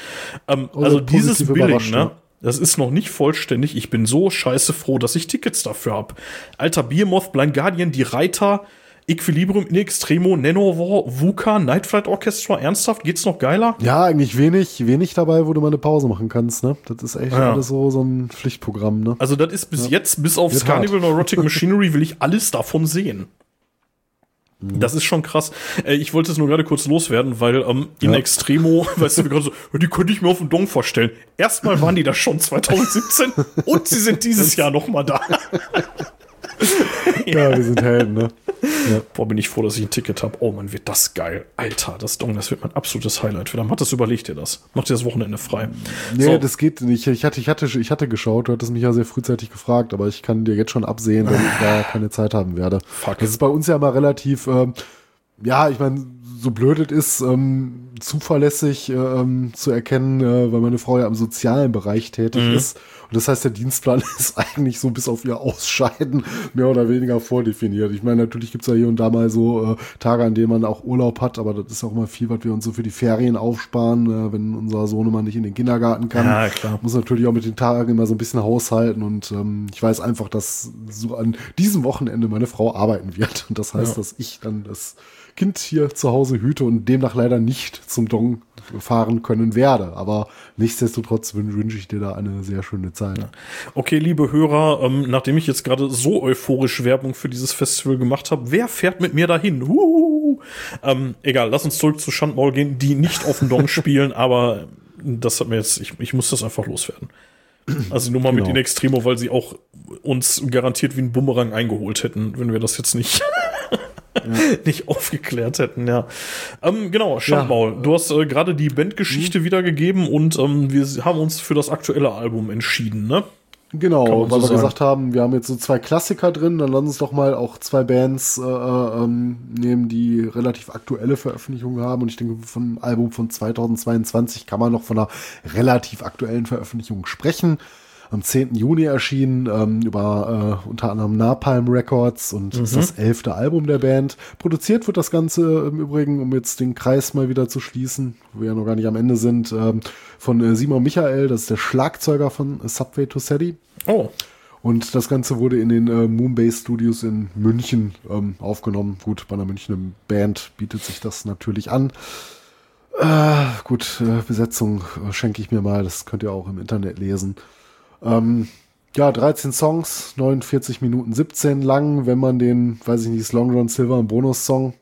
Speaker 2: Ähm,
Speaker 3: Also
Speaker 2: also dieses Billing, ne? Das ist noch nicht vollständig. Ich bin so scheiße froh, dass ich Tickets dafür hab. Alter, Behemoth, Blind Guardian, die Reiter, Equilibrium in Extremo, Nanowar, Vulkan, Night Flight Orchestra. Ernsthaft? Geht's noch geiler?
Speaker 3: Ja, eigentlich wenig, wenig dabei, wo du mal eine Pause machen kannst, ne? Das ist echt
Speaker 2: Ja.
Speaker 3: alles so, so ein Pflichtprogramm, ne?
Speaker 2: Also, das ist bis jetzt, bis auf
Speaker 3: Wird
Speaker 2: Carnival Neurotic *laughs* Machinery, will ich alles davon sehen. Das ist schon krass. Äh, ich wollte es nur gerade kurz loswerden, weil ähm, in
Speaker 3: Ja.
Speaker 2: Extremo, *laughs* weißt du, wir gerade so, die könnte ich mir auf den Dong vorstellen. Erstmal waren die da schon *laughs* 2017 und sie sind dieses Jahr noch mal da. *laughs* *laughs*
Speaker 3: Ja, wir sind Helden, ne?
Speaker 2: Boah, bin ich froh, dass ich ein Ticket habe. Oh man, wird das geil. Alter, das Dong, das wird mein absolutes Highlight. Wieder Mattes, überleg dir das. Mach dir das Wochenende frei.
Speaker 3: Nee,
Speaker 2: So.
Speaker 3: das geht nicht. Ich hatte, ich hatte, ich hatte geschaut, du hattest mich ja sehr frühzeitig gefragt, aber ich kann dir jetzt schon absehen, dass ich da keine Zeit haben werde.
Speaker 2: Fuck.
Speaker 3: Das ist bei uns ja mal relativ, ähm, ja, ich meine, so blöd es ist, ähm, zuverlässig ähm, zu erkennen, äh, weil meine Frau ja im sozialen Bereich tätig
Speaker 2: Mhm.
Speaker 3: ist. Und das heißt, der Dienstplan *laughs* ist eigentlich so bis auf ihr Ausscheiden mehr oder weniger vordefiniert. Ich meine, natürlich gibt's ja hier und da mal so äh, Tage, an denen man auch Urlaub hat, aber das ist auch mal viel, was wir uns so für die Ferien aufsparen, äh, wenn unser Sohnemann nicht in den Kindergarten kann.
Speaker 2: Ja, klar.
Speaker 3: Muss natürlich auch mit den Tagen immer so ein bisschen haushalten und ähm, ich weiß einfach, dass so an diesem Wochenende meine Frau arbeiten wird. Und das heißt,
Speaker 2: Ja.
Speaker 3: dass ich dann das Kind hier zu Hause hüte und demnach leider nicht zum Dong fahren können werde. Aber nichtsdestotrotz wün- wünsche ich dir da eine sehr schöne Zeit.
Speaker 2: Okay, liebe Hörer, ähm, nachdem ich jetzt gerade so euphorisch Werbung für dieses Festival gemacht habe, wer fährt mit mir dahin? Ähm, egal, lass uns zurück zu Schandmaul gehen, die nicht auf dem Dong *laughs* spielen, aber das hat mir jetzt, ich, ich muss das einfach loswerden. Also nur mal mit
Speaker 3: Genau.
Speaker 2: in Extremo, weil sie auch uns garantiert wie ein Bumerang eingeholt hätten, wenn wir das jetzt nicht, *laughs* *laughs* nicht aufgeklärt hätten, ja. Ähm, genau, Schandmaul, du hast äh, gerade die Bandgeschichte wiedergegeben und ähm, wir haben uns für das aktuelle Album entschieden, ne?
Speaker 3: Genau, weil
Speaker 2: so
Speaker 3: wir
Speaker 2: sagen.
Speaker 3: gesagt haben, wir haben jetzt so zwei Klassiker drin, dann lass uns doch mal auch zwei Bands äh, äh, ähm, nehmen, die relativ aktuelle Veröffentlichungen haben. Und ich denke, vom Album von 2022 kann man noch von einer relativ aktuellen Veröffentlichung sprechen. Am 10. Juni erschienen, ähm, über äh, unter anderem Napalm Records und ist das elfte Album der Band. Produziert wird das Ganze im Übrigen, um jetzt den Kreis mal wieder zu schließen, wo wir ja noch gar nicht am Ende sind, ähm, von äh, Simon Michael, das ist der Schlagzeuger von Subway to Sadie.
Speaker 2: Oh,
Speaker 3: Und das Ganze wurde in den äh, Moonbase Studios in München ähm, aufgenommen. Gut, bei einer Münchner Band bietet sich das natürlich an. Äh, gut, äh, Besetzung äh, schenke ich mir mal, das könnt ihr auch im Internet lesen. Ähm, ja, 13 Songs, 49 Minuten 17 lang, wenn man den, weiß ich nicht, ist Long John Silver ein Bonussong.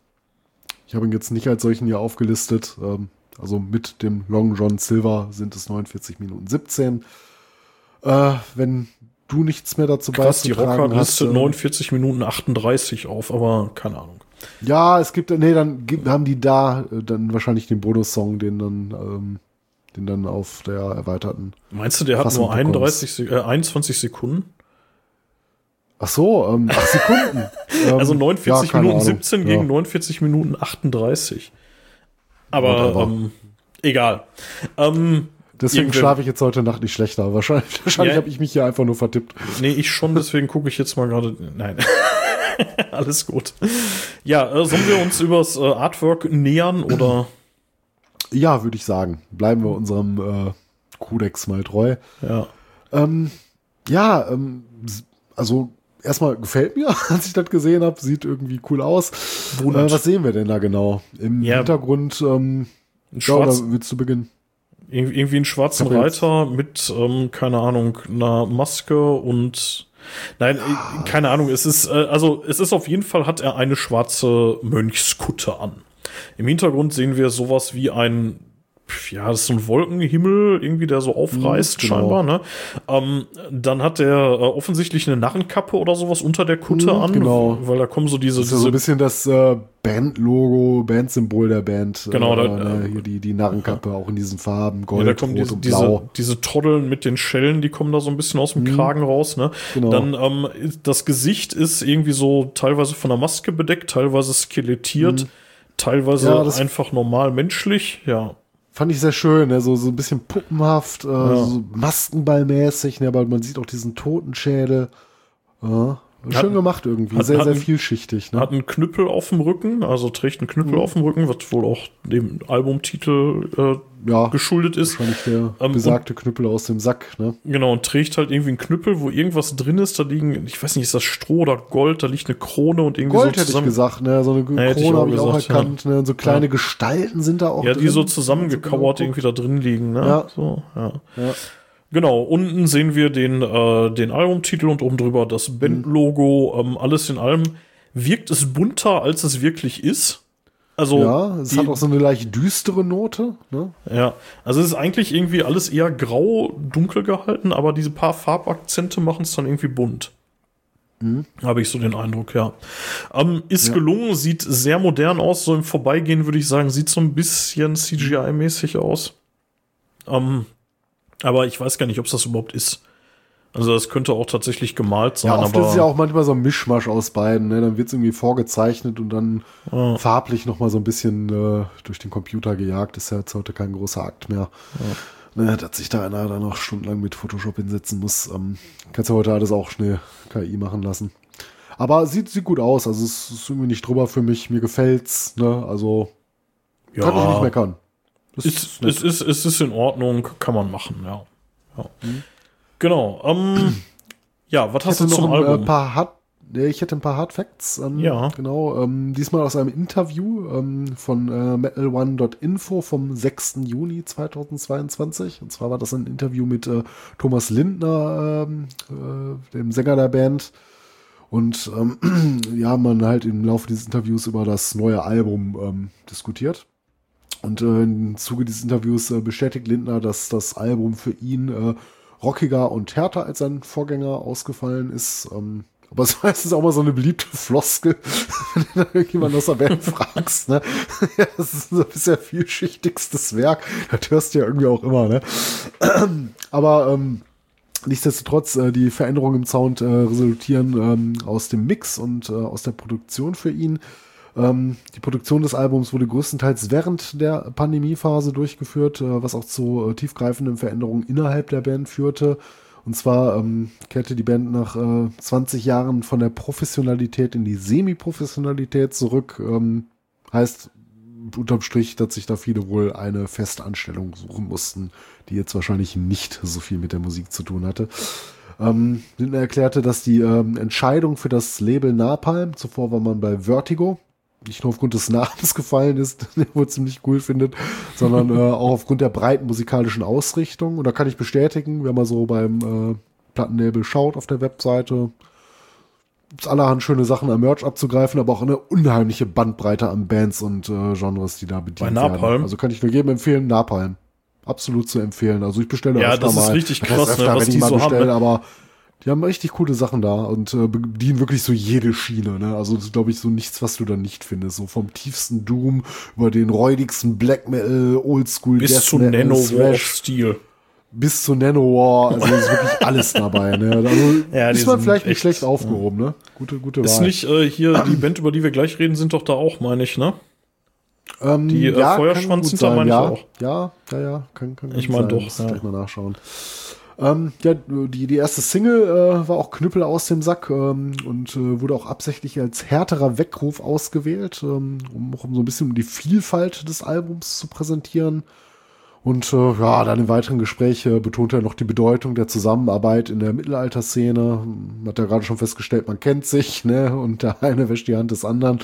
Speaker 3: Ich habe ihn jetzt nicht als solchen hier aufgelistet. Ähm, also mit dem Long John Silver sind es 49 Minuten 17. Äh, wenn du nichts mehr dazu
Speaker 2: krass, die Rocker
Speaker 3: hast.
Speaker 2: listet
Speaker 3: äh,
Speaker 2: 49 Minuten 38 auf, aber keine Ahnung.
Speaker 3: Ja, es gibt, nee, dann gibt, haben die da äh, dann wahrscheinlich den Bonussong, den dann, ähm, den dann auf der erweiterten.
Speaker 2: Meinst du, der hat
Speaker 3: Fassung
Speaker 2: nur 31, Se- äh, 21 Sekunden?
Speaker 3: Ach so, ähm, acht *laughs* Sekunden. Ähm,
Speaker 2: Also
Speaker 3: ja,
Speaker 2: 49
Speaker 3: keine
Speaker 2: Minuten
Speaker 3: Ahnung.
Speaker 2: 17
Speaker 3: ja.
Speaker 2: gegen 49 Minuten 38. Aber ähm, egal. Ähm,
Speaker 3: Deswegen schlafe ich jetzt heute Nacht nicht schlechter. *laughs* Wahrscheinlich, wahrscheinlich
Speaker 2: Ja.
Speaker 3: habe ich mich hier einfach nur vertippt.
Speaker 2: Nee, ich schon, deswegen gucke ich jetzt mal gerade. Nein. *laughs* Alles gut. Ja, äh, sollen wir uns übers äh, Artwork nähern oder?
Speaker 3: Ja, würde ich sagen. Bleiben wir unserem äh, Kodex mal treu.
Speaker 2: Ja.
Speaker 3: Ähm, ja, ähm, also erstmal gefällt mir, *laughs* als ich das gesehen habe. Sieht irgendwie cool aus. Äh, was sehen wir denn da genau? Im
Speaker 2: Ja.
Speaker 3: Hintergrund, ähm,
Speaker 2: Ein
Speaker 3: ja, oder willst du beginnen?
Speaker 2: irgendwie irgendwie einen schwarzen Reiter mit, ähm, keine Ahnung, einer Maske und Nein, äh, keine Ahnung, es ist, äh, also es ist auf jeden Fall, hat er eine schwarze Mönchskutte an. Im Hintergrund sehen wir sowas wie ein, ja, das ist so ein Wolkenhimmel, irgendwie, der so aufreißt,
Speaker 3: genau.
Speaker 2: scheinbar, ne? Ähm, dann hat er äh, offensichtlich eine Narrenkappe oder sowas unter der Kutte
Speaker 3: Mhm,
Speaker 2: an,
Speaker 3: genau.
Speaker 2: weil da kommen so diese,
Speaker 3: Das ist ja so
Speaker 2: diese
Speaker 3: ein bisschen das äh, Bandlogo, Bandsymbol der Band.
Speaker 2: Genau,
Speaker 3: äh,
Speaker 2: da-
Speaker 3: ne, hier die, die Narrenkappe auch in diesen Farben,
Speaker 2: Ja,
Speaker 3: Gold,
Speaker 2: da kommen
Speaker 3: Rot
Speaker 2: diese,
Speaker 3: und
Speaker 2: diese,
Speaker 3: Blau.
Speaker 2: diese Trotteln mit den Schellen, die kommen da so ein bisschen aus dem Kragen raus. Ne?
Speaker 3: Genau.
Speaker 2: Dann ähm, das Gesicht ist irgendwie so teilweise von der Maske bedeckt, teilweise skelettiert, teilweise
Speaker 3: Ja,
Speaker 2: einfach normal menschlich. Ja,
Speaker 3: Fand ich sehr schön, ne? so, so ein bisschen puppenhaft, äh, so Maskenballmäßig, ne? aber man sieht auch diesen Totenschädel. Ja, schön
Speaker 2: Hat-
Speaker 3: gemacht irgendwie,
Speaker 2: hat-
Speaker 3: sehr,
Speaker 2: hat
Speaker 3: sehr vielschichtig. Ne?
Speaker 2: hat einen Knüppel auf dem Rücken, also trägt einen Knüppel auf dem Rücken, was wohl auch dem Albumtitel äh,
Speaker 3: ja,
Speaker 2: geschuldet ist.
Speaker 3: wahrscheinlich der
Speaker 2: Ähm,
Speaker 3: besagte Knüppel aus dem Sack. Ne?
Speaker 2: Genau, und trägt halt irgendwie einen Knüppel, wo irgendwas drin ist. Da liegen, ich weiß nicht, ist das Stroh oder Gold? Da liegt eine Krone und irgendwie
Speaker 3: Gold
Speaker 2: so
Speaker 3: hätte ich gesagt, ne? so eine
Speaker 2: ich
Speaker 3: Krone habe ich auch erkannt. Ne? Und so kleine Gestalten sind da auch
Speaker 2: Ja, die
Speaker 3: drin,
Speaker 2: so zusammengekauert
Speaker 3: so
Speaker 2: irgendwie da drin liegen, ne?
Speaker 3: Ja.
Speaker 2: So, ja.
Speaker 3: Ja.
Speaker 2: Genau, unten sehen wir den, äh, den Albumtitel und oben drüber das Bandlogo. Ähm, alles in allem wirkt es bunter, als es wirklich ist. Also,
Speaker 3: ja, es
Speaker 2: die,
Speaker 3: hat auch so eine leicht düstere Note. Ne?
Speaker 2: ja, also es ist eigentlich irgendwie alles eher grau, dunkel gehalten, aber diese paar Farbakzente machen es dann irgendwie bunt. Habe ich so den Eindruck, ja. Ähm, ist
Speaker 3: Ja.
Speaker 2: gelungen, sieht sehr modern aus. So im Vorbeigehen würde ich sagen, sieht so ein bisschen CGI-mäßig aus. Ähm, aber ich weiß gar nicht, ob es das überhaupt ist. Also das könnte auch tatsächlich gemalt sein,
Speaker 3: Ja, oft
Speaker 2: aber
Speaker 3: ist es ja auch manchmal so ein Mischmasch aus beiden. Ne? Dann wird es irgendwie vorgezeichnet und dann
Speaker 2: Ja.
Speaker 3: farblich noch mal so ein bisschen äh, durch den Computer gejagt. Ist ja jetzt heute kein großer Akt mehr. Ne, dass sich da einer da noch stundenlang mit Photoshop hinsetzen muss. Ähm, kannst ja heute alles auch schnell KI machen lassen. Aber sieht, sieht gut aus. Also es ist irgendwie nicht drüber für mich. Mir gefällt's. Ne? Also
Speaker 2: ja,
Speaker 3: kann ich nicht meckern. Das
Speaker 2: Ist, es, ist, es ist in Ordnung, kann man machen, ja. ja.
Speaker 3: Mhm.
Speaker 2: Genau. Ähm, *clears throat* ja, was hast du
Speaker 3: noch
Speaker 2: zum
Speaker 3: ein äh,
Speaker 2: Album?
Speaker 3: paar Hard ich hätte ein paar Hard Facts. Ähm,
Speaker 2: Ja.
Speaker 3: Genau. Ähm, diesmal aus einem Interview ähm, von äh, metalone.info vom 6. Juni 2022. Und zwar war das ein Interview mit äh, Thomas Lindner, ähm, äh, dem Sänger der Band. Und ähm, *clears throat* ja, man halt im Laufe dieses Interviews über das neue Album ähm, diskutiert. Und äh, im Zuge dieses Interviews äh, bestätigt Lindner, dass das Album für ihn äh, rockiger und härter als sein Vorgänger ausgefallen ist. Ähm, aber *laughs* es ist auch mal so eine beliebte Floskel, *laughs* wenn du irgendjemand aus der Band *laughs* fragst. Ne? ja, das ist so bisher vielschichtigstes Werk. Das hörst du ja irgendwie auch immer. Ne? *clears throat* aber ähm, Nichtsdestotrotz, äh, die Veränderungen im Sound äh, resultieren ähm, aus dem Mix und äh, aus der Produktion für ihn. Ähm, die Produktion des Albums wurde größtenteils während der Pandemiephase durchgeführt, äh, was auch zu äh, tiefgreifenden Veränderungen innerhalb der Band führte. Und zwar ähm, kehrte die Band nach äh, 20 Jahren von der Professionalität in die Semi-Professionalität zurück. Ähm, heißt unterm Strich, dass sich da viele wohl eine Festanstellung suchen mussten, die jetzt wahrscheinlich nicht so viel mit der Musik zu tun hatte. Ähm, Lindner erklärte, dass die ähm, Entscheidung für das Label Napalm, zuvor war man bei Vertigo, nicht nur aufgrund des Namens *laughs* gefallen ist, den er wohl ziemlich cool findet, sondern äh, auch aufgrund der breiten musikalischen Ausrichtung. Und da kann ich bestätigen, wenn man so beim äh, Plattenlabel schaut auf der Webseite, gibt's allerhand schöne Sachen am Merch abzugreifen, aber auch eine unheimliche Bandbreite an Bands und äh, Genres, die da bedient
Speaker 2: Bei Napalm?
Speaker 3: werden. Also kann ich nur jedem empfehlen, Napalm. Absolut zu empfehlen. Also ich bestelle
Speaker 2: Ja,
Speaker 3: öfter
Speaker 2: das ist
Speaker 3: mal.
Speaker 2: richtig
Speaker 3: Das heißt
Speaker 2: krass, ne,
Speaker 3: öfter,
Speaker 2: was
Speaker 3: wenn ich
Speaker 2: die
Speaker 3: mal
Speaker 2: so haben,
Speaker 3: bestelle,
Speaker 2: ne?
Speaker 3: aber die haben richtig coole Sachen da und äh, bedienen wirklich so jede Schiene. Ne? Also ist, glaube ich, so nichts, was du da nicht findest. So vom tiefsten Doom über den räudigsten Black Metal, Oldschool,
Speaker 2: Bis
Speaker 3: Death
Speaker 2: zu
Speaker 3: Metal,
Speaker 2: Nano-War-Stil.
Speaker 3: bis zu Nanowar, also ist wirklich *laughs* alles dabei. Ne? Also
Speaker 2: Ja, die
Speaker 3: ist man vielleicht nicht
Speaker 2: echt-
Speaker 3: schlecht aufgehoben, ne? Gute, gute
Speaker 2: Ist
Speaker 3: Wahl.
Speaker 2: nicht äh, hier die Band, über die wir gleich reden, sind doch da auch, meine ich, ne?
Speaker 3: ähm,
Speaker 2: die, äh,
Speaker 3: kann
Speaker 2: Feuerschwanz sind da, meine ich
Speaker 3: ja.
Speaker 2: auch.
Speaker 3: Ja, ja, ja, kann, kann
Speaker 2: Ich
Speaker 3: gut
Speaker 2: mein
Speaker 3: sein.
Speaker 2: doch,
Speaker 3: Muss
Speaker 2: ja.
Speaker 3: gleich mal nachschauen. Ähm, ja, die, die erste Single äh, war auch Knüppel aus dem Sack ähm, und äh, wurde auch absichtlich als härterer Weckruf ausgewählt, ähm, um, um so ein bisschen die Vielfalt des Albums zu präsentieren. Und äh, ja, dann im weiteren Gespräch äh, betont er noch die Bedeutung der Zusammenarbeit in der Mittelalterszene. Hat ja gerade schon festgestellt, man kennt sich, *laughs* ne? Und der eine wäscht die Hand des anderen.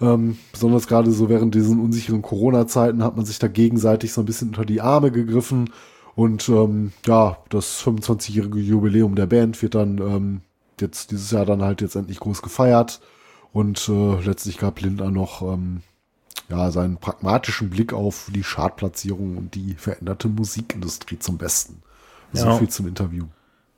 Speaker 3: Ähm, besonders gerade so während diesen unsicheren Corona-Zeiten hat man sich da gegenseitig so ein bisschen unter die Arme gegriffen. Und ähm, ja, das 25-jährige Jubiläum der Band wird dann ähm, jetzt dieses Jahr dann halt jetzt endlich groß gefeiert. Und äh, letztlich gab Lindner noch ähm, ja, seinen pragmatischen Blick auf die Chartplatzierung und die veränderte Musikindustrie zum Besten. So
Speaker 2: Ja.
Speaker 3: viel zum Interview.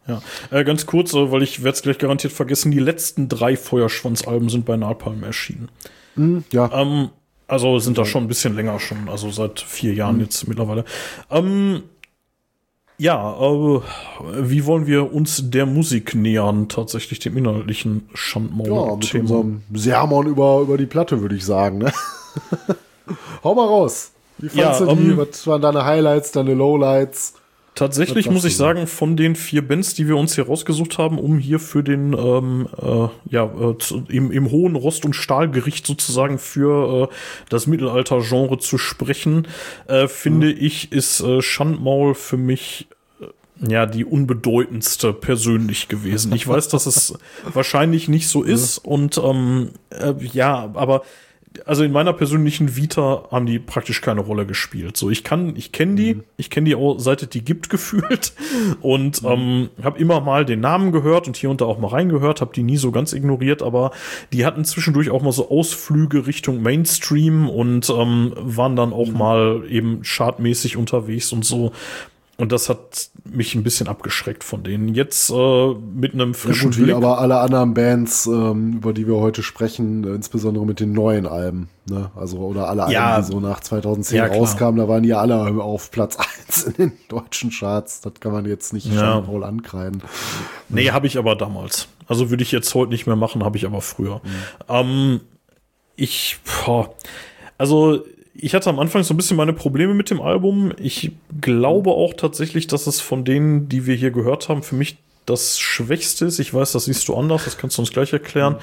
Speaker 2: Ja, äh, ganz kurz, äh, weil ich werde es gleich garantiert vergessen, die letzten drei Feuerschwanz-Alben sind bei Napalm erschienen.
Speaker 3: Hm, ja,
Speaker 2: Ähm, also sind da schon ein bisschen länger schon, also seit vier Jahren
Speaker 3: Mhm.
Speaker 2: jetzt mittlerweile. Ähm, ja, äh, wie wollen wir uns der Musik nähern, tatsächlich dem inhaltlichen
Speaker 3: ja, mit
Speaker 2: Schandmaul-Thema?
Speaker 3: unserem Sermon über, über die Platte, würde ich sagen. Ne? *laughs* Hau mal raus. Wie fandst
Speaker 2: Ja,
Speaker 3: du die?
Speaker 2: ähm,
Speaker 3: Was waren deine Highlights, deine Lowlights?
Speaker 2: Tatsächlich muss ich sagen, von den vier Bands, die wir uns hier rausgesucht haben, um hier für den ähm, äh, ja äh, zu, im, im hohen Rost- und Stahlgericht sozusagen für äh, das Mittelalter-Genre zu sprechen, äh, finde ich, ist äh, Schandmaul für mich äh, ja die unbedeutendste persönlich gewesen. Ich weiß, dass es *laughs* wahrscheinlich nicht so ist und ähm, äh, ja, aber also in meiner persönlichen Vita haben die praktisch keine Rolle gespielt. So, ich kann, ich kenne die, mhm. ich kenne die auch seit es die gibt *laughs* gefühlt und mhm. ähm, habe immer mal den Namen gehört und hier und da auch mal reingehört, habe die nie so ganz ignoriert, aber die hatten zwischendurch auch mal so Ausflüge Richtung Mainstream und ähm, waren dann auch mhm. mal eben chartmäßig unterwegs und so. Und das hat mich ein bisschen abgeschreckt von denen. Jetzt äh, mit einem frischen
Speaker 3: ja, gut, Blick. aber alle anderen Bands, ähm, über die wir heute sprechen, äh, insbesondere mit den neuen Alben, ne? Also oder alle
Speaker 2: ja,
Speaker 3: Alben, die so nach 2010 ja, rauskamen, da waren die alle auf Platz *laughs* eins in den deutschen Charts. Das kann man jetzt nicht
Speaker 2: ja.
Speaker 3: Paul ankreiden.
Speaker 2: Nee, habe ich aber damals. Also würde ich jetzt heute nicht mehr machen, habe ich aber früher. Mhm. Ähm, ich, boah, also ich hatte am Anfang so ein bisschen meine Probleme mit dem Album. Ich glaube auch tatsächlich, dass es von denen, die wir hier gehört haben, für mich das Schwächste ist. Ich weiß, das siehst du anders, das kannst du uns gleich erklären.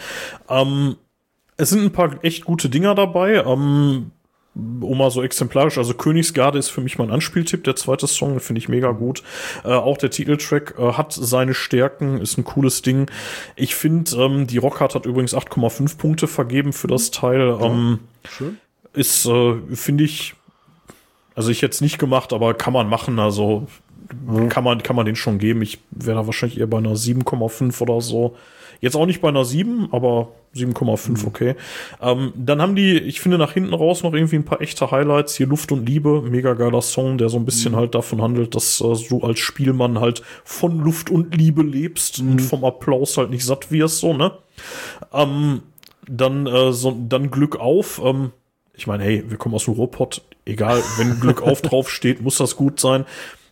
Speaker 2: Ähm, es sind ein paar echt gute Dinger dabei. Ähm, um mal so exemplarisch, also Königsgarde ist für mich mein Anspieltipp. Der zweite Song finde ich mega gut. Äh, auch der Titeltrack äh, hat seine Stärken, ist ein cooles Ding. Ich finde, ähm, die Rockhard hat übrigens 8,5 Punkte vergeben für das Teil. Ähm, Schön ist, äh, finde ich, also ich jetzt nicht gemacht, aber kann man machen. Also mhm. kann man, kann man den schon geben. Ich wäre da wahrscheinlich eher bei einer 7,5 oder so. Jetzt auch nicht bei einer 7, aber 7,5, mhm. okay. Ähm, dann haben die, ich finde, nach hinten raus noch irgendwie ein paar echte Highlights. Hier Luft und Liebe, mega geiler Song, der so ein bisschen mhm. halt davon handelt, dass äh, du als Spielmann halt von Luft und Liebe lebst mhm. und vom Applaus halt nicht satt wirst, so, ne? Ähm, dann, äh, so, dann Glück auf. Ähm, ich meine, hey, wir kommen aus Ruhrpott, egal, wenn Glück auf *laughs* drauf steht, muss das gut sein.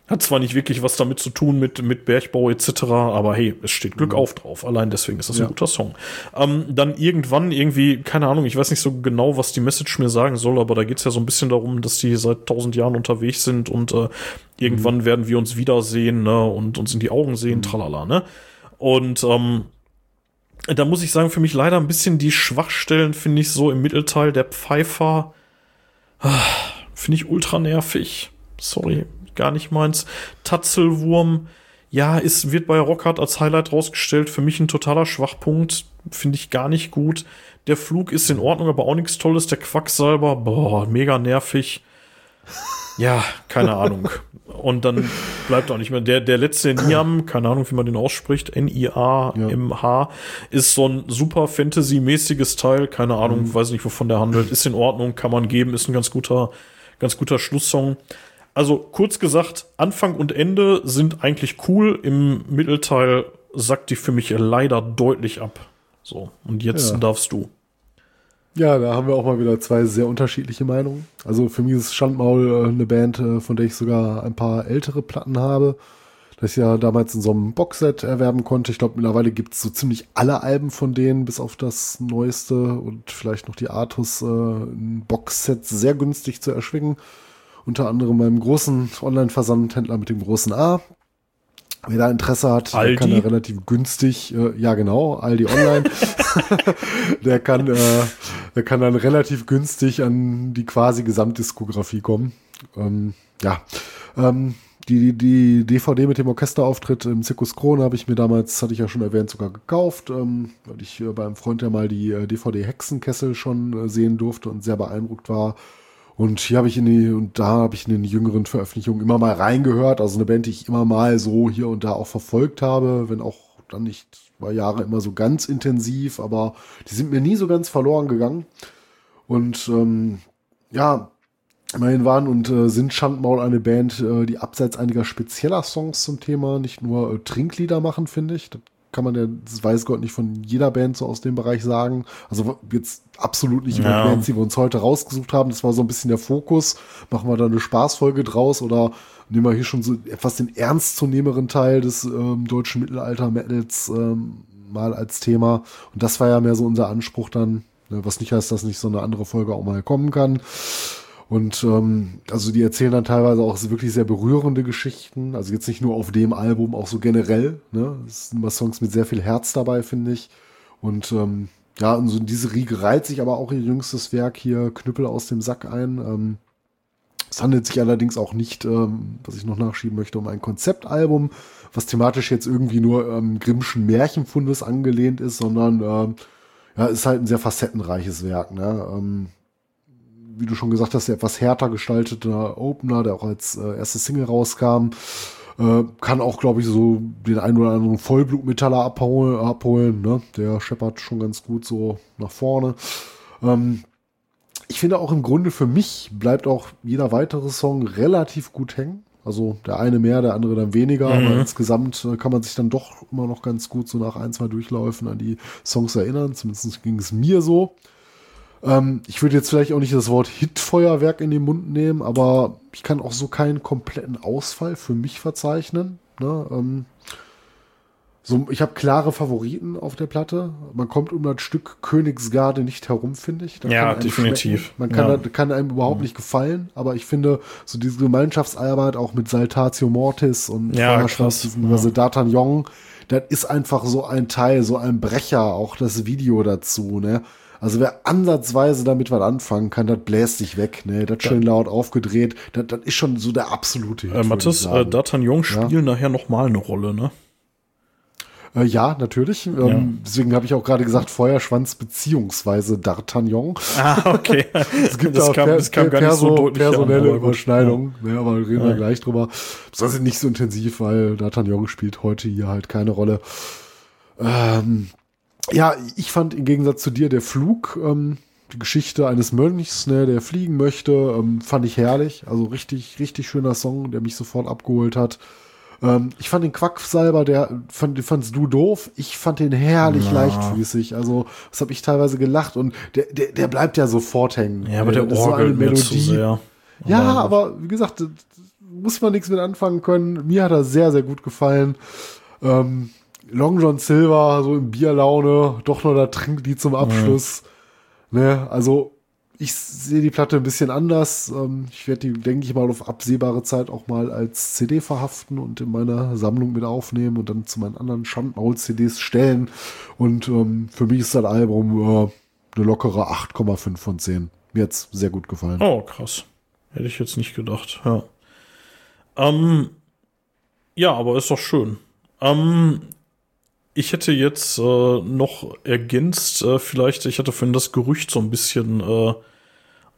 Speaker 2: Hat zwar nicht wirklich was damit zu tun mit, mit Bergbau etc., aber hey, es steht Glück mhm. auf drauf. Allein deswegen ist das ja. ein guter Song. Ähm, dann irgendwann irgendwie, keine Ahnung, ich weiß nicht so genau, was die Message mir sagen soll, aber da geht's ja so ein bisschen darum, dass die seit tausend Jahren unterwegs sind und äh, irgendwann mhm. werden wir uns wiedersehen ne, und uns in die Augen sehen, mhm. tralala. Ne? Und ähm, da muss ich sagen, für mich leider ein bisschen die Schwachstellen, finde ich so im Mittelteil der Pfeifer. Ah, finde ich ultra nervig. Sorry, gar nicht meins. Tatzelwurm, ja, ist, wird bei Rockhard als Highlight rausgestellt. Für mich ein totaler Schwachpunkt. Finde ich gar nicht gut. Der Flug ist in Ordnung, aber auch nichts Tolles. Der Quacksalber, boah, mega nervig. Ja, keine Ahnung. Und dann bleibt auch nicht mehr. Der, der letzte Niam, keine Ahnung, wie man den ausspricht, N-I-A-M-H, ist so ein super Fantasy-mäßiges Teil. Keine Ahnung, mhm. weiß nicht, wovon der handelt. Ist in Ordnung, kann man geben, ist ein ganz guter, ganz guter Schlusssong. Also kurz gesagt, Anfang und Ende sind eigentlich cool. Im Mittelteil sackt die für mich leider deutlich ab. So, und jetzt ja. darfst du.
Speaker 3: Ja, da haben wir auch mal wieder zwei sehr unterschiedliche Meinungen. Also für mich ist Schandmaul äh, eine Band, äh, von der ich sogar ein paar ältere Platten habe. Das ich ja damals in so einem Boxset erwerben konnte. Ich glaube, mittlerweile gibt es so ziemlich alle Alben von denen, bis auf das neueste und vielleicht noch die Artus, äh, ein Boxset sehr günstig zu erschwingen. Unter anderem beim großen Online-Versandhändler mit dem großen A. Wer da Interesse hat,
Speaker 2: Aldi.
Speaker 3: der kann da relativ günstig, äh, ja genau, Aldi Online, *laughs* der kann, äh, der kann dann relativ günstig an die quasi Gesamtdiskografie kommen. Ähm, ja, ähm, die, die DVD mit dem Orchesterauftritt im Zirkus Krone habe ich mir damals, hatte ich ja schon erwähnt, sogar gekauft, ähm, weil ich äh, beim Freund ja mal die äh, DVD Hexenkessel schon äh, sehen durfte und sehr beeindruckt war und hier habe ich in die, und da habe ich in den jüngeren Veröffentlichungen immer mal reingehört. Also eine Band, die ich immer mal so hier und da auch verfolgt habe, wenn auch dann nicht über Jahre immer so ganz intensiv, aber die sind mir nie so ganz verloren gegangen. Und ähm, ja, immerhin waren und äh, sind Schandmaul eine Band, äh, die abseits einiger spezieller Songs zum Thema nicht nur äh, Trinklieder machen, finde ich. Das kann man ja, das weiß Gott nicht von jeder Band so aus dem Bereich sagen. Also jetzt absolut nicht über ja. Bands, die wir uns heute rausgesucht haben. Das war so ein bisschen der Fokus. Machen wir da eine Spaßfolge draus oder nehmen wir hier schon so etwas den ernstzunehmeren Teil des ähm, deutschen Mittelalter-Metals ähm, mal als Thema. Und das war ja mehr so unser Anspruch dann, ne, was nicht heißt, dass nicht so eine andere Folge auch mal kommen kann. Und ähm, also die erzählen dann teilweise auch wirklich sehr berührende Geschichten. Also jetzt nicht nur auf dem Album, auch so generell. Ne? Es sind immer Songs mit sehr viel Herz dabei, finde ich. Und ähm, ja, und so in diese Riege reiht sich aber auch ihr jüngstes Werk hier, Knüppel aus dem Sack ein. Ähm, es handelt sich allerdings auch nicht, ähm, was ich noch nachschieben möchte, um ein Konzeptalbum, was thematisch jetzt irgendwie nur ähm, Grimmschen Märchenfundes angelehnt ist, sondern ähm, ja, ist halt ein sehr facettenreiches Werk, ne? Ähm, wie du schon gesagt hast, der etwas härter gestaltete Opener, der auch als äh, erste Single rauskam, äh, kann auch, glaube ich, so den einen oder anderen Vollblutmetaller abholen, abholen ne? Der scheppert schon ganz gut so nach vorne. Ähm, ich finde auch im Grunde für mich bleibt auch jeder weitere Song relativ gut hängen. Also der eine mehr, der andere dann weniger, mhm. aber insgesamt äh, kann man sich dann doch immer noch ganz gut so nach ein, zwei Durchläufen an die Songs erinnern. Zumindest ging es mir so. Ähm, ich würde jetzt vielleicht auch nicht das Wort Hitfeuerwerk in den Mund nehmen, aber ich kann auch so keinen kompletten Ausfall für mich verzeichnen. Ne? Ähm, so, ich habe klare Favoriten auf der Platte. Man kommt um das Stück Königsgarde nicht herum, finde ich.
Speaker 2: Das ja, definitiv.
Speaker 3: Man kann,
Speaker 2: ja.
Speaker 3: Kann einem überhaupt nicht gefallen, aber ich finde, so diese Gemeinschaftsarbeit auch mit Saltatio Mortis und
Speaker 2: ja, krass.
Speaker 3: ja. D'Artagnan, das ist einfach so ein Teil, so ein Brecher, auch das Video dazu, ne? Also wer ansatzweise damit was anfangen kann, das bläst sich weg, ne? Das schön laut aufgedreht, das, das ist schon so der absolute
Speaker 2: Hit. Äh, Mathis, äh, D'Artagnan spielen ja? nachher noch mal eine Rolle, ne?
Speaker 3: Äh, ja, natürlich. Ähm, ja. Deswegen habe ich auch gerade gesagt Feuerschwanz beziehungsweise D'Artagnan.
Speaker 2: Ah, okay. *laughs*
Speaker 3: es gibt das, kam, per, das kam gar nicht so deutlich personelle an, Überschneidung. Ja. ja. aber reden ja. wir gleich drüber. Das ist nicht so intensiv, weil D'Artagnan spielt heute hier halt keine Rolle. Ähm, ja, ich fand im Gegensatz zu dir der Flug, ähm, die Geschichte eines Mönchs, ne, der fliegen möchte, ähm, fand ich herrlich. Also richtig, richtig schöner Song, der mich sofort abgeholt hat. Ähm, ich fand den Quacksalber, der fand, fandst du doof. Ich fand den herrlich ja. leichtfüßig. Also, das habe ich teilweise gelacht und der, der, der bleibt ja sofort hängen.
Speaker 2: Ja, aber der das Orgel Melodie. Zu sehr.
Speaker 3: Ja, aber wie gesagt, muss man nichts mit anfangen können. Mir hat er sehr, sehr gut gefallen. Ähm, Long John Silver, so in Bierlaune, doch noch da trinkt die zum Abschluss. Mhm. Ne, also ich sehe die Platte ein bisschen anders. Ähm, ich werde die, denke ich mal, auf absehbare Zeit auch mal als CD verhaften und in meiner Sammlung mit aufnehmen und dann zu meinen anderen Schandmaul-CDs stellen. Und ähm, für mich ist das Album äh, eine lockere 8,5 von 10. Mir hat's sehr gut gefallen.
Speaker 2: Oh, krass. Hätte ich jetzt nicht gedacht, ja. Ähm, ja, aber ist doch schön. Ähm, ich hätte jetzt äh, noch ergänzt, äh, vielleicht, ich hatte vorhin das Gerücht so ein bisschen äh,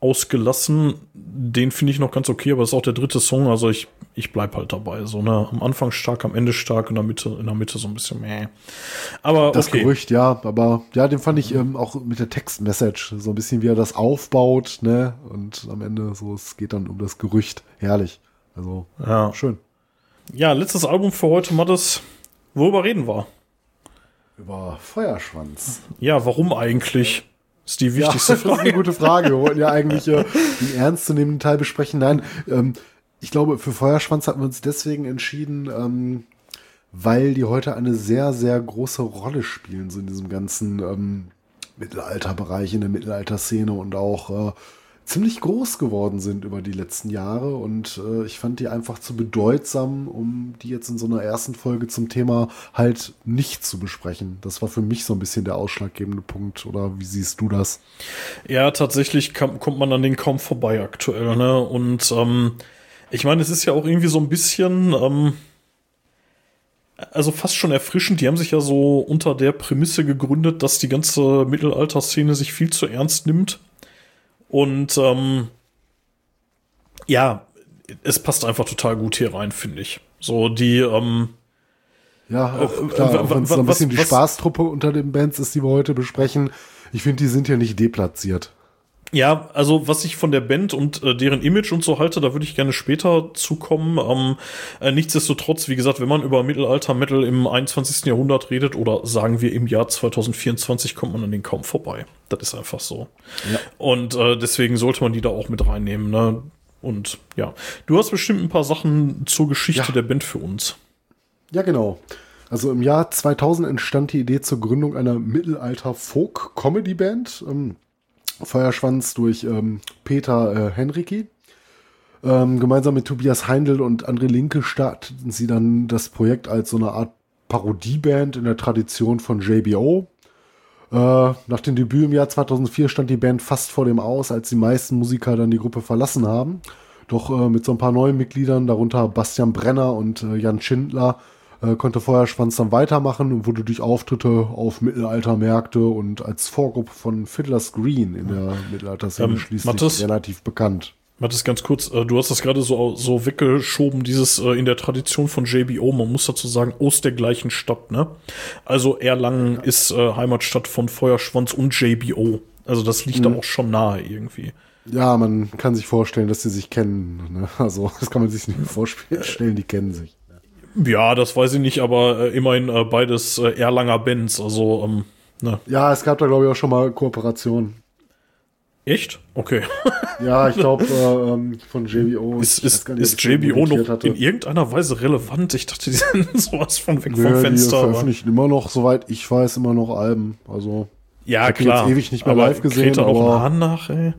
Speaker 2: ausgelassen. Den finde ich noch ganz okay, aber das ist auch der dritte Song, also ich, ich bleib halt dabei. So, ne? Am Anfang stark, am Ende stark, in der Mitte, in der Mitte so ein bisschen meh. Aber
Speaker 3: das okay. Gerücht, ja, aber ja, den fand ich ähm, auch mit der Textmessage, so ein bisschen wie er das aufbaut, ne? Und am Ende so, es geht dann um das Gerücht. Herrlich. Also,
Speaker 2: ja. schön. Ja, letztes Album für heute, Mattes. Worüber reden wir?
Speaker 3: Über Feuerschwanz.
Speaker 2: Ja, warum eigentlich? Ist die wichtigste ja, *laughs*
Speaker 3: Frage. Das ist eine gute Frage. Wir wollten ja eigentlich äh, den ernstzunehmenden Teil besprechen. Nein, ähm, ich glaube, für Feuerschwanz hatten wir uns deswegen entschieden, ähm, weil die heute eine sehr, sehr große Rolle spielen, so in diesem ganzen ähm, Mittelalterbereich, in der Mittelalterszene und auch äh, ziemlich groß geworden sind über die letzten Jahre und äh, ich fand die einfach zu bedeutsam, um die jetzt in so einer ersten Folge zum Thema halt nicht zu besprechen. Das war für mich so ein bisschen der ausschlaggebende Punkt oder wie siehst du das?
Speaker 2: Ja, tatsächlich kann, kommt man an den kaum vorbei aktuell, ne? Und ähm, ich meine, es ist ja auch irgendwie so ein bisschen ähm, also fast schon erfrischend. Die haben sich ja so unter der Prämisse gegründet, dass die ganze Mittelalterszene sich viel zu ernst nimmt und ähm, ja, es passt einfach total gut hier rein, finde ich. So die, ähm,
Speaker 3: ja, auch äh, klar, wenn es so ein bisschen was, die Spaßtruppe unter den Bands ist, die wir heute besprechen. Ich finde, die sind ja nicht deplatziert.
Speaker 2: Ja, also was ich von der Band und äh, deren Image und so halte, da würde ich gerne später zukommen. Ähm, äh, nichtsdestotrotz, wie gesagt, wenn man über Mittelalter-Metal im 21. Jahrhundert redet oder sagen wir im Jahr 2024, kommt man an den kaum vorbei. Das ist einfach so. Ja. Und äh, deswegen sollte man die da auch mit reinnehmen. Ne? Und ja, du hast bestimmt ein paar Sachen zur Geschichte ja. der Band für uns.
Speaker 3: Ja, genau. Also im Jahr 2000 entstand die Idee zur Gründung einer Mittelalter-Folk-Comedy-Band. Ähm, Feuerschwanz durch ähm, Peter äh, Henrici. Ähm, gemeinsam mit Tobias Heindl und André Linke starteten sie dann das Projekt als so eine Art Parodieband in der Tradition von JBO. Äh, nach dem Debüt im Jahr 2004 stand die Band fast vor dem Aus, als die meisten Musiker dann die Gruppe verlassen haben. Doch äh, mit so ein paar neuen Mitgliedern, darunter Bastian Brenner und äh, Jan Schindler, äh, äh, konnte Feuerschwanz dann weitermachen und wurde durch Auftritte auf Mittelaltermärkte und als Vorgruppe von Fiddler's Green in der Mittelalterszene
Speaker 2: Ähm,
Speaker 3: schließlich
Speaker 2: Mathis?
Speaker 3: relativ bekannt.
Speaker 2: Warte ganz kurz, äh, du hast das gerade so, so weggeschoben, dieses äh, in der Tradition von JBO, man muss dazu sagen, aus der gleichen Stadt, ne? Also Erlangen ist äh, Heimatstadt von Feuerschwanz und JBO. Also das liegt da auch schon nahe irgendwie.
Speaker 3: Ja, man kann sich vorstellen, dass sie sich kennen. Ne? Also *laughs* das kann man sich nicht vorstellen, die kennen sich.
Speaker 2: Ja, das weiß ich nicht, aber äh, immerhin äh, beides äh, Erlanger Bands, also ähm, ne.
Speaker 3: Ja, es gab da glaube ich auch schon mal Kooperationen.
Speaker 2: Echt? Okay. *laughs*
Speaker 3: Ja, ich glaube äh, ähm, von JBO.
Speaker 2: Ist,
Speaker 3: ich
Speaker 2: ist,
Speaker 3: nicht,
Speaker 2: ist
Speaker 3: ich
Speaker 2: JBO noch
Speaker 3: hatte.
Speaker 2: in irgendeiner Weise relevant? Ich dachte, die *laughs* sind sowas von weg
Speaker 3: Nö,
Speaker 2: vom
Speaker 3: die
Speaker 2: Fenster. aber-
Speaker 3: veröffentlichen immer noch, soweit ich weiß, immer noch Alben. Also
Speaker 2: Ja,
Speaker 3: die
Speaker 2: klar.
Speaker 3: jetzt ewig nicht mehr
Speaker 2: aber
Speaker 3: live gesehen,
Speaker 2: noch
Speaker 3: aber-
Speaker 2: Hahn nach, ey.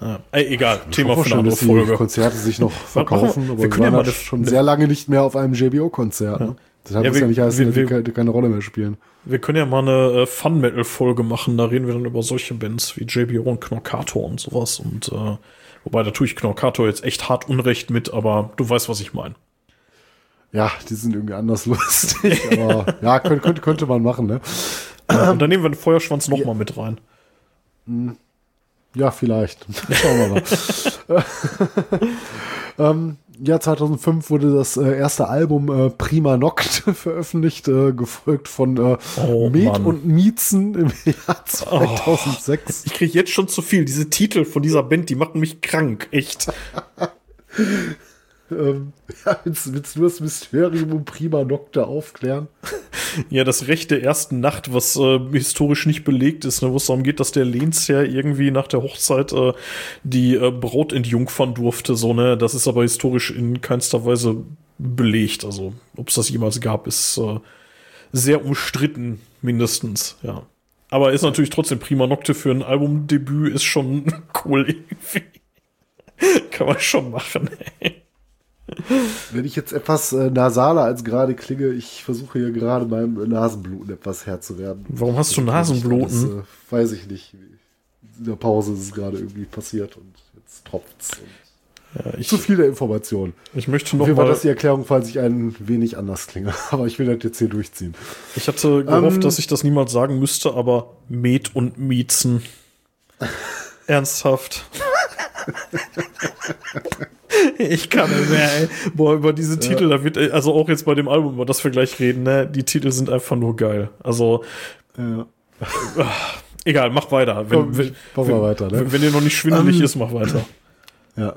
Speaker 2: Ja. Ey, egal, Thema
Speaker 3: Kann
Speaker 2: für eine andere
Speaker 3: dass die
Speaker 2: Folge.
Speaker 3: Konzerte sich noch *laughs* verkaufen,
Speaker 2: wir
Speaker 3: aber wir
Speaker 2: können ja
Speaker 3: waren
Speaker 2: mal
Speaker 3: halt
Speaker 2: eine-
Speaker 3: schon sehr lange nicht mehr auf einem JBO-Konzert. Ne? Deshalb
Speaker 2: Ja,
Speaker 3: muss ja
Speaker 2: wir-
Speaker 3: nicht heißen,
Speaker 2: wir-
Speaker 3: dass die
Speaker 2: wir-
Speaker 3: keine, Rolle mehr spielen.
Speaker 2: Wir können ja mal eine äh, Fun-Metal-Folge machen, da reden wir dann über solche Bands wie JBO und Knorkator und sowas. Und äh, wobei da tue ich Knorkator jetzt echt hart Unrecht mit, aber du weißt, was ich meine.
Speaker 3: Ja, die sind irgendwie anders *laughs* lustig, aber ja, könnte, könnte, könnte man machen, ne?
Speaker 2: Und dann nehmen wir den Feuerschwanz noch mal mit rein.
Speaker 3: Ja, vielleicht. *laughs* Schauen wir mal. *laughs* ähm, ja, 2005 wurde das äh, erste Album äh, Prima Noct *laughs* veröffentlicht, äh, gefolgt von äh,
Speaker 2: Oh,
Speaker 3: Med
Speaker 2: Mann. Oh.
Speaker 3: und Miezen im Jahr 2006.
Speaker 2: Ich kriege jetzt schon zu viel. Diese Titel von dieser Band, die machen mich krank. Echt.
Speaker 3: Ähm, *laughs* ja, willst, willst du das Mysterium um Prima Nocte aufklären? *laughs*
Speaker 2: Ja, das Recht der ersten Nacht, was äh, historisch nicht belegt ist, ne, wo es darum geht, dass der Lehnsherr irgendwie nach der Hochzeit äh, die äh, Braut entjungfern durfte, so, ne? Das ist aber historisch in keinster Weise belegt. Also, ob es das jemals gab, ist äh, sehr umstritten, mindestens, ja. Aber ist natürlich trotzdem prima Nocte für ein Albumdebüt, ist schon *laughs* cool irgendwie. Kann man schon machen, ey.
Speaker 3: Wenn ich jetzt etwas äh, nasaler als gerade klinge, ich versuche hier gerade beim Nasenbluten etwas Herr zu werden.
Speaker 2: Warum hast du
Speaker 3: Das,
Speaker 2: Nasenbluten?
Speaker 3: äh, weiß ich nicht. In der Pause ist es gerade irgendwie passiert und jetzt tropft's.
Speaker 2: Ja, ich,
Speaker 3: Zu viel der Information.
Speaker 2: ich möchte noch
Speaker 3: Fall
Speaker 2: mal,
Speaker 3: das die Erklärung, falls ich ein wenig anders klinge. *laughs* Aber ich will das jetzt hier durchziehen.
Speaker 2: Ich hatte gehofft,
Speaker 3: Ähm,
Speaker 2: dass ich das niemals sagen müsste, aber Met und Miezen. *laughs* Ernsthaft. *laughs* *laughs* ich kann nicht mehr, ey. Boah, über diese Titel, da wird, also auch jetzt bei dem Album, über das wir gleich reden, ne, die Titel sind einfach nur geil. Also,
Speaker 3: Ja. *laughs*
Speaker 2: egal, mach weiter. Wenn,
Speaker 3: Komm,
Speaker 2: wenn, wenn,
Speaker 3: weiter, ne?
Speaker 2: wenn, wenn dir noch nicht schwindelig
Speaker 3: Ähm,
Speaker 2: ist, mach weiter. *laughs*
Speaker 3: ja.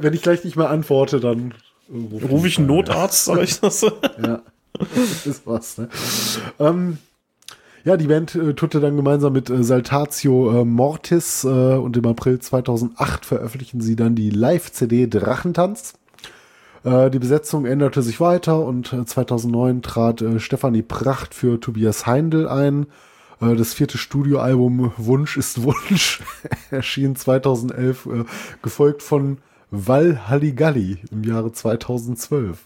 Speaker 3: Wenn ich gleich nicht mehr antworte, dann äh,
Speaker 2: Ruf ich einen
Speaker 3: mal,
Speaker 2: Notarzt, sag ich das?
Speaker 3: Ja, ist was, ne? Ähm, ja, die Band äh, tourte dann gemeinsam mit äh, Saltatio äh, Mortis äh, und im April 2008 veröffentlichten sie dann die Live-CD Drachentanz. Äh, die Besetzung änderte sich weiter und äh, 2009 trat äh, Stefanie Pracht für Tobias Heindl ein. Das vierte Studioalbum Wunsch ist Wunsch *laughs* erschien 2011, äh, gefolgt von Val Halligalli im Jahre 2012.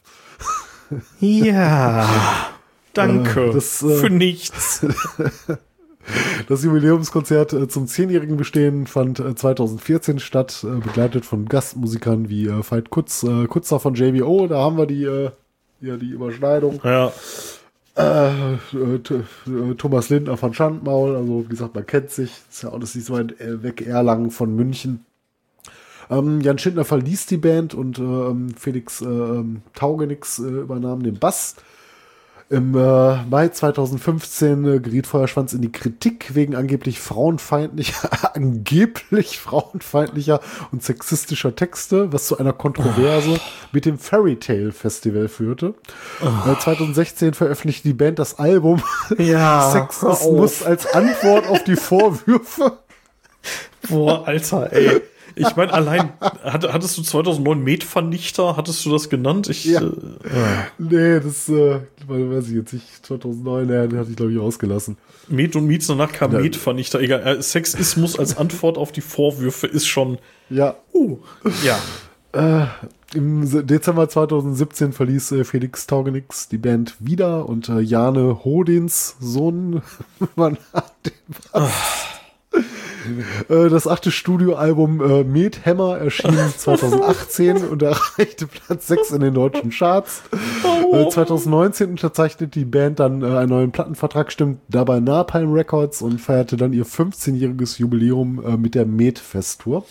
Speaker 3: *laughs*
Speaker 2: Ja. Danke.
Speaker 3: Äh, das, äh,
Speaker 2: für nichts. *laughs*
Speaker 3: Das Jubiläumskonzert äh, zum zehnjährigen Bestehen fand äh, 2014 statt, äh, begleitet von Gastmusikern wie äh, Veit Kutz, äh, Kutzer von JBO. Da haben wir die, äh, ja, die Überschneidung.
Speaker 2: Ja.
Speaker 3: Äh, äh, äh, Thomas Lindner von Schandmaul, also wie gesagt, man kennt sich. Ist ja alles nicht so weit äh, weg, Erlangen von München. Ähm, Jan Schindler verließ die Band und ähm, Felix äh, ähm, Taugenix äh, übernahm den Bass. Im äh, Mai 2015 äh, geriet Feuerschwanz in die Kritik wegen angeblich frauenfeindlicher, *laughs* angeblich frauenfeindlicher und sexistischer Texte, was zu einer Kontroverse mit dem Fairy Tale Festival führte. Äh, 2016 veröffentlichte die Band das Album
Speaker 2: Ja. *laughs*
Speaker 3: Sexismus als Antwort auf die Vorwürfe.
Speaker 2: Boah, Alter, ey. Ich meine, allein, hat, hattest du 2009 Metvernichter? Hattest du das genannt? Ich,
Speaker 3: Ja.
Speaker 2: äh,
Speaker 3: Nee, das äh, weiß ich jetzt nicht. 2009, ja, den hatte ich glaube ich ausgelassen.
Speaker 2: Met und Mietz, danach kam
Speaker 3: Ja.
Speaker 2: Metvernichter. Egal, äh, Sexismus als Antwort auf die Vorwürfe ist schon,
Speaker 3: Ja,
Speaker 2: uh, ja.
Speaker 3: Äh, Im Dezember 2017 verließ äh, Felix Taugenix die Band wieder und äh, Jane Hodins Sohn *laughs* übernahm den Bass. Äh, das achte Studioalbum äh, Med Hammer erschien *laughs* 2018 und erreichte Platz 6 in den deutschen Charts. Äh, 2019 unterzeichnete die Band dann äh, einen neuen Plattenvertrag, stimmt dabei Napalm Records und feierte dann ihr 15-jähriges Jubiläum äh, mit der Med Fest Tour.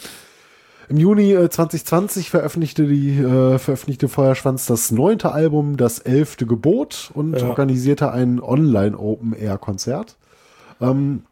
Speaker 3: Im Juni äh, 2020 veröffentlichte die äh, veröffentlichte Feuerschwanz das neunte Album, das elfte Gebot und
Speaker 2: Ja.
Speaker 3: organisierte ein Online Open Air Konzert. Ähm,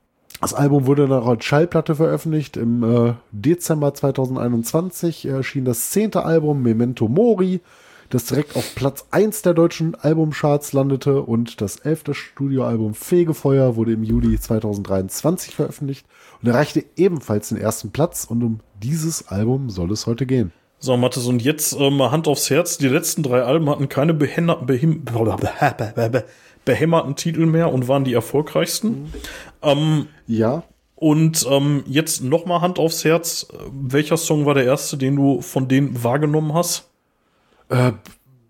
Speaker 3: das Album wurde dann auch als Schallplatte veröffentlicht. Im äh, Dezember 2021 erschien das zehnte Album Memento Mori, das direkt auf Platz 1 der deutschen Albumcharts landete und das elfte Studioalbum Fegefeuer wurde im Juli 2023 veröffentlicht und erreichte ebenfalls den ersten Platz und um dieses Album soll es heute gehen.
Speaker 2: So, Mathis, und jetzt mal Hand aufs Herz. Die letzten drei Alben hatten keine behenna- behim *laughs* behämmerten Titel mehr und waren die erfolgreichsten. Ähm,
Speaker 3: Ja,
Speaker 2: und ähm, jetzt noch mal Hand aufs Herz. Welcher Song war der erste, den du von denen wahrgenommen hast?
Speaker 3: Äh,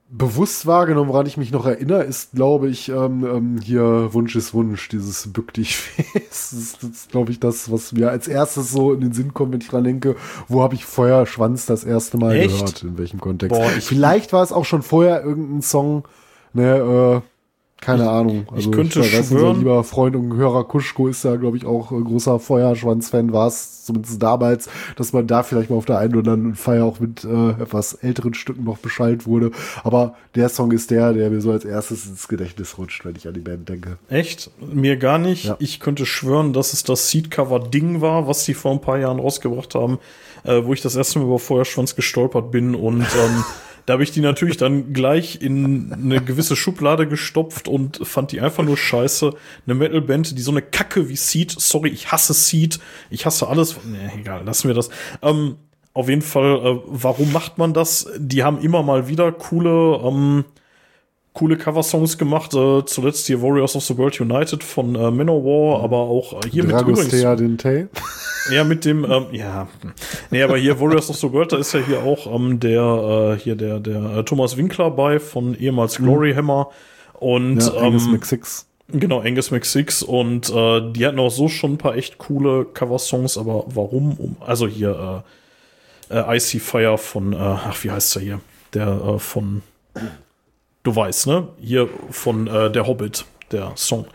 Speaker 3: bewusst wahrgenommen, woran ich mich noch erinnere, ist, glaube ich, ähm, ähm, hier Wunsch ist Wunsch, dieses Bück dich Face. Das ist, ist glaube ich, das, was mir als erstes so in den Sinn kommt, wenn ich dran denke, wo habe ich Feuerschwanz das erste Mal
Speaker 2: Echt?
Speaker 3: gehört, in welchem Kontext.
Speaker 2: Boah, ich-
Speaker 3: Vielleicht war es auch schon vorher irgendein Song, ne, äh, keine Ahnung. Also
Speaker 2: könnte
Speaker 3: weiß, unser
Speaker 2: schwören-
Speaker 3: lieber Freund und Hörer Kuschko ist ja, glaube ich, auch äh, großer Feuerschwanz-Fan, war es zumindest damals, dass man da vielleicht mal auf der einen oder anderen Feier auch mit äh, etwas älteren Stücken noch Bescheid wurde. Aber der Song ist der, der mir so als erstes ins Gedächtnis rutscht, wenn ich an die Band denke.
Speaker 2: Echt? Mir gar nicht.
Speaker 3: Ja.
Speaker 2: Ich könnte schwören, dass es das Seedcover-Ding war, was die vor ein paar Jahren rausgebracht haben, äh, wo ich das erste Mal über Feuerschwanz gestolpert bin und ähm, *laughs* da habe ich die natürlich dann gleich in eine gewisse Schublade gestopft und fand die einfach nur scheiße. Eine Metalband, die so eine Kacke wie Seed, sorry, ich hasse Seed, ich hasse alles. Nee, egal, lassen wir das. Ähm, auf jeden Fall, äh, warum macht man das? Die haben immer mal wieder coole, ähm, coole Coversongs gemacht. Äh, zuletzt hier Warriors of the World United von äh, Manowar, aber auch äh, hier mit übrigens
Speaker 3: Dragostea
Speaker 2: ja, mit dem, ähm, ja. Nee, aber hier Warriors of the World, da ist ja hier auch ähm, der, äh, hier der, der äh, Thomas Winkler bei von ehemals Glory Hammer. Und
Speaker 3: Ja, Angus
Speaker 2: ähm,
Speaker 3: McSix.
Speaker 2: genau, Angus McSix. Und äh, die hatten auch so schon ein paar echt coole Coversongs, aber warum? Um, also hier äh, äh, Icy Fire von, äh, ach, wie heißt der hier? Der äh, von, du weißt, ne? Hier von äh, Der Hobbit, der Song.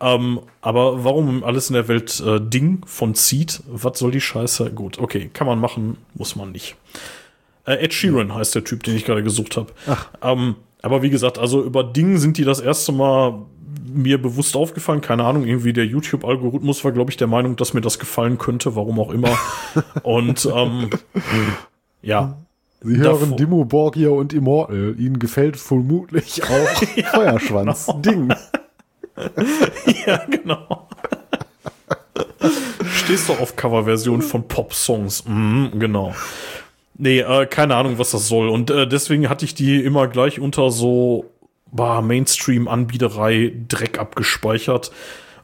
Speaker 2: Ähm, aber warum um alles in der Welt äh, Ding von Seed? Was soll die Scheiße? Gut, okay, kann man machen, muss man nicht. Äh, Ed Sheeran heißt der Typ, den ich gerade gesucht habe. Ähm, aber wie gesagt, also über Ding sind die das erste Mal mir bewusst aufgefallen. Keine Ahnung, irgendwie der YouTube-Algorithmus war, glaube ich, der Meinung, dass mir das gefallen könnte, warum auch immer. *laughs* Und ähm, ja,
Speaker 3: Sie
Speaker 2: davor-
Speaker 3: hören Dimmu Borgir und Immortal. Ihnen gefällt vermutlich *laughs* auch Feuerschwanz. Ding. *laughs*
Speaker 2: ja, genau. Stehst du auf Coverversion von Pop-Songs? Mhm, genau. Nee, äh, keine Ahnung, was das soll. Und äh, deswegen hatte ich die immer gleich unter so Mainstream-Anbieterei Dreck abgespeichert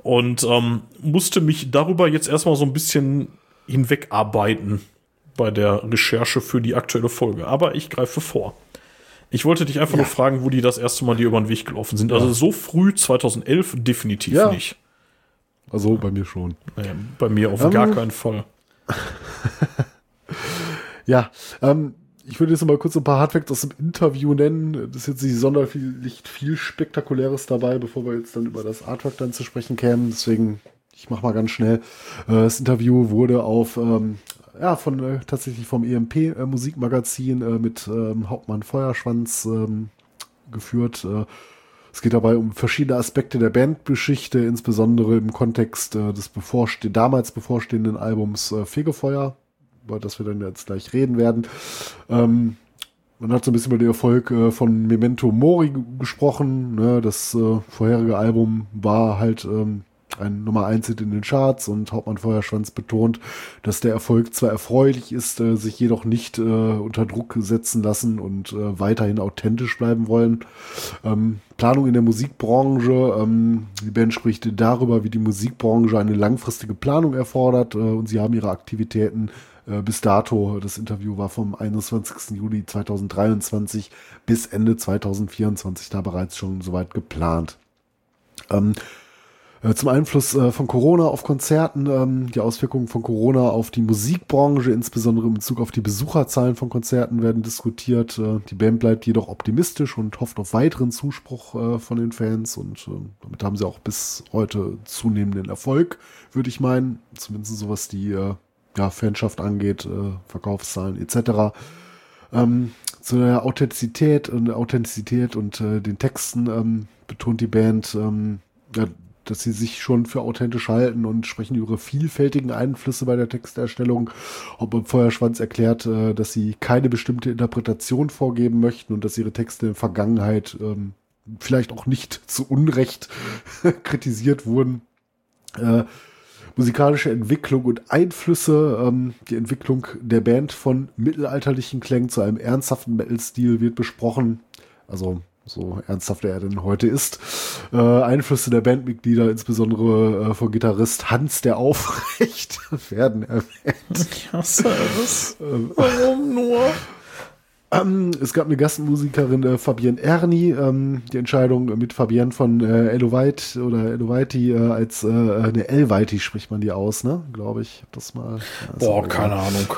Speaker 2: und ähm, musste mich darüber jetzt erstmal so ein bisschen hinwegarbeiten bei der Recherche für die aktuelle Folge. Aber ich greife vor. Ich wollte dich einfach nur fragen, wo die das erste Mal dir über den Weg gelaufen sind. Also so früh, 2011, definitiv
Speaker 3: Ja.
Speaker 2: nicht.
Speaker 3: Also bei mir schon.
Speaker 2: Nee, bei mir auf
Speaker 3: Ähm.
Speaker 2: gar keinen Fall. *laughs*
Speaker 3: Ja, ähm, ich würde jetzt mal kurz ein paar Hardfacts aus dem Interview nennen. Das ist jetzt nicht sonderlich viel Spektakuläres dabei, bevor wir jetzt dann über das Artwork dann zu sprechen kämen. Deswegen, ich mach mal ganz schnell. Äh, das Interview wurde auf, ähm, ja, von äh, tatsächlich vom EMP äh, Musikmagazin äh, mit ähm, Hauptmann Feuerschwanz ähm, geführt. Äh, es geht dabei um verschiedene Aspekte der Bandgeschichte, insbesondere im Kontext äh, des bevorste damals bevorstehenden Albums äh, Fegefeuer, über das wir dann jetzt gleich reden werden. Ähm, man hat so ein bisschen über den Erfolg äh, von Memento Mori gesprochen. Ne? Das äh, vorherige Album war halt ähm, ein Nummer 1 Hit in den Charts und Hauptmann Feuerschwanz betont, dass der Erfolg zwar erfreulich ist, äh, sich jedoch nicht äh, unter Druck setzen lassen und äh, weiterhin authentisch bleiben wollen. Ähm, Planung in der Musikbranche. Ähm, die Band spricht darüber, wie die Musikbranche eine langfristige Planung erfordert äh, und sie haben ihre Aktivitäten äh, bis dato, das Interview war vom 21. Juli 2023 bis Ende 2024 da bereits schon soweit geplant. Ähm, Äh, zum Einfluss äh, von Corona auf Konzerten, ähm, die Auswirkungen von Corona auf die Musikbranche, insbesondere in Bezug auf die Besucherzahlen von Konzerten, werden diskutiert. Äh, die Band bleibt jedoch optimistisch und hofft auf weiteren Zuspruch von den Fans und damit haben sie auch bis heute zunehmenden Erfolg, würde ich meinen. Zumindest so was die ja, Fanschaft angeht, Verkaufszahlen etc. Ähm, zu der Authentizität und Authentizität und äh, den Texten ähm, betont die Band, ähm, ja, dass sie sich schon für authentisch halten und sprechen über vielfältigen Einflüsse bei der Texterstellung. Ob Feuerschwanz erklärt, äh, dass sie keine bestimmte Interpretation vorgeben möchten und dass ihre Texte in der Vergangenheit ähm, vielleicht auch nicht *laughs* zu Unrecht *laughs* kritisiert wurden. Äh, musikalische Entwicklung und Einflüsse. Ähm, die Entwicklung der Band von mittelalterlichen Klängen zu einem ernsthaften Metal-Stil wird besprochen. Also so ernsthaft er denn heute ist. Äh, Einflüsse der Bandmitglieder, insbesondere äh, von Gitarrist Hans der Aufrecht, *laughs* werden erwähnt.
Speaker 2: Hasse es. Ähm, Warum nur? *laughs*
Speaker 3: Ähm, es gab eine Gastmusikerin, äh, Fabienne Erni. Ähm, die Entscheidung mit Fabienne von äh, Elovite oder Elovaiti äh, als äh, eine Elvaiti spricht man die aus, ne? Glaube ich. Hab das mal.
Speaker 2: Ja, Boah, keine Ahnung.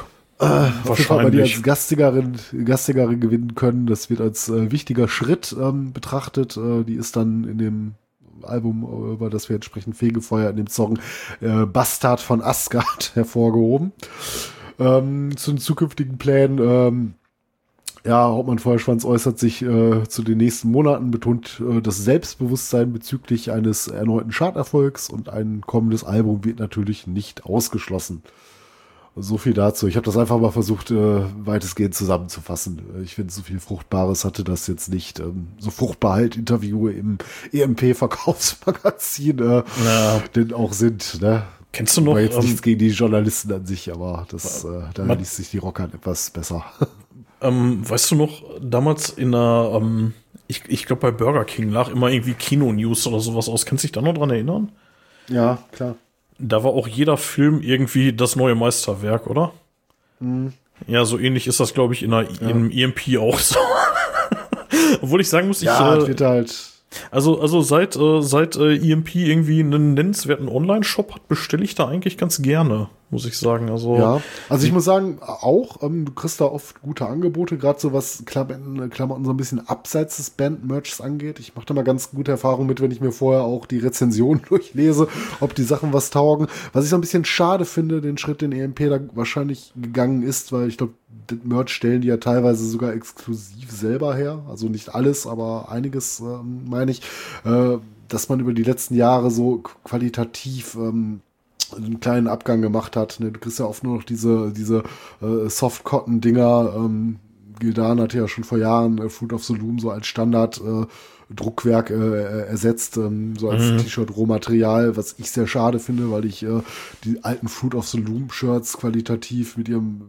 Speaker 3: Äh, Wahrscheinlich. die als Gastigerin, Gastigerin gewinnen können. Das wird als äh, wichtiger Schritt ähm, betrachtet. Äh, die ist dann in dem Album, über das wir entsprechend fegefeuert in dem Song äh, Bastard von Asgard *laughs* hervorgehoben. Ähm, zu den zukünftigen Plänen. Ähm, ja, Hauptmann Feuerschwanz äußert sich äh, zu den nächsten Monaten, betont äh, das Selbstbewusstsein bezüglich eines erneuten Charterfolgs und ein kommendes Album wird natürlich nicht ausgeschlossen. So viel dazu. Ich habe das einfach mal versucht, äh, weitestgehend zusammenzufassen. Ich finde, so viel Fruchtbares hatte das jetzt nicht. Ähm, so fruchtbar halt Interview im EMP-Verkaufsmagazin, äh, ja. denn auch sind. Ne?
Speaker 2: Kennst du noch? War
Speaker 3: jetzt ähm, nichts gegen die Journalisten an sich, aber das, äh, da liest sich die Rockern etwas besser.
Speaker 2: Ähm, weißt du noch, damals in der, ähm, ich, ich glaube bei Burger King lag immer irgendwie Kino-News oder sowas aus. Kannst du dich da noch dran erinnern?
Speaker 3: Ja, klar.
Speaker 2: Da war auch jeder Film irgendwie das neue Meisterwerk, oder? Mhm. Ja, so ähnlich ist das, glaube ich, in der, ja. im EMP auch so. *laughs* Obwohl ich sagen muss, ich.
Speaker 3: Ja, äh, wird halt
Speaker 2: also, also seit, äh, seit äh, EMP irgendwie einen nennenswerten Online-Shop hat, bestelle ich da eigentlich ganz gerne, muss ich sagen. Also,
Speaker 3: ja, also ich muss sagen, auch, ähm, du kriegst da oft gute Angebote, gerade so was Klamotten, Klamotten so ein bisschen abseits des Band-Merchs angeht. Ich mache da mal ganz gute Erfahrungen mit, wenn ich mir vorher auch die Rezension *laughs* durchlese, ob die Sachen was taugen. Was ich so ein bisschen schade finde, den Schritt, den EMP da wahrscheinlich gegangen ist, weil ich glaube, das Merch stellen die ja teilweise sogar exklusiv selber her. Also nicht alles, aber einiges, ähm, meine ich, äh, dass man über die letzten Jahre so qualitativ ähm, einen kleinen Abgang gemacht hat. Ne? Du kriegst ja oft nur noch diese, diese äh, Soft-Cotton-Dinger. Ähm, Gildan hatte ja schon vor Jahren äh, Fruit of the Loom so als Standard äh, Druckwerk äh, ersetzt, ähm, so als mhm. T-Shirt-Rohmaterial, was ich sehr schade finde, weil ich äh, die alten Fruit of the Loom Shirts qualitativ mit ihrem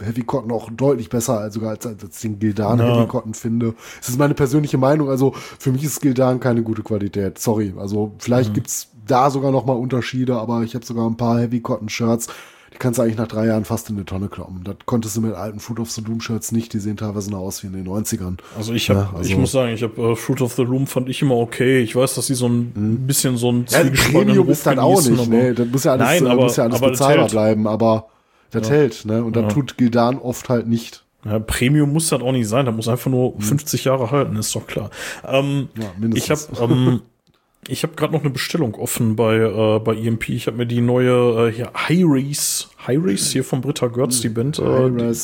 Speaker 3: Heavy Cotton auch deutlich besser als sogar als, als den Gildan ja. Heavy Cotton finde. Das ist meine persönliche Meinung. Also für mich ist Gildan keine gute Qualität. Sorry. Also vielleicht mhm. gibt's da sogar noch mal Unterschiede, aber ich habe sogar ein paar Heavy Cotton Shirts. Die kannst du eigentlich nach drei Jahren fast in eine Tonne kloppen. Das konntest du mit alten Fruit of the Loom Shirts nicht. Die sehen teilweise noch aus wie in den 90ern.
Speaker 2: Also ich habe, ja, also ich muss sagen, ich habe äh, Fruit of the Loom fand ich immer okay. Ich weiß, dass sie so ein mhm. bisschen so ein
Speaker 3: ja, Premium ist dann auch nicht. Nee, das muss ja alles, Nein, aber, muss ja alles bezahlbar bleiben. Aber das ja. hält, ne? Und das tut Gildan oft halt nicht.
Speaker 2: Ja, Premium muss das auch nicht sein, da muss einfach nur hm. 50 Jahre halten, ist doch klar. Ähm, ja, mindestens. Ich habe ähm, *laughs* ich habe gerade noch eine Bestellung offen bei äh, bei EMP. Ich habe mir die neue äh, hier Hi-Reese Hi-Reese hier von Britta Götz, die Band. Äh,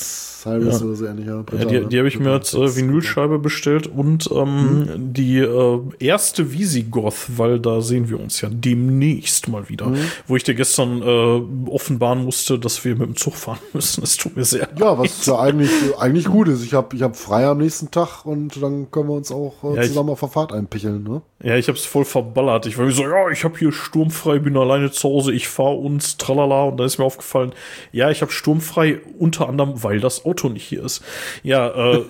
Speaker 2: Cyrus ja. oder so ähnlich. Ja, ja die, die habe ich mir als äh, Vinylscheibe bestellt und ähm, mhm. die äh, erste Visigoth, weil da sehen wir uns ja demnächst mal wieder. Mhm. Wo ich dir gestern äh, offenbaren musste, dass wir mit dem Zug fahren *laughs* müssen. Es tut mir sehr
Speaker 3: Ja, was ja eigentlich, eigentlich gut ist. Ich habe ich hab frei am nächsten Tag und dann können wir uns auch äh, ja, zusammen ich, auf der Fahrt einpicheln. Ne?
Speaker 2: Ja, ich habe es voll verballert. Ich war so, ja, ich habe hier sturmfrei, bin alleine zu Hause, ich fahre uns, tralala. Und da ist mir aufgefallen, ja, ich habe sturmfrei, unter anderem, weil das Auto nicht hier ist. Ja, äh,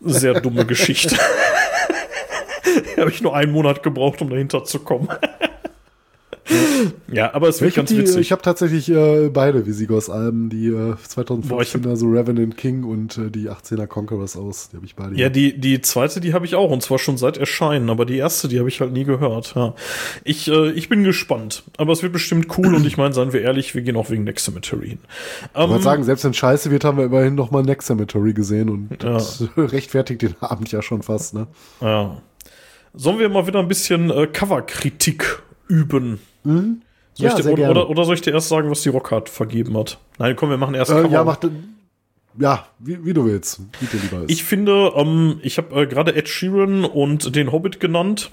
Speaker 2: sehr dumme Geschichte. *laughs* habe ich nur einen Monat gebraucht, um dahinter zu kommen. Ja, aber es wird
Speaker 3: Ich habe
Speaker 2: ganz witzig.
Speaker 3: ich hab tatsächlich äh, beide Visigoth-Alben, die äh, 2015er, so Revenant King und äh, die 18er Conquerors aus. Die habe ich beide.
Speaker 2: Ja, die, die zweite, die habe ich auch, und zwar schon seit Erscheinen, aber die erste, die habe ich halt nie gehört. Ja. Ich, äh, ich bin gespannt, aber es wird bestimmt cool und ich meine, seien wir ehrlich, wir gehen auch wegen Next Cemetery hin.
Speaker 3: Ich
Speaker 2: Ähm,
Speaker 3: wollte sagen, selbst wenn scheiße wird, haben wir immerhin noch mal Next Cemetery gesehen und das *laughs* rechtfertigt den Abend ja schon fast, ne?
Speaker 2: ja. Sollen wir mal wieder ein bisschen äh, Coverkritik üben? Soll
Speaker 3: Mhm. Ja,
Speaker 2: ich dir, oder, oder, oder soll ich dir erst sagen, was die Rockhard vergeben hat? Nein, komm, wir machen erst
Speaker 3: Äh,
Speaker 2: Cover.
Speaker 3: ja, macht, ja, wie, wie du willst, wie dir lieber ist.
Speaker 2: Ich finde, ähm, ich habe äh, gerade Ed Sheeran und den Hobbit genannt.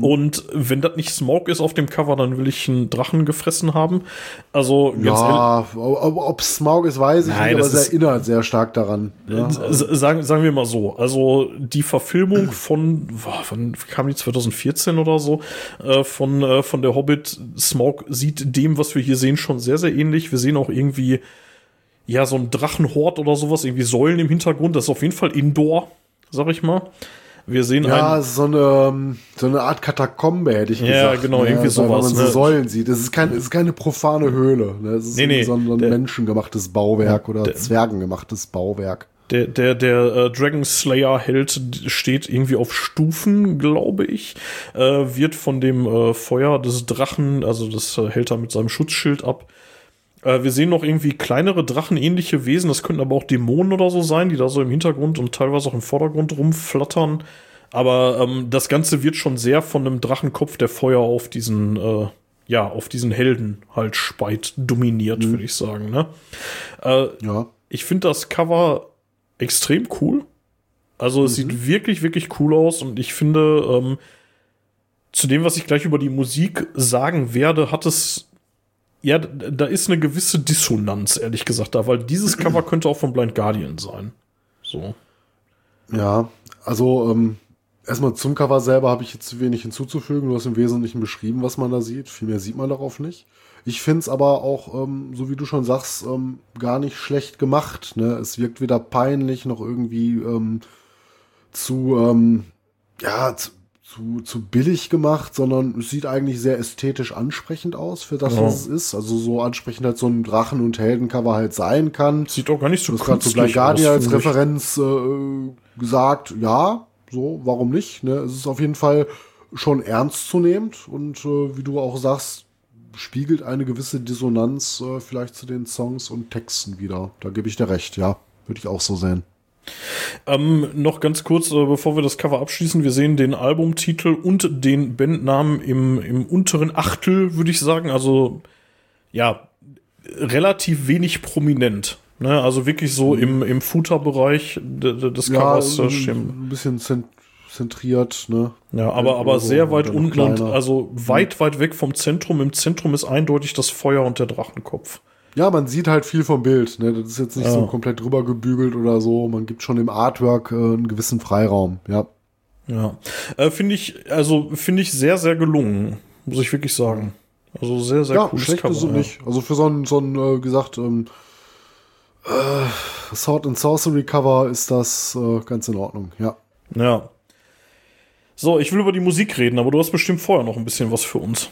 Speaker 2: Und wenn das nicht Smoke ist auf dem Cover, dann will ich einen Drachen gefressen haben. Also ganz
Speaker 3: ja, ob, ob Smaug ist, weiß ich
Speaker 2: Nein,
Speaker 3: nicht, aber es erinnert sehr stark daran. Ja,
Speaker 2: S- Sagen, sagen wir mal so, also die Verfilmung *clears throat* von, wann kam die 2014 oder so, äh, von, äh, von der Hobbit, Smaug sieht dem, was wir hier sehen, schon sehr, sehr ähnlich. Wir sehen auch irgendwie, ja, so ein Drachenhort oder sowas, irgendwie Säulen im Hintergrund, das ist auf jeden Fall Indoor, sag ich mal. Wir sehen
Speaker 3: ja
Speaker 2: ein,
Speaker 3: es ist so eine, ähm, so eine Art Katakombe, hätte ich
Speaker 2: Ja,
Speaker 3: gesagt.
Speaker 2: genau,
Speaker 3: ne?
Speaker 2: irgendwie
Speaker 3: weil-
Speaker 2: sowas,
Speaker 3: Weil man so
Speaker 2: ne?
Speaker 3: Säulen sieht. Es ist, kein, es ist keine profane Höhle. Ne? Es ist
Speaker 2: Nee,
Speaker 3: irgendwie
Speaker 2: nee,
Speaker 3: so ein, so
Speaker 2: der-
Speaker 3: menschengemachtes Bauwerk oder
Speaker 2: der-
Speaker 3: zwergengemachtes Bauwerk.
Speaker 2: Der, der, der äh, Dragon Slayer Held steht irgendwie auf Stufen, glaube ich. Äh, wird von dem äh, Feuer des Drachen, also das hält er mit seinem Schutzschild ab. Äh, wir sehen noch irgendwie kleinere drachenähnliche Wesen, das könnten aber auch Dämonen oder so sein, die da so im Hintergrund und teilweise auch im Vordergrund rumflattern. Aber ähm, das Ganze wird schon sehr von einem Drachenkopf, der Feuer auf diesen, äh, ja, auf diesen Helden halt speit, dominiert, würde ich sagen. Ne? Äh,
Speaker 3: Ja.
Speaker 2: ich finde das Cover extrem cool. Also es sieht wirklich, wirklich cool aus und ich finde, ähm, zu dem, was ich gleich über die Musik sagen werde, hat es, ja, da ist eine gewisse Dissonanz, ehrlich gesagt, da, weil dieses Cover könnte auch von Blind Guardian sein. So.
Speaker 3: Ja, also ähm, erstmal zum Cover selber habe ich jetzt wenig hinzuzufügen. Du hast im Wesentlichen beschrieben, was man da sieht. Viel mehr sieht man darauf nicht. Ich finde es aber auch, ähm, so wie du schon sagst, ähm, gar nicht schlecht gemacht. Ne? Es wirkt weder peinlich noch irgendwie ähm, zu, ähm, ja, zu, zu, zu billig gemacht, sondern es sieht eigentlich sehr ästhetisch ansprechend aus für das,
Speaker 2: Ja.
Speaker 3: was es ist. Also so ansprechend halt so ein Drachen- und Heldencover halt sein kann.
Speaker 2: Sieht auch gar nicht so
Speaker 3: hast gerade zu
Speaker 2: künstlich
Speaker 3: Blind Guardian als. Referenz äh, gesagt, ja, so, warum nicht? Ne? Es ist auf jeden Fall schon ernstzunehmend und äh, wie du auch sagst, spiegelt eine gewisse Dissonanz äh, vielleicht zu den Songs und Texten wieder. Da gebe ich dir recht, ja. Würde ich auch so sehen.
Speaker 2: Ähm, noch ganz kurz, äh, bevor wir das Cover abschließen, wir sehen den Albumtitel und den Bandnamen im, im unteren Achtel, würde ich sagen. Also, ja, relativ wenig prominent. Ne? Also wirklich so im, im Footer-Bereich de- de- des Covers äh,
Speaker 3: ein, bisschen zent zentriert, ne?
Speaker 2: Ja, aber, aber
Speaker 3: Irgendwo
Speaker 2: sehr weit unten also weit, weit weg vom Zentrum. Im Zentrum ist eindeutig das Feuer und der Drachenkopf.
Speaker 3: Ja, man sieht halt viel vom Bild. Ne? Das ist jetzt nicht
Speaker 2: Ja.
Speaker 3: so komplett drüber gebügelt oder so. Man gibt schon im Artwork äh, einen gewissen Freiraum. Ja.
Speaker 2: Ja. Äh, finde ich, also finde ich sehr, sehr gelungen, muss ich wirklich sagen. Also sehr, sehr
Speaker 3: ja,
Speaker 2: cooles
Speaker 3: schlecht
Speaker 2: Cover.
Speaker 3: ist es
Speaker 2: ja.
Speaker 3: nicht. Also für so ein, so ein äh, gesagt, ähm, äh, Sword and Sorcery Cover ist das äh, ganz in Ordnung, ja.
Speaker 2: Ja. So, ich will über die Musik reden, aber du hast bestimmt vorher noch ein bisschen was für uns.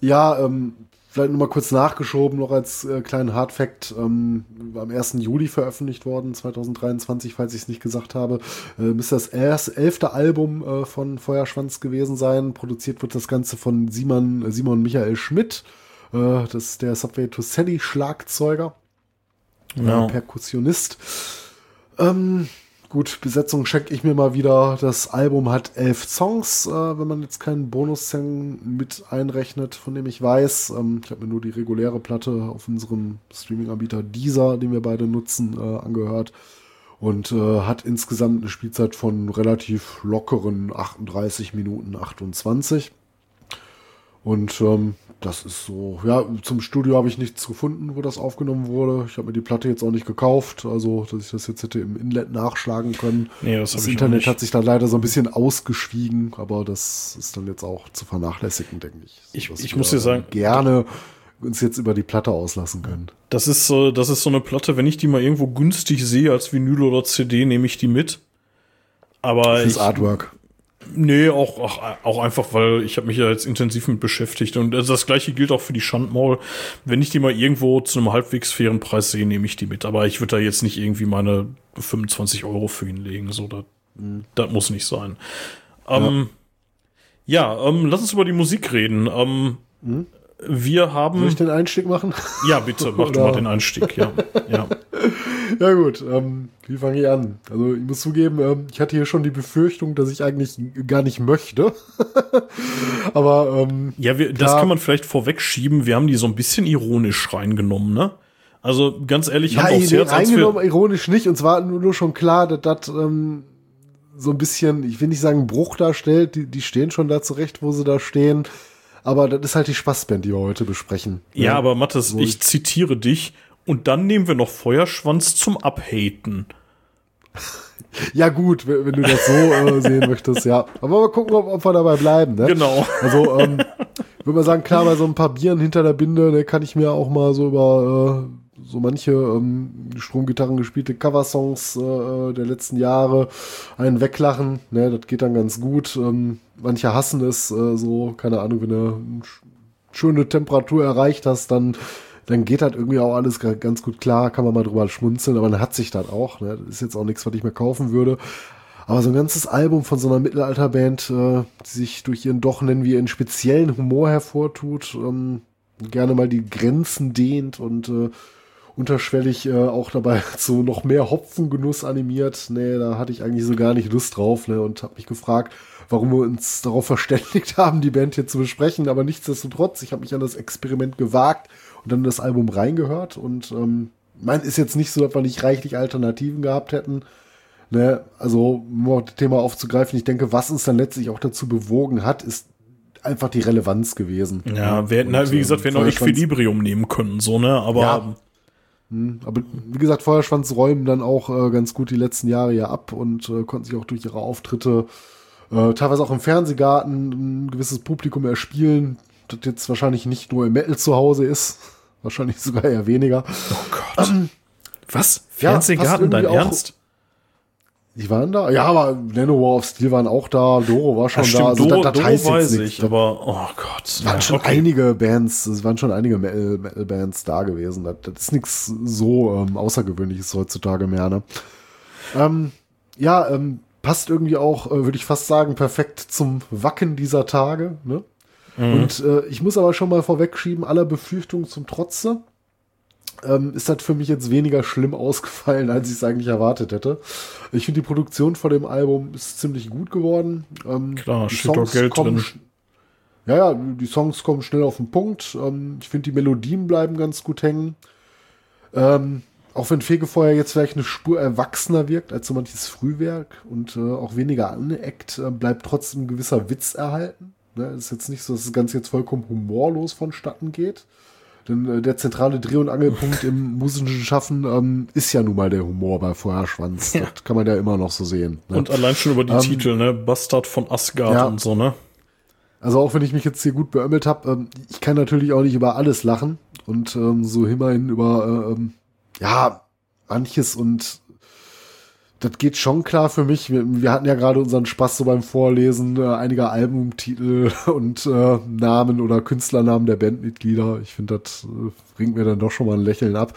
Speaker 3: Ja, ähm, vielleicht nur mal kurz nachgeschoben, noch als äh, kleinen Hardfact, ähm, am 1. Juli veröffentlicht worden, 2023, falls ich es nicht gesagt habe. Äh, müsste das erst, elfte Album äh, von Feuerschwanz gewesen sein. Produziert wird das Ganze von Simon, äh, Simon Michael Schmidt. Äh, das ist der Subway to Sally Schlagzeuger.
Speaker 2: Ja.
Speaker 3: äh, Perkussionist. Ähm, gut, Besetzung check ich mir mal wieder. Das Album hat elf Songs, äh, wenn man jetzt keinen Bonussong mit einrechnet, von dem ich weiß. Ähm, ich habe mir nur die reguläre Platte auf unserem Streaming-Anbieter Deezer, den wir beide nutzen, äh, angehört. Und äh, hat insgesamt eine Spielzeit von relativ lockeren 38 Minuten 28. Und ähm, das ist so, ja, zum Studio habe ich nichts gefunden, wo das aufgenommen wurde. Ich habe mir die Platte jetzt auch nicht gekauft, also dass ich das jetzt hätte im Inlet nachschlagen können.
Speaker 2: Nee, das
Speaker 3: das Internet hat sich da leider so ein bisschen ausgeschwiegen, aber das ist dann jetzt auch zu vernachlässigen, denke ich.
Speaker 2: Ich- ich muss dir sagen-
Speaker 3: gerne uns jetzt über die Platte auslassen können.
Speaker 2: Das ist, äh, das ist so eine Platte, wenn ich die mal irgendwo günstig sehe als Vinyl oder CD, nehme ich die mit. Aber
Speaker 3: Fürs Artwork.
Speaker 2: Nee, auch, auch, auch einfach, weil ich habe mich ja jetzt intensiv mit beschäftigt. Und das gleiche gilt auch für die Schandmaul. Wenn ich die mal irgendwo zu einem halbwegs fairen Preis sehe, nehme ich die mit. Aber ich würde da jetzt nicht irgendwie meine 25 Euro für ihn legen. So, das, mhm. das muss nicht sein. Ähm, ja, ja ähm, lass uns über die Musik reden. Ähm, mhm. Wir haben.
Speaker 3: Soll ich den Einstieg machen?
Speaker 2: Ja, bitte, mach du mal den Einstieg, ja. ja. *laughs*
Speaker 3: ja, gut, ähm, wie fange ich an? Also, ich muss zugeben, ähm, ich hatte hier schon die Befürchtung, dass ich eigentlich gar nicht möchte. *laughs* Aber, ähm.
Speaker 2: Ja, wir, das kann man vielleicht vorwegschieben. Wir haben die so ein bisschen ironisch reingenommen, ne? Also, ganz ehrlich,
Speaker 3: ja, haben wir reingenommen, ironisch nicht. Und zwar nur, nur schon klar, dass das, ähm, so ein bisschen, ich will nicht sagen Bruch darstellt, die, die stehen schon da zurecht, wo sie da stehen aber das ist halt die Spaßband, die wir heute besprechen.
Speaker 2: Ja, ja. aber Mathis, so ich zitiere dich und dann nehmen wir noch Feuerschwanz zum Abhaten. *laughs*
Speaker 3: Ja gut, wenn, du das so äh, sehen möchtest, ja. Aber mal gucken, ob, ob wir dabei bleiben. Ne?
Speaker 2: Genau.
Speaker 3: Also ähm, würde man sagen, klar, bei so ein paar Bieren hinter der Binde, ne, kann ich mir auch mal so über äh, so manche ähm, Stromgitarren gespielte Coversongs äh, der letzten Jahre einen weglachen. Ne, das geht dann ganz gut. Ähm, manche hassen es äh, so, keine Ahnung, wenn du eine schöne Temperatur erreicht hast, dann dann geht das irgendwie auch alles ganz gut klar, kann man mal drüber schmunzeln, aber dann hat sich das auch. Ne? Das ist jetzt auch nichts, was ich mir kaufen würde. Aber so ein ganzes Album von so einer Mittelalterband, äh, die sich durch ihren doch nennen wir einen speziellen Humor hervortut, ähm, gerne mal die Grenzen dehnt und äh, unterschwellig äh, auch dabei *laughs* zu noch mehr Hopfengenuss animiert. Nee, da hatte ich eigentlich so gar nicht Lust drauf ne, und habe mich gefragt, warum wir uns darauf *laughs* verständigt haben, die Band hier zu besprechen. Aber nichtsdestotrotz, ich habe mich an das Experiment gewagt und dann das Album reingehört. Und ähm, mein ist jetzt nicht so, dass wir nicht reichlich Alternativen gehabt hätten. Ne, also, um das Thema aufzugreifen, ich denke, was uns dann letztlich auch dazu bewogen hat, ist einfach die Relevanz gewesen.
Speaker 2: Ja, wir hätten halt, wie gesagt, wir hätten auch Equilibrium nehmen können, so, ne, aber. Ja,
Speaker 3: hm, aber wie gesagt, Feuerschwanz räumen dann auch äh, ganz gut die letzten Jahre ja ab und äh, konnten sich auch durch ihre Auftritte äh, teilweise auch im Fernsehgarten ein gewisses Publikum erspielen, das jetzt wahrscheinlich nicht nur im Metal zu Hause ist, wahrscheinlich sogar eher weniger.
Speaker 2: Oh Gott. Ähm, Was? Fernsehgarten, ja, dein Ernst?
Speaker 3: Die waren da? Ja, aber Nano War of Steel waren auch da, Doro war schon ja, da.
Speaker 2: Also Doro, das, das Doro weiß ich, aber oh Gott.
Speaker 3: Es waren ja, schon okay. einige Bands, es waren schon einige Metal-Bands da gewesen. Das, das ist nichts so ähm, Außergewöhnliches heutzutage mehr, ne? Ähm, ja, ähm, passt irgendwie auch, äh, würde ich fast sagen, perfekt zum Wacken dieser Tage, ne? Mhm. Und äh, ich muss aber schon mal vorwegschieben, aller Befürchtungen zum Trotze ähm, ist das für mich jetzt weniger schlimm ausgefallen, *laughs* als ich es eigentlich erwartet hätte. Ich finde, die Produktion von dem Album ist ziemlich gut geworden. Ähm,
Speaker 2: Klar, steht doch Geld drin.
Speaker 3: Ja, ja, die Songs kommen schnell auf den Punkt. Ähm, ich finde, die Melodien bleiben ganz gut hängen. Ähm, auch wenn Fegefeuer jetzt vielleicht eine Spur erwachsener wirkt als so manches Frühwerk und äh, auch weniger aneckt, äh, bleibt trotzdem ein gewisser Witz erhalten. Ne? Ist jetzt nicht so, dass das Ganze jetzt vollkommen humorlos vonstatten geht. Denn äh, der zentrale Dreh- und Angelpunkt im *laughs* musischen Schaffen ähm, ist ja nun mal der Humor bei Feuerschwanz. Ja. Das kann man ja immer noch so sehen.
Speaker 2: Ne? Und allein schon über die ähm, Titel, ne? Bastard von Asgard ja. und so, ne?
Speaker 3: Also auch wenn ich mich jetzt hier gut beömmelt habe, ähm, ich kann natürlich auch nicht über alles lachen und ähm, so immerhin über äh, ähm, ja manches und das geht schon klar für mich. Wir, wir hatten ja gerade unseren Spaß so beim Vorlesen äh, einiger Albumtitel *laughs* und äh, Namen oder Künstlernamen der Bandmitglieder. Ich finde, das äh, bringt mir dann doch schon mal ein Lächeln ab.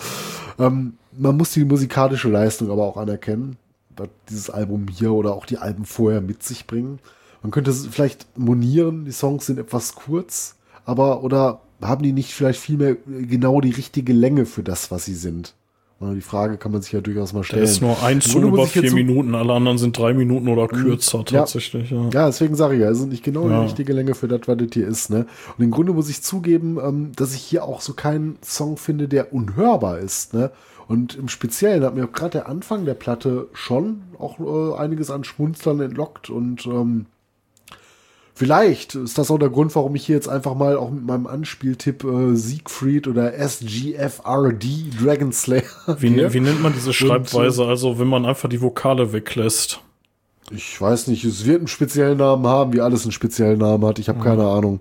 Speaker 3: Ähm, man muss die musikalische Leistung aber auch anerkennen, dass dieses Album hier oder auch die Alben vorher mit sich bringen. Man könnte es vielleicht monieren, die Songs sind etwas kurz, aber oder haben die nicht vielleicht vielmehr genau die richtige Länge für das, was sie sind? Die Frage kann man sich ja durchaus mal stellen. Das
Speaker 2: ist nur ein Zug über vier Minuten, alle anderen sind drei Minuten oder mhm. kürzer tatsächlich.
Speaker 3: Ja, ja deswegen sage ich ja, es ist nicht genau ja. die richtige Länge für das, was das hier ist. Ne? Und im Grunde muss ich zugeben, ähm, dass ich hier auch so keinen Song finde, der unhörbar ist. Ne? Und im Speziellen hat mir gerade der Anfang der Platte schon auch äh, einiges an Schmunzlern entlockt und ähm, Vielleicht ist das auch der Grund, warum ich hier jetzt einfach mal auch mit meinem Anspieltipp äh, Siegfried oder SGFRD Dragon Slayer.
Speaker 2: Wie, wie nennt man diese Schreibweise? Und, äh, also, wenn man einfach die Vokale weglässt.
Speaker 3: Ich weiß nicht, es wird einen speziellen Namen haben, wie alles einen speziellen Namen hat. Ich habe mhm. keine Ahnung.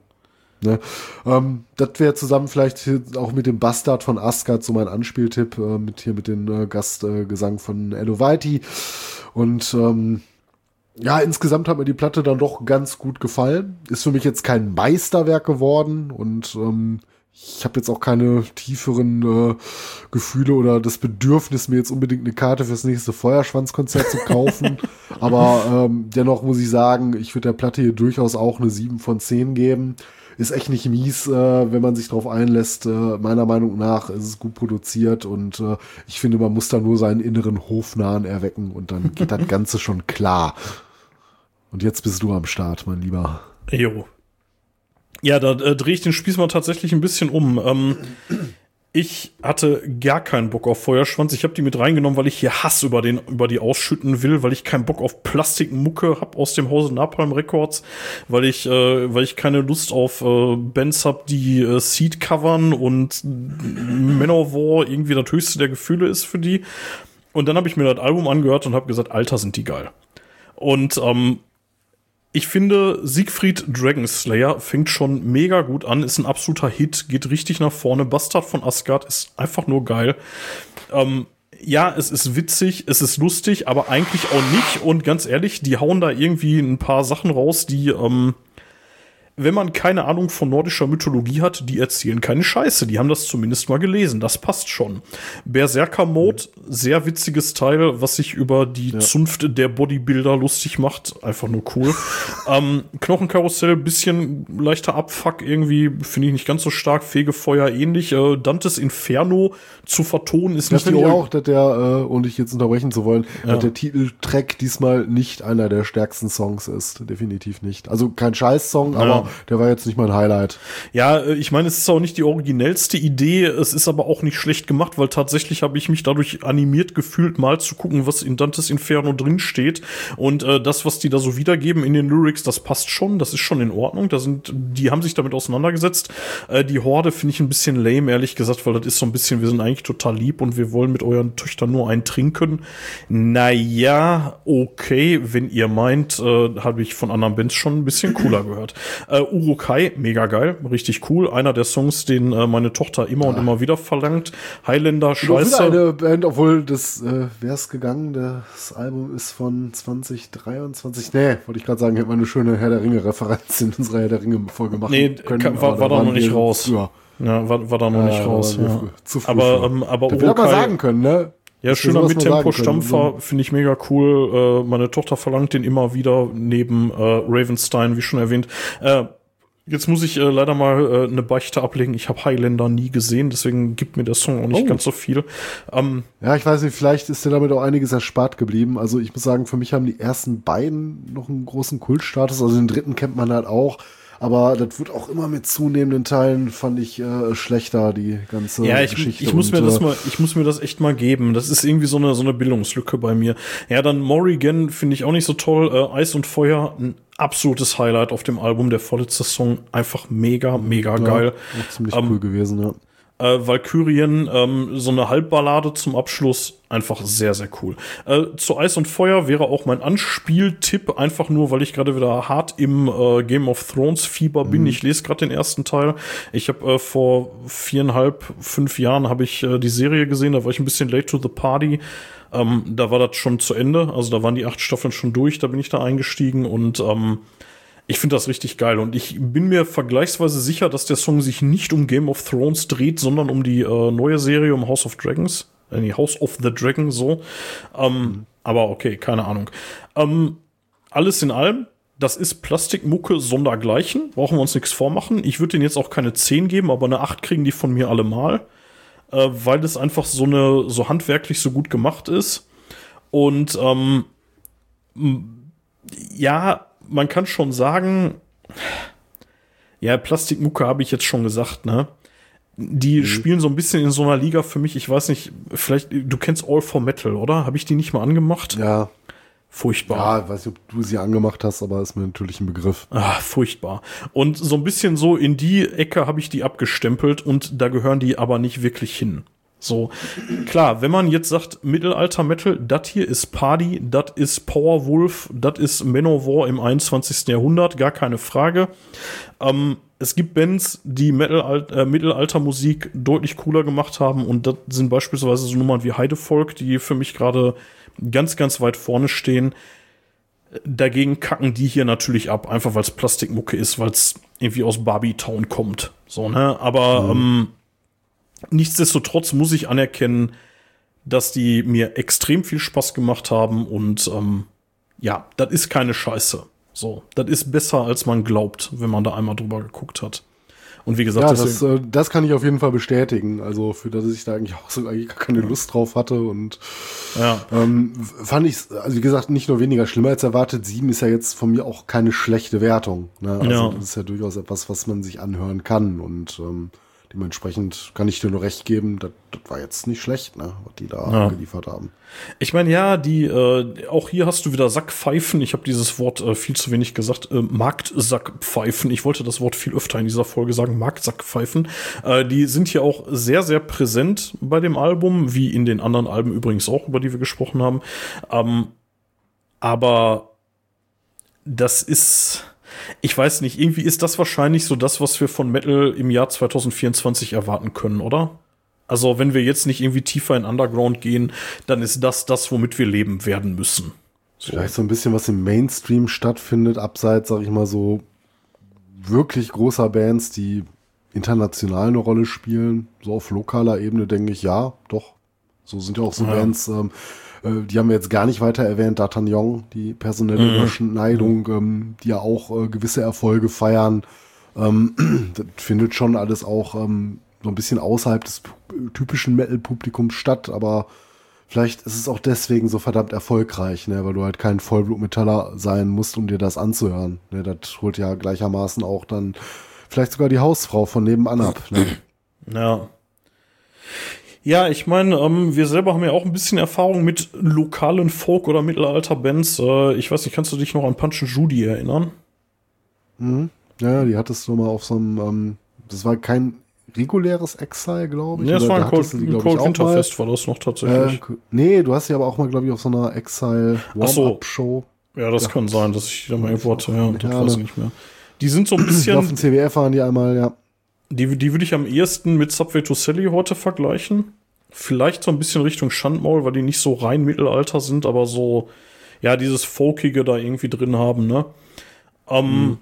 Speaker 3: Ne? Ähm, das wäre zusammen vielleicht auch mit dem Bastard von Asgard so mein Anspieltipp, äh, mit hier mit dem äh, Gastgesang äh, von Whitey. Und ähm, ja, insgesamt hat mir die Platte dann doch ganz gut gefallen. Ist für mich jetzt kein Meisterwerk geworden und ähm, ich habe jetzt auch keine tieferen äh, Gefühle oder das Bedürfnis, mir jetzt unbedingt eine Karte fürs nächste Feuerschwanzkonzert zu kaufen. *laughs* Aber ähm, dennoch muss ich sagen, ich würde der Platte hier durchaus auch eine 7 von 10 geben. Ist echt nicht mies, äh, wenn man sich darauf einlässt. Äh, meiner Meinung nach ist es gut produziert und äh, ich finde, man muss da nur seinen inneren Hofnahen erwecken und dann geht das *laughs* Ganze schon klar. Und jetzt bist du am Start, mein Lieber.
Speaker 2: Jo. Ja, da äh, drehe ich den Spieß mal tatsächlich ein bisschen um. Ähm, ich hatte gar keinen Bock auf Feuerschwanz. Ich habe die mit reingenommen, weil ich hier Hass über, den, über die ausschütten will, weil ich keinen Bock auf Plastikmucke hab aus dem Hause Napalm Records, weil ich, äh, weil ich keine Lust auf äh, Bands hab, die äh, Seed covern und Manowar irgendwie das höchste der Gefühle ist für die. Und dann habe ich mir das Album angehört und habe gesagt, Alter, sind die geil. Und ähm, ich finde, Siegfried Dragonslayer fängt schon mega gut an, ist ein absoluter Hit, geht richtig nach vorne. Bastard von Asgard ist einfach nur geil. Ähm, ja, es ist witzig, es ist lustig, aber eigentlich auch nicht. Und ganz ehrlich, die hauen da irgendwie ein paar Sachen raus, die, ähm, wenn man keine Ahnung von nordischer Mythologie hat, die erzählen keine Scheiße. Die haben das zumindest mal gelesen. Das passt schon. Berserker Mode, sehr witziges Teil, was sich über die ja. Zunft der Bodybuilder lustig macht. Einfach nur cool. *laughs* ähm, Knochenkarussell, bisschen leichter Abfuck irgendwie, finde ich nicht ganz so stark. Fegefeuer ähnlich. Äh, Dantes Inferno zu vertonen ist
Speaker 3: das nicht finde ich auch, dass der, äh, und ich jetzt unterbrechen zu wollen, ja. dass der Titeltrack diesmal nicht einer der stärksten Songs ist. Definitiv nicht. Also kein Scheiß-Song, ja. aber der war jetzt nicht mein Highlight.
Speaker 2: Ja, äh, ich meine, es ist auch nicht die originellste Idee, es ist aber auch nicht schlecht gemacht, weil tatsächlich habe ich mich dadurch animiert gefühlt, mal zu gucken, was in Dantes Inferno drin steht. Und äh, das, was die da so wiedergeben in den Lyrics, das passt schon, das ist schon in Ordnung. Da sind, die haben sich damit auseinandergesetzt. Äh, die Horde finde ich ein bisschen lame, ehrlich gesagt, weil das ist so ein bisschen, wir sind eigentlich total lieb und wir wollen mit euren Töchtern nur einen trinken. Naja, okay, wenn ihr meint, äh, habe ich von anderen Bands schon ein bisschen cooler gehört. Äh, äh, Urukai, mega geil, richtig cool. Einer der Songs, den äh, meine Tochter immer ja. und immer wieder verlangt. Highlander, scheiße.
Speaker 3: eine Band, obwohl das, äh, wer ist gegangen? Das Album ist von 2023. Nee, wollte ich gerade sagen, hätte man eine schöne Herr der Ringe-Referenz in unserer Herr der Ringe-Folge machen
Speaker 2: nee, können. Nee, war, war da noch nicht raus. Ja. Ja, war, war da noch nicht raus. Ja. Zu früh aber, ähm, aber
Speaker 3: Urukai, aber sagen können, ne?
Speaker 2: Ja, schöner Mittempo-Stampfer, finde ich mega cool. Äh, meine Tochter verlangt den immer wieder neben äh, Ravenstein, wie schon erwähnt. Äh, jetzt muss ich äh, leider mal äh, eine Beichte ablegen. Ich habe Highlander nie gesehen, deswegen gibt mir der Song auch nicht oh. ganz so viel.
Speaker 3: Ähm, ja, ich weiß nicht, vielleicht ist dir damit auch einiges erspart geblieben. Also ich muss sagen, für mich haben die ersten beiden noch einen großen Kultstatus. Also den dritten kennt man halt auch. Aber das wird auch immer mit zunehmenden Teilen, fand ich, äh, schlechter, die ganze
Speaker 2: ja, ich,
Speaker 3: Geschichte.
Speaker 2: Ich muss, mir das äh, mal, ich muss mir das echt mal geben. Das ist irgendwie so eine, so eine Bildungslücke bei mir. Ja, dann Morrigan finde ich auch nicht so toll. Äh, Eis und Feuer, ein absolutes Highlight auf dem Album. Der vorletzte Song, einfach mega, mega ja, geil.
Speaker 3: Ziemlich ähm, cool gewesen, ja
Speaker 2: äh, Valkyrien, ähm, so eine Halbballade zum Abschluss, einfach sehr, sehr cool. Äh, zu Eis und Feuer wäre auch mein Anspieltipp, einfach nur, weil ich gerade wieder hart im äh, Game of Thrones Fieber bin. Mhm. Ich lese gerade den ersten Teil. Ich habe äh, vor viereinhalb, fünf Jahren habe ich äh, die Serie gesehen, da war ich ein bisschen late to the party. Ähm, da war das schon zu Ende, also da waren die acht Staffeln schon durch, da bin ich da eingestiegen und ähm, ich finde das richtig geil und ich bin mir vergleichsweise sicher, dass der Song sich nicht um Game of Thrones dreht, sondern um die äh, neue Serie um House of Dragons. Äh, House of the Dragon, so. Ähm, mhm. Aber okay, keine Ahnung. Ähm, alles in allem, das ist Plastikmucke sondergleichen. Brauchen wir uns nichts vormachen. Ich würde denen jetzt auch keine 10 geben, aber eine 8 kriegen die von mir alle mal. Äh, weil es einfach so eine, so handwerklich so gut gemacht ist. Und ähm, ja, man kann schon sagen, ja, Plastikmucke habe ich jetzt schon gesagt, ne? Die mhm. spielen so ein bisschen in so einer Liga für mich, ich weiß nicht, vielleicht, du kennst All for Metal, oder? Habe ich die nicht mal angemacht?
Speaker 3: Ja.
Speaker 2: Furchtbar.
Speaker 3: Ja, weiß nicht, ob du sie angemacht hast, aber ist mir natürlich ein Begriff.
Speaker 2: Ah, furchtbar. Und so ein bisschen so in die Ecke habe ich die abgestempelt und da gehören die aber nicht wirklich hin. So, klar, wenn man jetzt sagt, Mittelalter-Metal, das hier ist Party, das ist Powerwolf, das ist Manowar im 21. Jahrhundert, gar keine Frage. Ähm, es gibt Bands, die Metal, äh, Mittelalter-Musik deutlich cooler gemacht haben und das sind beispielsweise so Nummern wie Heidevolk, die für mich gerade ganz, ganz weit vorne stehen. Dagegen kacken die hier natürlich ab, einfach weil es Plastikmucke ist, weil es irgendwie aus Barbie Town kommt. So, ne? Aber mhm. ähm, nichtsdestotrotz muss ich anerkennen, dass die mir extrem viel Spaß gemacht haben und ähm, ja, das ist keine Scheiße. So, das ist besser, als man glaubt, wenn man da einmal drüber geguckt hat. Und wie gesagt,
Speaker 3: ja, das, äh, das kann ich auf jeden Fall bestätigen. Also für das ich da eigentlich auch so eigentlich gar keine Lust drauf hatte und ja. ähm, fand ich, also wie gesagt, nicht nur weniger schlimmer als erwartet. Sieben ist ja jetzt von mir auch keine schlechte Wertung. Ne? Also ja. das ist ja durchaus etwas, was man sich anhören kann und ähm, Dementsprechend kann ich dir nur recht geben, das, das war jetzt nicht schlecht, ne, was die da ja. geliefert haben.
Speaker 2: Ich meine, ja, die, äh, auch hier hast du wieder Sackpfeifen. Ich habe dieses Wort äh, viel zu wenig gesagt. Äh, Marktsackpfeifen. Ich wollte das Wort viel öfter in dieser Folge sagen. Marktsackpfeifen. Äh, die sind hier auch sehr, sehr präsent bei dem Album, wie in den anderen Alben übrigens auch, über die wir gesprochen haben. Ähm, aber das ist ich weiß nicht, irgendwie ist das wahrscheinlich so das, was wir von Metal im Jahr 2024 erwarten können, oder? Also, wenn wir jetzt nicht irgendwie tiefer in Underground gehen, dann ist das das, womit wir leben werden müssen.
Speaker 3: So. Vielleicht so ein bisschen, was im Mainstream stattfindet, abseits, sag ich mal, so wirklich großer Bands, die international eine Rolle spielen. So auf lokaler Ebene denke ich, ja, doch. So sind ja auch so ja. Bands, ähm, äh, die haben wir jetzt gar nicht weiter erwähnt, D'Artagnan, die personelle mhm. Überschneidung, ähm, die ja auch äh, gewisse Erfolge feiern. Ähm, *clears throat* das findet schon alles auch ähm, so ein bisschen außerhalb des typischen Metal-Publikums statt, aber vielleicht ist es auch deswegen so verdammt erfolgreich, ne, weil du halt kein Vollblutmetaller sein musst, um dir das anzuhören. Ne, das holt ja gleichermaßen auch dann vielleicht sogar die Hausfrau von nebenan ab. Ne? *clears throat*
Speaker 2: Ja. Ja, ich meine, ähm, wir selber haben ja auch ein bisschen Erfahrung mit lokalen Folk- oder Mittelalter-Bands. Äh, ich weiß nicht, kannst du dich noch an Punch and Judy erinnern?
Speaker 3: Mhm. Ja, die hattest du mal auf so einem, ähm, das war kein reguläres Exile, glaube ich.
Speaker 2: Nee, das war ein Cold, die, Cold Winterfest, war das noch tatsächlich. Äh,
Speaker 3: nee, du hast sie aber auch mal, glaube ich, auf so einer Exile Warm-Up-Show.
Speaker 2: So. Ja, das ja. kann sein, dass ich da mal irgendwo hatte, ja, das weiß ich nicht mehr. Die sind so ein bisschen. *clears throat*
Speaker 3: auf dem CWF waren die einmal, ja.
Speaker 2: Die, die würde ich am ehesten mit Subway to Sally heute vergleichen. Vielleicht so ein bisschen Richtung Schandmaul, weil die nicht so rein Mittelalter sind, aber so, ja, dieses Folkige da irgendwie drin haben, ne? Ähm, mhm.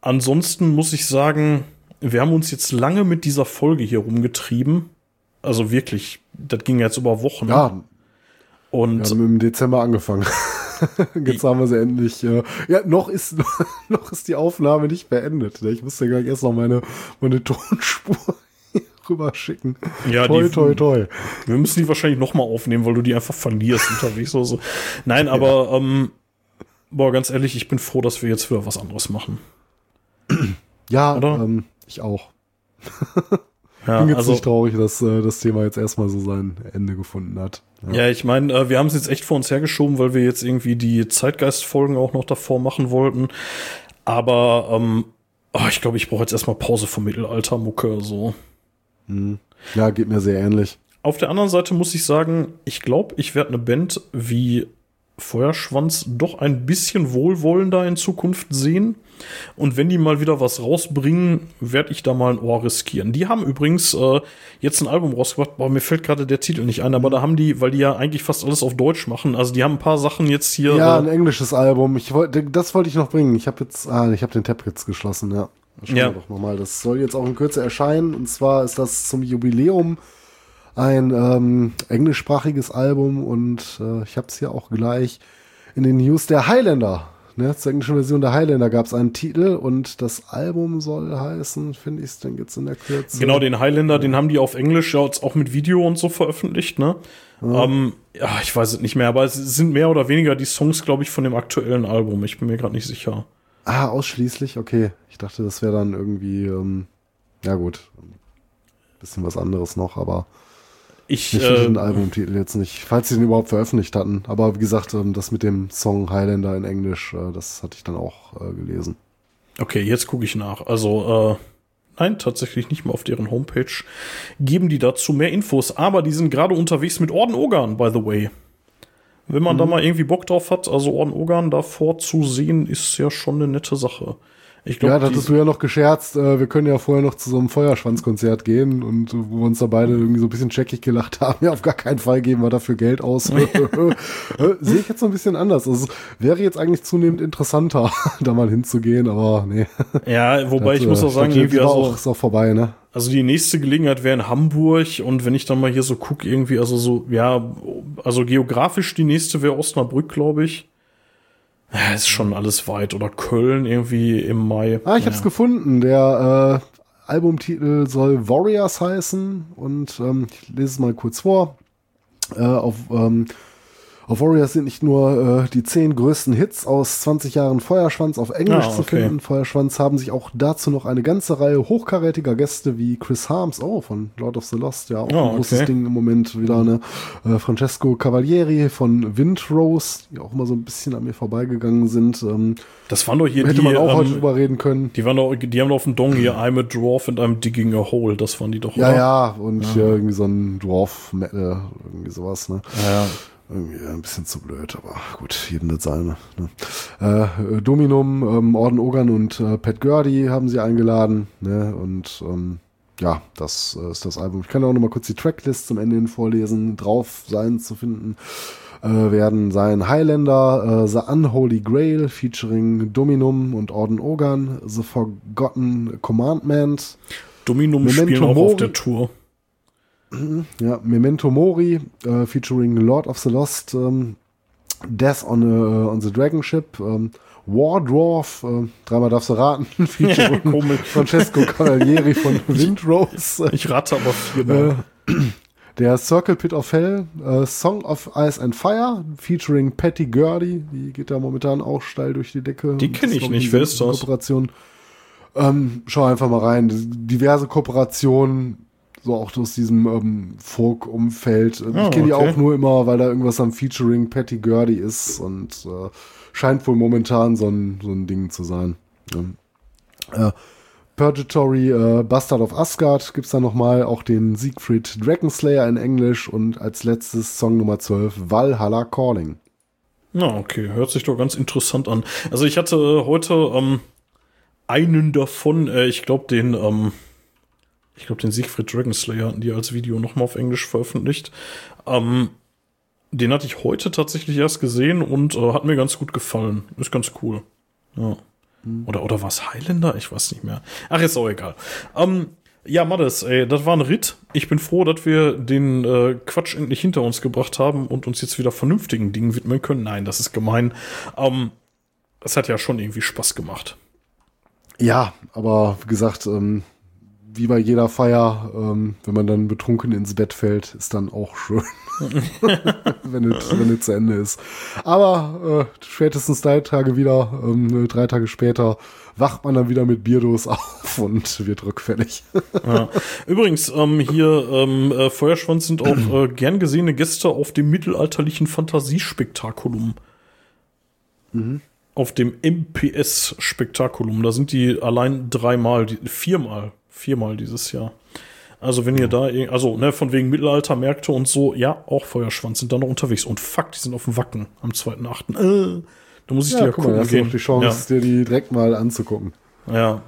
Speaker 2: Ansonsten muss ich sagen, wir haben uns jetzt lange mit dieser Folge hier rumgetrieben. Also wirklich, das ging jetzt über Wochen.
Speaker 3: Ja. Und wir haben im Dezember angefangen. *laughs* *laughs* Jetzt haben wir sie endlich. Äh, ja, noch ist, *laughs* noch ist die Aufnahme nicht beendet. Ne? Ich musste gleich erst noch meine, meine *laughs* Tonspur rüberschicken.
Speaker 2: Ja, toi, die, toi, toi. Wir müssen die wahrscheinlich noch mal aufnehmen, weil du die einfach verlierst unterwegs oder so. Nein, aber ja. ähm, boah, ganz ehrlich, ich bin froh, dass wir jetzt wieder was anderes machen.
Speaker 3: Ja, ähm, ich auch. Ja, bin jetzt also, nicht traurig, dass äh, das Thema jetzt erstmal so sein Ende gefunden hat.
Speaker 2: Ja, ja ich meine, äh, wir haben es jetzt echt vor uns hergeschoben, weil wir jetzt irgendwie die Zeitgeist-Folgen auch noch davor machen wollten. Aber ähm, oh, ich glaube, ich brauche jetzt erstmal Pause vom Mittelalter-Mucke. So.
Speaker 3: Hm. Ja, geht mir sehr ähnlich.
Speaker 2: Auf der anderen Seite muss ich sagen, ich glaube, ich werde eine Band wie Feuerschwanz doch ein bisschen wohlwollender in Zukunft sehen. Und wenn die mal wieder was rausbringen, werde ich da mal ein Ohr riskieren. Die haben übrigens äh, jetzt ein Album rausgebracht, aber mir fällt gerade der Titel nicht ein, aber da haben die, weil die ja eigentlich fast alles auf Deutsch machen, also die haben ein paar Sachen jetzt hier.
Speaker 3: Ja, äh, ein englisches Album. Ich wollte, das wollte ich noch bringen. Ich habe jetzt, ah, ich habe den Tab jetzt geschlossen, ja. Schauen ja. wir doch nochmal. Das soll jetzt auch in Kürze erscheinen. Und zwar ist das zum Jubiläum ein ähm, englischsprachiges Album und äh, ich habe es hier auch gleich in den News der Highlander. Ne, zur englischen Version der Highlander gab es einen Titel und das Album soll heißen, finde ich es denn jetzt in der Kürze.
Speaker 2: Genau, den Highlander, ja. den haben die auf Englisch ja auch mit Video und so veröffentlicht, ne? Ja. Ähm, ja, ich weiß es nicht mehr, aber es sind mehr oder weniger die Songs, glaube ich, von dem aktuellen Album. Ich bin mir gerade nicht sicher.
Speaker 3: Ah, ausschließlich? Okay. Ich dachte, das wäre dann irgendwie, ähm, ja gut, bisschen was anderes noch, aber
Speaker 2: ich
Speaker 3: ich äh, den Albumtitel jetzt nicht, falls sie den überhaupt veröffentlicht hatten. Aber wie gesagt, ähm, das mit dem Song Highlander in Englisch, äh, das hatte ich dann auch äh, gelesen.
Speaker 2: Okay, jetzt gucke ich nach. Also, äh, nein, tatsächlich nicht mal auf deren Homepage. Geben die dazu mehr Infos, aber die sind gerade unterwegs mit Orden Ogan, by the way. Wenn man mhm. da mal irgendwie Bock drauf hat, also Orden Ogan davor zu sehen, ist ja schon eine nette Sache. Ich
Speaker 3: ja,
Speaker 2: glaube,
Speaker 3: da hattest du ja noch gescherzt, äh, wir können ja vorher noch zu so einem Feuerschwanzkonzert gehen und äh, wo wir uns da beide irgendwie so ein bisschen checkig gelacht haben. *laughs* Ja, auf gar keinen Fall geben wir dafür Geld aus. *laughs* Äh, Sehe ich jetzt so ein bisschen anders. Also wäre jetzt eigentlich zunehmend interessanter, *laughs* da mal hinzugehen, aber nee.
Speaker 2: ja, wobei ich
Speaker 3: Das,
Speaker 2: muss
Speaker 3: äh,
Speaker 2: auch sagen,
Speaker 3: Stadtbild
Speaker 2: irgendwie also,
Speaker 3: auch, ist auch vorbei, ne?
Speaker 2: Also die nächste Gelegenheit wäre in Hamburg und wenn ich dann mal hier so gucke, irgendwie, also so, ja, also geografisch die nächste wäre Osnabrück, glaube ich. Ja, ist schon alles weit. Oder Köln irgendwie im Mai.
Speaker 3: Ah, ich hab's
Speaker 2: Naja.
Speaker 3: gefunden. Der äh, Albumtitel soll Warriors heißen und ähm, ich lese es mal kurz vor. Äh, auf, ähm, auf Warriors sind nicht nur äh, die zehn größten Hits aus 20 Jahren Feuerschwanz auf Englisch
Speaker 2: Ah,
Speaker 3: zu
Speaker 2: okay.
Speaker 3: finden. Feuerschwanz haben sich auch dazu noch eine ganze Reihe hochkarätiger Gäste wie Chris Harms, oh, von Lord of the Lost, ja, auch
Speaker 2: Ah,
Speaker 3: ein großes
Speaker 2: okay.
Speaker 3: Ding im Moment wieder eine äh, Francesco Cavalieri von Windrose, die auch immer so ein bisschen an mir vorbeigegangen sind. Ähm,
Speaker 2: Das waren doch hier
Speaker 3: hätte
Speaker 2: die,
Speaker 3: man auch heute
Speaker 2: ähm,
Speaker 3: drüber reden können.
Speaker 2: die waren doch, die haben doch auf dem Dong hier I'm a Dwarf and I'm digging a hole. Das waren die doch,
Speaker 3: Ja,
Speaker 2: oder?
Speaker 3: ja, und hier irgendwie so ein Dwarf Metal, irgendwie sowas, ne?
Speaker 2: Ja.
Speaker 3: Irgendwie ein bisschen zu blöd, aber gut, jedem das seine. Ne? Äh, Dominum, ähm, Orden Ogan und äh, Pat Gurdy haben sie eingeladen, ne? Und ähm, ja, das äh, ist das Album. Ich kann auch noch mal kurz die Tracklist zum Ende hin vorlesen. Drauf sein zu finden äh, werden sein Highlander, äh, The Unholy Grail featuring Dominum und Orden Ogan, The Forgotten Commandment,
Speaker 2: Dominum
Speaker 3: Memento
Speaker 2: spielen auch auf
Speaker 3: Mori.
Speaker 2: der Tour.
Speaker 3: Ja, Memento Mori, äh, featuring Lord of the Lost, ähm, Death on, a, on the Dragon Ship, ähm, War Dwarf, äh, dreimal darfst du raten, *laughs* featuring *laughs*
Speaker 2: komisch.
Speaker 3: Francesco Cavalieri von Windrose,
Speaker 2: Ich rate aber viermal. *clears throat*
Speaker 3: der Circle Pit of Hell, äh, Song of Ice and Fire, featuring Patty Gurdy, die geht da momentan auch steil durch die Decke.
Speaker 2: Die kenn
Speaker 3: Das
Speaker 2: ich nicht. Wer ist das?
Speaker 3: Kooperation. Ähm, schau einfach mal rein. Diverse Kooperationen, so auch aus diesem ähm, Folk-Umfeld. Ich
Speaker 2: Ah,
Speaker 3: kenne die
Speaker 2: okay.
Speaker 3: auch nur immer, weil da irgendwas am Featuring Patty Gurdy ist und äh, scheint wohl momentan so ein, so ein Ding zu sein. Ja. Äh, Purgatory, äh, Bastard of Asgard gibt's da nochmal, auch den Siegfried Dragonslayer in Englisch und als letztes Song Nummer 12 Valhalla Calling.
Speaker 2: Na, okay, hört sich doch ganz interessant an. Also ich hatte heute ähm, einen davon, äh, ich glaube den, ähm, ich glaube den Siegfried Dragonslayer hatten die als Video nochmal auf Englisch veröffentlicht. Ähm, den hatte ich heute tatsächlich erst gesehen und äh, hat mir ganz gut gefallen. Ist ganz cool. Ja. Oder, oder war es Highlander? Ich weiß nicht mehr. Ach, ist auch egal. Ähm, ja, Mattes, ey, das war ein Ritt. Ich bin froh, dass wir den äh, Quatsch endlich hinter uns gebracht haben und uns jetzt wieder vernünftigen Dingen widmen können. Nein, das ist gemein. Ähm, es hat ja schon irgendwie Spaß gemacht.
Speaker 3: Ja, aber wie gesagt, ähm, wie bei jeder Feier, ähm, wenn man dann betrunken ins Bett fällt, ist dann auch schön, *laughs* wenn es zu Ende ist. Aber äh, spätestens drei Tage wieder, ähm, drei Tage später, wacht man dann wieder mit Bierdos *laughs* auf und wird rückfällig.
Speaker 2: Ja. Übrigens, ähm, hier ähm, äh, Feuerschwanz sind auch äh, *clears throat* gern gesehene Gäste auf dem mittelalterlichen Fantasiespektakulum. Auf dem MPS-Spektakulum. Da sind die allein dreimal, viermal, viermal dieses Jahr. Also wenn ihr da, also ne, von wegen Mittelaltermärkte und so, ja, auch Feuerschwanz sind da noch unterwegs. Und fuck, die sind auf dem Wacken am 2.8. Äh, da muss ich dir ja
Speaker 3: guck mal,
Speaker 2: gucken
Speaker 3: hast du
Speaker 2: gehen.
Speaker 3: noch die Chance, dir die direkt mal anzugucken.
Speaker 2: Ja. ja.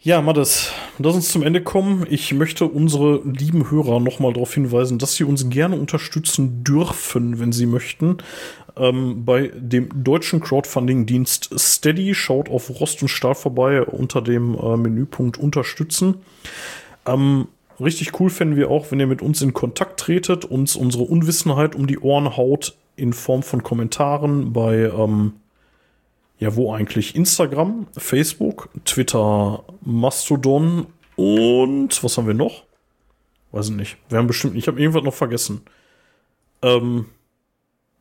Speaker 2: Ja, Mattes, lass uns zum Ende kommen. Ich möchte unsere lieben Hörer nochmal darauf hinweisen, dass sie uns gerne unterstützen dürfen, wenn sie möchten. Ähm, bei dem deutschen Crowdfunding-Dienst Steady. Schaut auf Rost und Stahl vorbei unter dem äh, Menüpunkt Unterstützen. Ähm, richtig cool fänden wir auch, wenn ihr mit uns in Kontakt tretet, uns unsere Unwissenheit um die Ohren haut in Form von Kommentaren bei, ähm, ja, wo eigentlich? Instagram, Facebook, Twitter, Mastodon und was haben wir noch? Weiß ich nicht. Wir haben bestimmt, ich habe irgendwas noch vergessen. Ähm,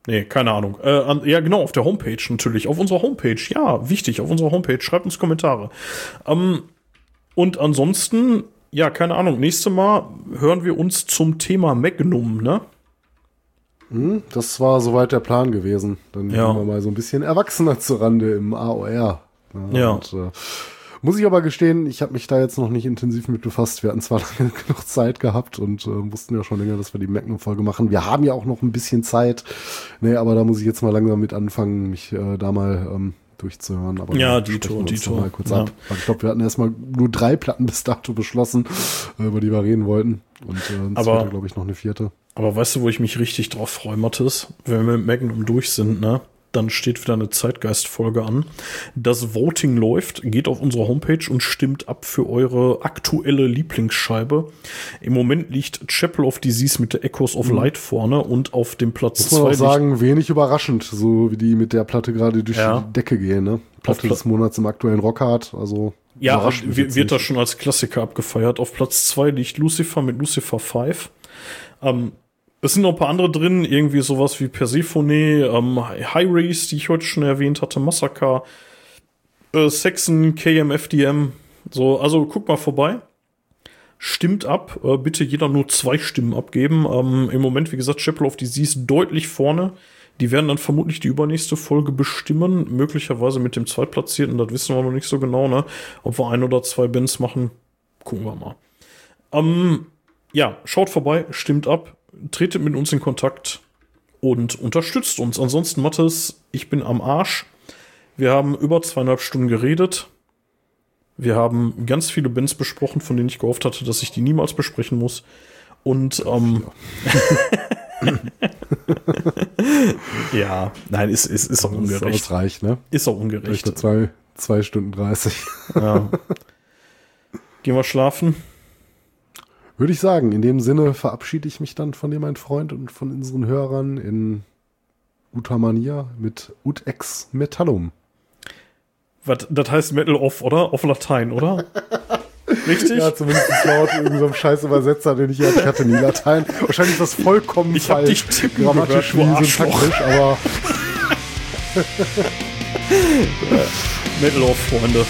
Speaker 2: nee, keine Ahnung. Äh, an, ja, genau, auf der Homepage natürlich. Auf unserer Homepage, ja, wichtig, auf unserer Homepage. Schreibt uns Kommentare. Ähm, und ansonsten, ja, keine Ahnung, nächste Mal hören wir uns zum Thema Magnum, ne?
Speaker 3: Hm, das war soweit der Plan gewesen. Dann
Speaker 2: Ja.
Speaker 3: gehen wir mal so ein bisschen erwachsener zur Rande im AOR.
Speaker 2: Ja.
Speaker 3: Und, äh, muss ich aber gestehen, ich habe mich da jetzt noch nicht intensiv mit befasst. Wir hatten zwar *laughs* lange genug Zeit gehabt und äh, wussten ja schon länger, dass wir die Magnum-Folge machen. Wir haben ja auch noch ein bisschen Zeit. Nee, aber da muss ich jetzt mal langsam mit anfangen, mich äh, da mal ähm, durchzuhören. Aber
Speaker 2: Ja, Dito,
Speaker 3: uns
Speaker 2: Dito.
Speaker 3: Mal kurz
Speaker 2: Ja.
Speaker 3: ab. Ich glaube, wir hatten erstmal nur drei Platten bis dato beschlossen, äh, über die wir reden wollten. Und äh, wird, glaube ich, noch eine vierte.
Speaker 2: Aber weißt du, wo ich mich richtig drauf freue, Mathis? Wenn wir mit Magnum durch sind, ne? Dann steht wieder eine Zeitgeist-Folge an. Das Voting läuft, geht auf unsere Homepage und stimmt ab für eure aktuelle Lieblingsscheibe. Im Moment liegt Chapel of Disease mit der Echoes of Light vorne und auf dem Platz
Speaker 3: Mhm. Muss man auch sagen, wenig überraschend, so wie die mit der Platte gerade durch
Speaker 2: Ja.
Speaker 3: die Decke gehen. Ne? Platte
Speaker 2: Pla-
Speaker 3: des Monats im aktuellen Rockhard. Also
Speaker 2: Ja,
Speaker 3: überrascht mich
Speaker 2: wir-
Speaker 3: jetzt
Speaker 2: wird das schon als Klassiker abgefeiert. Auf Platz zwei liegt Lucifer mit Lucifer 5. Ähm, es sind noch ein paar andere drin, irgendwie sowas wie Persephone, ähm, High Race, die ich heute schon erwähnt hatte, Massacre, äh, Saxon, KMFDM. So, also guck mal vorbei. Stimmt ab, äh, bitte jeder nur zwei Stimmen abgeben. Ähm, Im Moment, wie gesagt, Chapel of Disease deutlich vorne. Die werden dann vermutlich die übernächste Folge bestimmen, möglicherweise mit dem Zweitplatzierten, das wissen wir noch nicht so genau, ne? Ob wir ein oder zwei Bands machen, gucken wir mal. Ähm, ja, schaut vorbei, stimmt ab, tretet mit uns in Kontakt und unterstützt uns. Ansonsten, Mathis, ich bin am Arsch. Wir haben über zweieinhalb Stunden geredet. Wir haben ganz viele Bands besprochen, von denen ich gehofft hatte, dass ich die niemals besprechen muss. Und ähm, *laughs* ja, nein, ist, ist, ist auch
Speaker 3: Das, ist-
Speaker 2: ungerecht.
Speaker 3: das reicht, ne?
Speaker 2: Ist auch ungerecht.
Speaker 3: zwei, zwei Stunden 30.
Speaker 2: Ja. *laughs* Gehen wir schlafen.
Speaker 3: Würde ich sagen, in dem Sinne verabschiede ich mich dann von dir, mein Freund, und von unseren Hörern in guter Manier mit Ut ex Metallum.
Speaker 2: Was, das heißt Metal off, oder? Auf Latein, oder? *laughs* Richtig?
Speaker 3: Ja, zumindest laut irgendeinem scheiß Übersetzer, den ich hier hatte. Ich hatte nie Latein. Wahrscheinlich ist das vollkommen
Speaker 2: Ich
Speaker 3: falsch.
Speaker 2: dich tippen
Speaker 3: Grammatisch
Speaker 2: gehört,
Speaker 3: wie syntaktisch, aber *laughs*
Speaker 2: Metal off, Freunde.